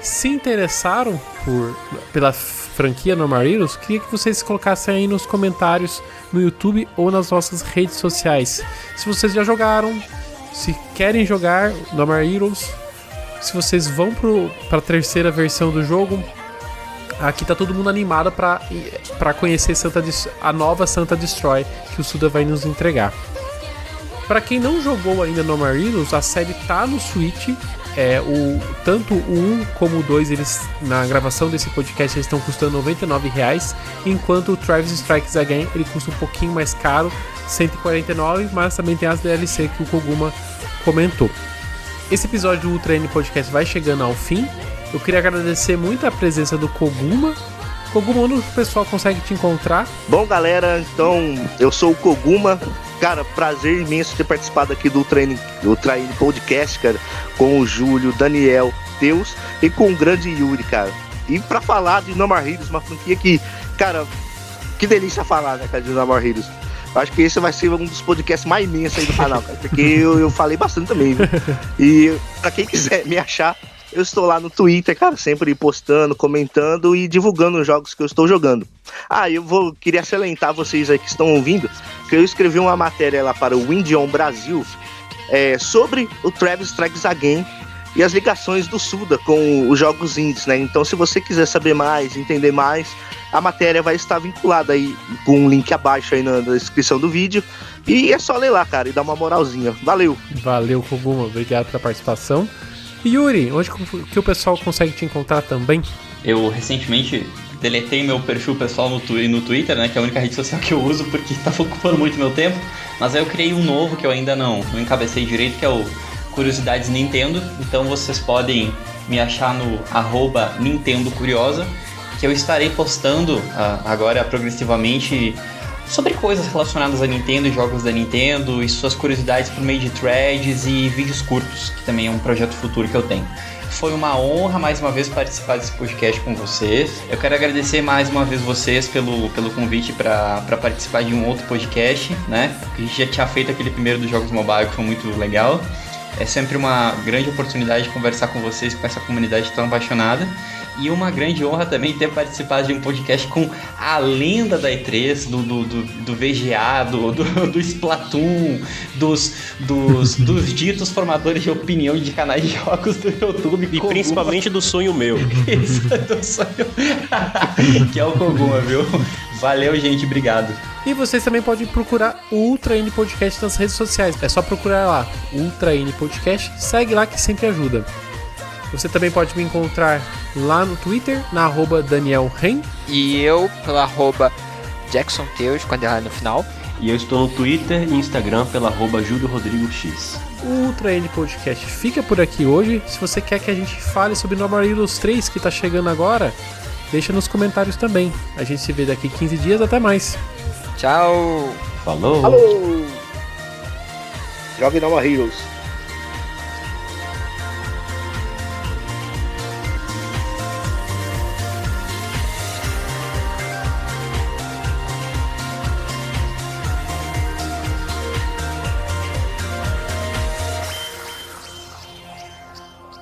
Se interessaram por, pela franquia No More Heroes, queria que vocês colocassem aí nos comentários no YouTube ou nas nossas redes sociais. Se vocês já jogaram, se querem jogar No More Heroes, se vocês vão para a terceira versão do jogo, Aqui tá todo mundo animado para conhecer Santa a nova Santa Destroy que o Suda vai nos entregar. Para quem não jogou ainda No More Heroes, a série tá no Switch. É, o, tanto o 1 como o 2, eles, na gravação desse podcast, eles estão custando R$ 99,00, enquanto o Travis Strikes Again ele custa um pouquinho mais caro, 149, mas também tem as DLC que o Koguma comentou. Esse episódio do Ultra N Podcast vai chegando ao fim. Eu queria agradecer muito a presença do Koguma. Koguma, onde o pessoal consegue te encontrar? Bom, galera, então eu sou o Koguma. Cara, prazer imenso ter participado aqui do Treino, do Treino Podcast, cara, com o Júlio, Daniel, Deus e com o grande Yuri, cara. E para falar de No More Heroes, uma franquia que, cara, que delícia falar, né, cara, de No More Heroes. Acho que esse vai ser um dos podcasts mais imensos aí do canal, cara, porque eu, eu falei bastante também, viu? [laughs] E pra quem quiser me achar, eu estou lá no Twitter, cara, sempre postando, comentando e divulgando os jogos que eu estou jogando. Ah, eu vou queria salientar vocês aí que estão ouvindo que eu escrevi uma matéria lá para o Windion Brasil é, sobre o Travis Strikes Again e as ligações do Suda com os jogos indies, né? Então, se você quiser saber mais, entender mais, a matéria vai estar vinculada aí com um link abaixo aí na, na descrição do vídeo. E é só ler lá, cara, e dar uma moralzinha. Valeu! Valeu, Koguma. Obrigado pela participação. Yuri, onde que o pessoal consegue te encontrar também? Eu recentemente deletei meu perfil pessoal no, tu no Twitter, né, que é a única rede social que eu uso porque [laughs] estava ocupando muito meu tempo. Mas aí eu criei um novo que eu ainda não, não encabecei direito, que é o Curiosidades Nintendo. Então vocês podem me achar no arroba Nintendo Curiosa, que eu estarei postando uh, agora progressivamente sobre coisas relacionadas a Nintendo, jogos da Nintendo e suas curiosidades por meio de threads e vídeos curtos, que também é um projeto futuro que eu tenho. Foi uma honra mais uma vez participar desse podcast com vocês. Eu quero agradecer mais uma vez vocês pelo, pelo convite para participar de um outro podcast, né? A gente já tinha feito aquele primeiro dos jogos mobile que foi muito legal. É sempre uma grande oportunidade de conversar com vocês, com essa comunidade tão apaixonada. E uma grande honra também ter participado de um podcast com a lenda da E3, do, do, do, do VGA, do, do, do Splatoon, dos, dos, dos ditos formadores de opinião de canais de jogos do YouTube. E Koguma. principalmente do sonho meu. [laughs] Isso, do sonho. [laughs] que é o Koguma, viu? Valeu, gente, obrigado. E vocês também podem procurar o Ultra N Podcast nas redes sociais. É só procurar lá, Ultra N Podcast. Segue lá que sempre ajuda. Você também pode me encontrar lá no Twitter, na arroba Daniel Ren. E eu pela arroba Jackson Teus, com a no final. E eu estou no Twitter e Instagram pela arroba Júlio Rodrigo X. O Ultra N Podcast fica por aqui hoje. Se você quer que a gente fale sobre No More Heroes 3 que está chegando agora, deixa nos comentários também. A gente se vê daqui 15 dias. Até mais. Tchau. Falou. Falou. Jogue No More Heroes.